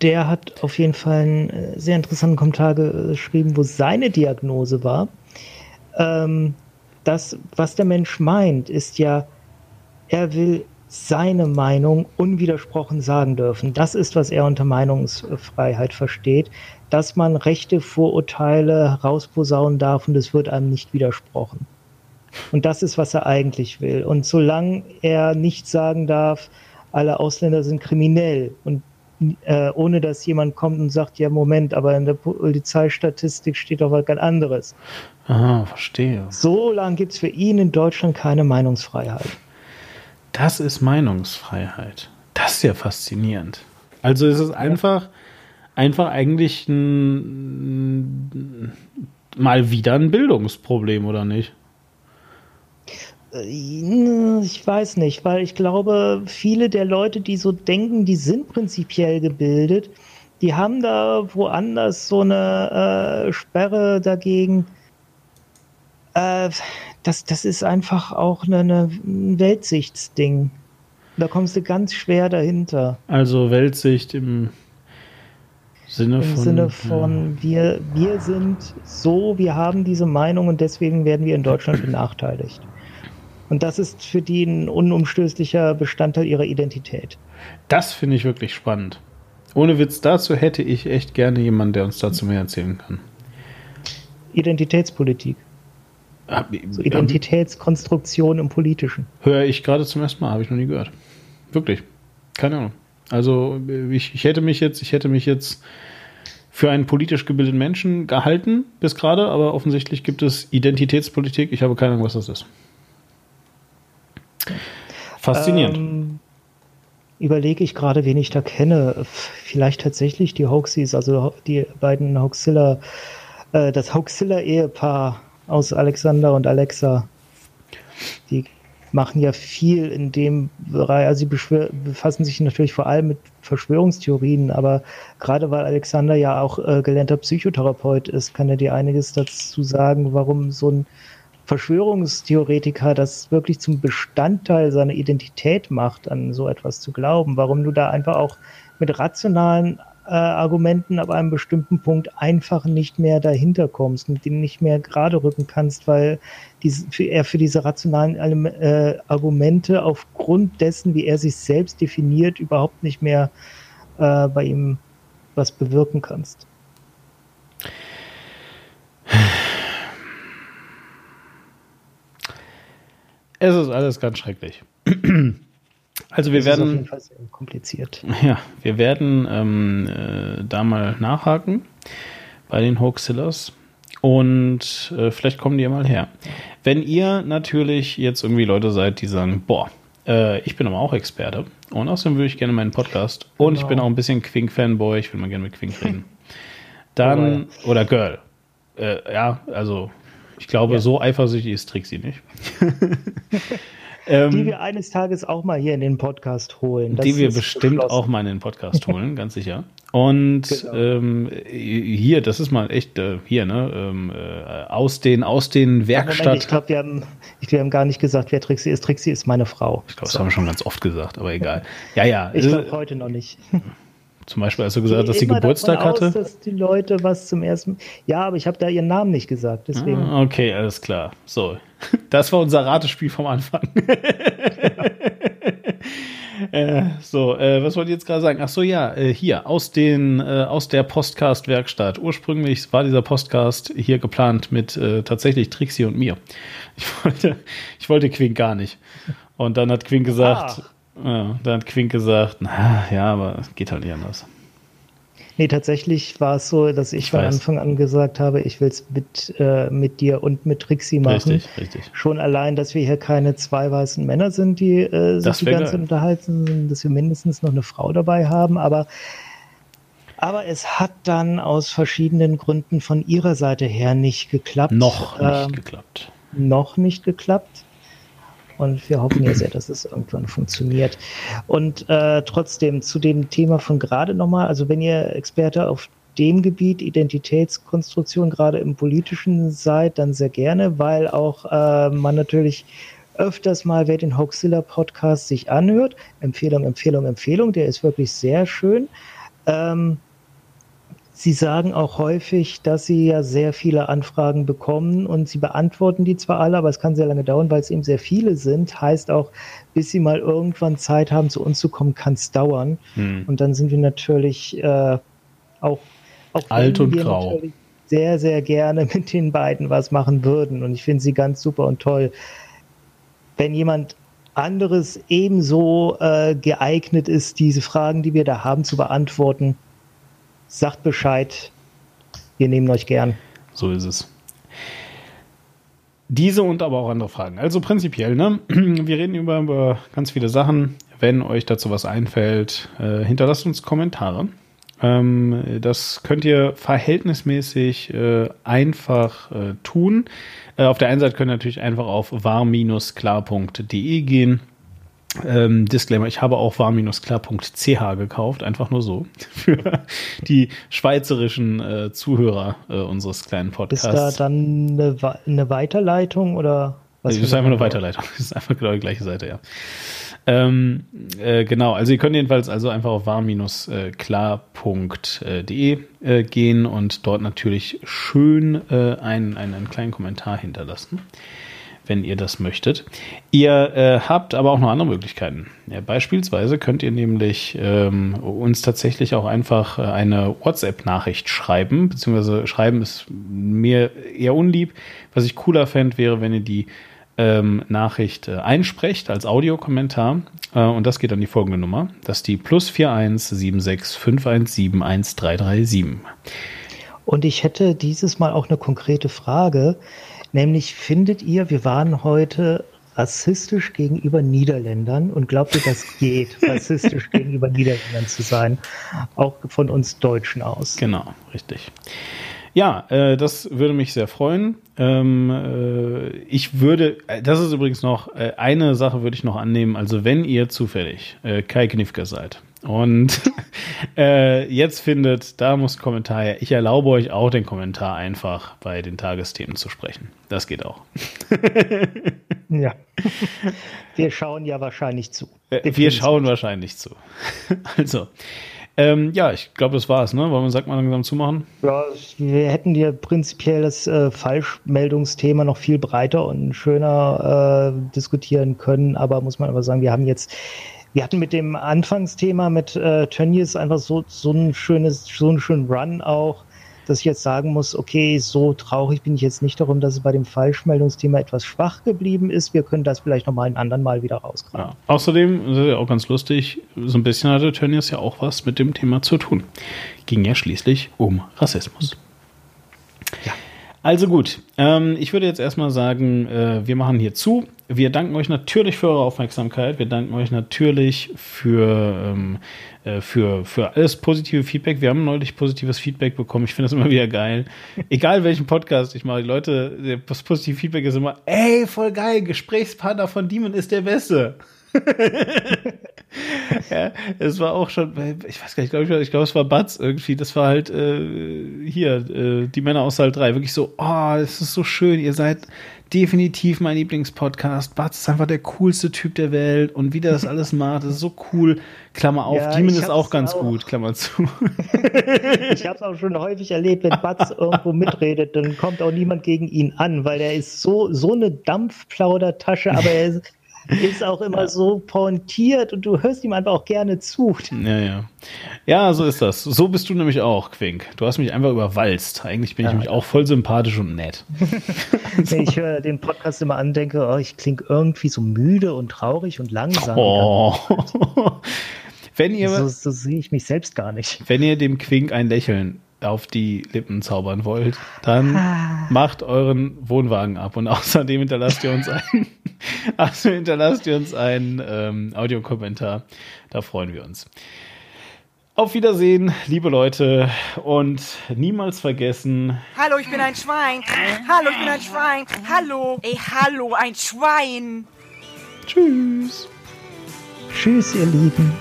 der hat auf jeden Fall einen äh, sehr interessanten Kommentar geschrieben, wo seine Diagnose war. Ähm, das, was der Mensch meint, ist ja, er will seine Meinung unwidersprochen sagen dürfen. Das ist, was er unter Meinungsfreiheit versteht, dass man rechte Vorurteile herausposaunen darf und es wird einem nicht widersprochen. Und das ist, was er eigentlich will. Und solange er nicht sagen darf, alle Ausländer sind kriminell und äh, ohne dass jemand kommt und sagt, ja, Moment, aber in der Polizeistatistik steht doch was ganz anderes. Aha, verstehe. So lange gibt es für ihn in Deutschland keine Meinungsfreiheit. Das ist Meinungsfreiheit. Das ist ja faszinierend. Also es ist einfach, einfach eigentlich ein, mal wieder ein Bildungsproblem, oder nicht? Äh, Ich weiß nicht, weil ich glaube, viele der Leute, die so denken, die sind prinzipiell gebildet, die haben da woanders so eine äh, Sperre dagegen. Äh, das, das ist einfach auch eine, eine, ein Weltsichtsding. Da kommst du ganz schwer dahinter. Also Weltsicht im Sinne Im von. Sinne von, wir, wir sind so, wir haben diese Meinung und deswegen werden wir in Deutschland benachteiligt. Und das ist für die ein unumstößlicher Bestandteil ihrer Identität. Das finde ich wirklich spannend. Ohne Witz, dazu hätte ich echt gerne jemanden, der uns dazu mehr erzählen kann. Identitätspolitik. So Identitätskonstruktion im Politischen. Höre ich gerade zum ersten Mal, habe ich noch nie gehört. Wirklich. Keine Ahnung. Also ich, ich hätte mich jetzt, ich hätte mich jetzt für einen politisch gebildeten Menschen gehalten bis gerade, aber offensichtlich gibt es Identitätspolitik. Ich habe keine Ahnung, was das ist. Faszinierend. Ähm, überlege ich gerade, wen ich da kenne. Vielleicht tatsächlich die Hoaxies, also die beiden Hoaxilla, äh, das Hoaxilla-Ehepaar aus Alexander und Alexa. Die machen ja viel in dem Bereich, also sie befassen sich natürlich vor allem mit Verschwörungstheorien, aber gerade weil Alexander ja auch äh, gelernter Psychotherapeut ist, kann er dir einiges dazu sagen, warum so ein Verschwörungstheoretiker das wirklich zum Bestandteil seiner Identität macht, an so etwas zu glauben. Warum du da einfach auch mit rationalen äh, Argumenten ab einem bestimmten Punkt einfach nicht mehr dahinter kommst und den nicht mehr gerade rücken kannst, weil diese, für, er für diese rationalen äh, Argumente aufgrund dessen, wie er sich selbst definiert, überhaupt nicht mehr äh, bei ihm was bewirken kannst. Es ist alles ganz schrecklich. Also wir das werden. Ist auf jeden Fall sehr kompliziert. Ja, wir werden ähm, äh, da mal nachhaken bei den Hoaxillers und äh, vielleicht kommen die ja mal her. Wenn ihr natürlich jetzt irgendwie Leute seid, die sagen, boah, äh, ich bin aber auch Experte und außerdem würde ich gerne meinen Podcast und genau. ich bin auch ein bisschen Quink-Fanboy, ich will mal gerne mit Quink reden. Dann, oh, oder Girl. Äh, ja, also ich glaube, ja. so eifersüchtig ist Trixie nicht. Ähm, die wir eines Tages auch mal hier in den Podcast holen. Das die wir bestimmt auch mal in den Podcast holen, ganz sicher. Und genau. ähm, hier, das ist mal echt äh, hier, ne? Ähm, äh, aus den aus den Werkstatt. ich glaube, wir haben, ich, wir haben gar nicht gesagt, wer Trixie ist. Trixie ist meine Frau. Ich glaube, das so. haben wir schon ganz oft gesagt, aber egal. Ja, ja. Ich glaube äh, heute noch nicht. Zum Beispiel, als du gesagt hast, dass sie Geburtstag aus, hatte. dass die Leute was zum ersten. Ja, aber ich habe da ihren Namen nicht gesagt, deswegen. Ah, okay, alles klar. So, das war unser Ratespiel vom Anfang. äh, so, äh, was wollte ich jetzt gerade sagen? Ach so, ja, äh, hier aus den äh, aus der Podcast-Werkstatt. Ursprünglich war dieser Podcast hier geplant mit äh, tatsächlich Trixie und mir. Ich wollte, ich wollte Quink gar nicht. Und dann hat Quink gesagt, ah. Ja, dann hat Quink gesagt, na ja, aber es geht halt nicht anders. Nee, tatsächlich war es so, dass ich, ich von weiß. Anfang an gesagt habe, ich will es mit, äh, mit dir und mit Trixie machen. Richtig, richtig. Schon allein, dass wir hier keine zwei weißen Männer sind, die äh, sich die ganze Zeit unterhalten, dass wir mindestens noch eine Frau dabei haben. Aber, aber es hat dann aus verschiedenen Gründen von ihrer Seite her nicht geklappt. Noch nicht ähm, geklappt. Noch nicht geklappt. Und wir hoffen ja sehr, dass es irgendwann funktioniert. Und äh, trotzdem zu dem Thema von gerade nochmal, also wenn ihr Experte auf dem Gebiet Identitätskonstruktion gerade im politischen seid, dann sehr gerne, weil auch äh, man natürlich öfters mal, wer den Hoaxilla Podcast sich anhört, Empfehlung, Empfehlung, Empfehlung, der ist wirklich sehr schön. Ähm, Sie sagen auch häufig, dass Sie ja sehr viele Anfragen bekommen und Sie beantworten die zwar alle, aber es kann sehr lange dauern, weil es eben sehr viele sind. Heißt auch, bis Sie mal irgendwann Zeit haben, zu uns zu kommen, kann es dauern. Hm. Und dann sind wir natürlich äh, auch, auch alt und grau. Sehr, sehr gerne mit den beiden was machen würden. Und ich finde sie ganz super und toll. Wenn jemand anderes ebenso äh, geeignet ist, diese Fragen, die wir da haben, zu beantworten, sagt Bescheid. Wir nehmen euch gern. So ist es. Diese und aber auch andere Fragen. Also prinzipiell, ne? Wir reden über, über ganz viele Sachen. Wenn euch dazu was einfällt, äh, hinterlasst uns Kommentare. Ähm, das könnt ihr verhältnismäßig äh, einfach äh, tun. Äh, auf der einen Seite könnt ihr natürlich einfach auf war-klar.de gehen ähm, Disclaimer, ich habe auch war-klar.ch gekauft, einfach nur so, für die schweizerischen äh, Zuhörer äh, unseres kleinen Podcasts. Ist da dann eine, eine Weiterleitung oder was? Das ist einfach eine Weiterleitung, das ist einfach genau die gleiche Seite, ja. Ähm, äh, genau, also ihr könnt jedenfalls also einfach auf war-klar.de äh, gehen und dort natürlich schön äh, einen, einen, einen kleinen Kommentar hinterlassen wenn ihr das möchtet. Ihr äh, habt aber auch noch andere Möglichkeiten. Ja, beispielsweise könnt ihr nämlich ähm, uns tatsächlich auch einfach äh, eine WhatsApp-Nachricht schreiben, beziehungsweise schreiben ist mir eher unlieb. Was ich cooler fände, wäre, wenn ihr die ähm, Nachricht äh, einsprecht als Audiokommentar. Äh, und das geht an die folgende Nummer. Das ist die plus 4176517137. Und ich hätte dieses Mal auch eine konkrete Frage. Nämlich findet ihr, wir waren heute rassistisch gegenüber Niederländern und glaubt ihr, das geht, rassistisch gegenüber Niederländern zu sein, auch von uns Deutschen aus? Genau, richtig. Ja, äh, das würde mich sehr freuen. Ähm, äh, ich würde, äh, das ist übrigens noch, äh, eine Sache würde ich noch annehmen. Also wenn ihr zufällig äh, Kai Knifker seid Und äh, jetzt findet, da muss Kommentar her. Ich erlaube euch auch den Kommentar einfach bei den Tagesthemen zu sprechen. Das geht auch. ja. Wir schauen ja wahrscheinlich zu. Äh, wir schauen wahrscheinlich zu. Also, ähm, ja, ich glaube, das war's, ne? Wollen wir Sack mal langsam zumachen? Ja, wir hätten ja prinzipiell das äh, Falschmeldungsthema noch viel breiter und schöner äh, diskutieren können, aber muss man aber sagen, wir haben jetzt wir hatten mit dem Anfangsthema mit äh, Tönnies einfach so, so ein schönes, so einen schönen Run auch, dass ich jetzt sagen muss, okay, so traurig bin ich jetzt nicht darum, dass es bei dem Falschmeldungsthema etwas schwach geblieben ist. Wir können das vielleicht nochmal einen anderen Mal wieder rauskramen. Ja. Außerdem, das ist ja auch ganz lustig, so ein bisschen hatte Tönnies ja auch was mit dem Thema zu tun. Ging ja schließlich um Rassismus. Ja. Also gut, ähm, ich würde jetzt erstmal sagen, äh, wir machen hier zu. Wir danken euch natürlich für eure Aufmerksamkeit. Wir danken euch natürlich für, ähm, äh, für, für alles positive Feedback. Wir haben neulich positives Feedback bekommen. Ich finde das immer wieder geil. Egal welchen Podcast ich mache, die Leute, das positive Feedback ist immer, ey, voll geil, Gesprächspartner von Demon ist der Beste. ja, es war auch schon, ich weiß gar nicht, ich glaube, ich glaub, es war Batz irgendwie. Das war halt äh, hier, äh, die Männer aus Saal 3. Wirklich so, oh, es ist so schön, ihr seid definitiv mein Lieblingspodcast. Batz ist einfach der coolste Typ der Welt und wie der das alles macht, ist so cool. Klammer auf, ja, Demon ist auch ganz auch. gut, Klammer zu. ich habe es auch schon häufig erlebt, wenn Batz irgendwo mitredet, dann kommt auch niemand gegen ihn an, weil er ist so, so eine Dampfplaudertasche, aber er ist ist auch immer ja. so pointiert und du hörst ihm einfach auch gerne zu. Ja, ja. Ja, so ist das. So bist du nämlich auch, Quink. Du hast mich einfach überwalzt. Eigentlich bin ja, ich nämlich ja. auch voll sympathisch und nett. Wenn ich höre den Podcast immer an, denke, oh, ich klinge irgendwie so müde und traurig und langsam. Oh. Wenn ihr, so, so sehe ich mich selbst gar nicht. Wenn ihr dem Quink ein Lächeln auf die Lippen zaubern wollt, dann ah. macht euren Wohnwagen ab und außerdem hinterlasst ihr uns einen, also hinterlasst ihr uns einen ähm, Audiokommentar. Da freuen wir uns. Auf Wiedersehen, liebe Leute, und niemals vergessen. Hallo, ich bin ein Schwein. Hallo, ich bin ein Schwein. Hallo. Ey, hallo, ein Schwein. Tschüss. Tschüss, ihr Lieben.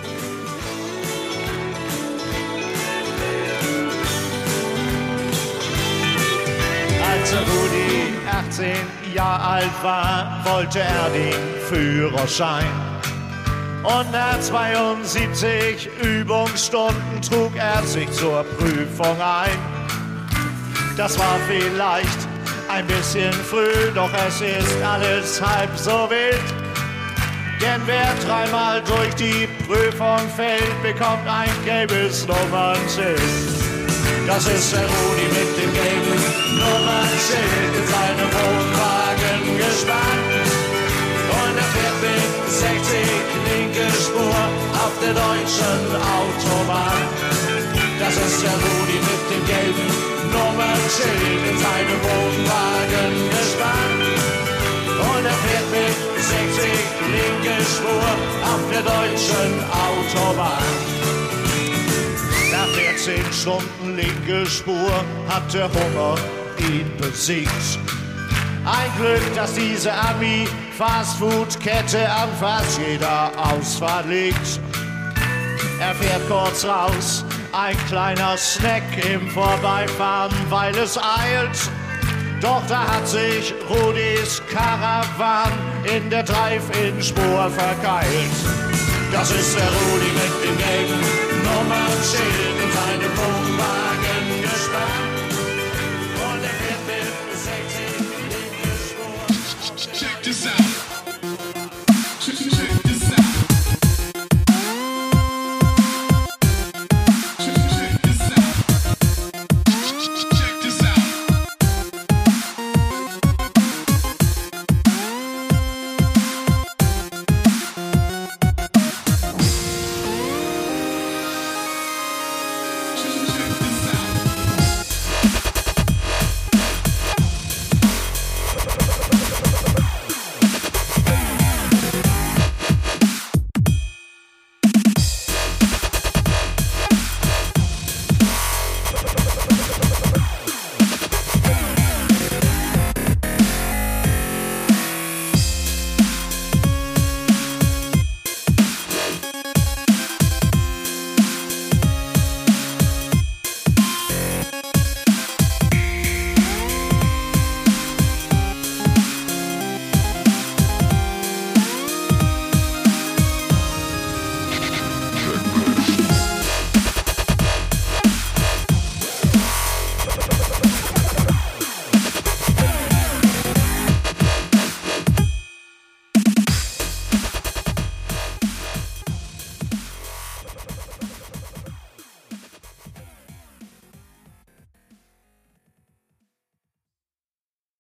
Als Rudi 18 Jahre alt war, wollte er den Führerschein. Und nach 72 Übungsstunden trug er sich zur Prüfung ein. Das war vielleicht ein bisschen früh, doch es ist alles halb so wild. Denn wer dreimal durch die Prüfung fällt, bekommt ein gelbes Nummernschild. Das ist der Rudi mit dem gelben Nummernschild in seinem Wohnwagen gespannt. Und er fährt mit 60 linke Spur auf der deutschen Autobahn. Das ist der Rudi mit dem gelben Nummernschild in seinem Wohnwagen gespannt. Und er fährt mit 60 linke Spur auf der deutschen Autobahn. Nach 14 Stunden linke Spur hat der Hunger ihn besiegt. Ein Glück, dass diese Ami-Fastfood-Kette an fast jeder Ausfahrt liegt. Er fährt kurz raus, ein kleiner Snack im Vorbeifahren, weil es eilt. Doch da hat sich Rudis Karawan in der Drive-In-Spur verkeilt. Das ist der Rudi mit dem gelben Nummernschild in seinem Wohnwagen.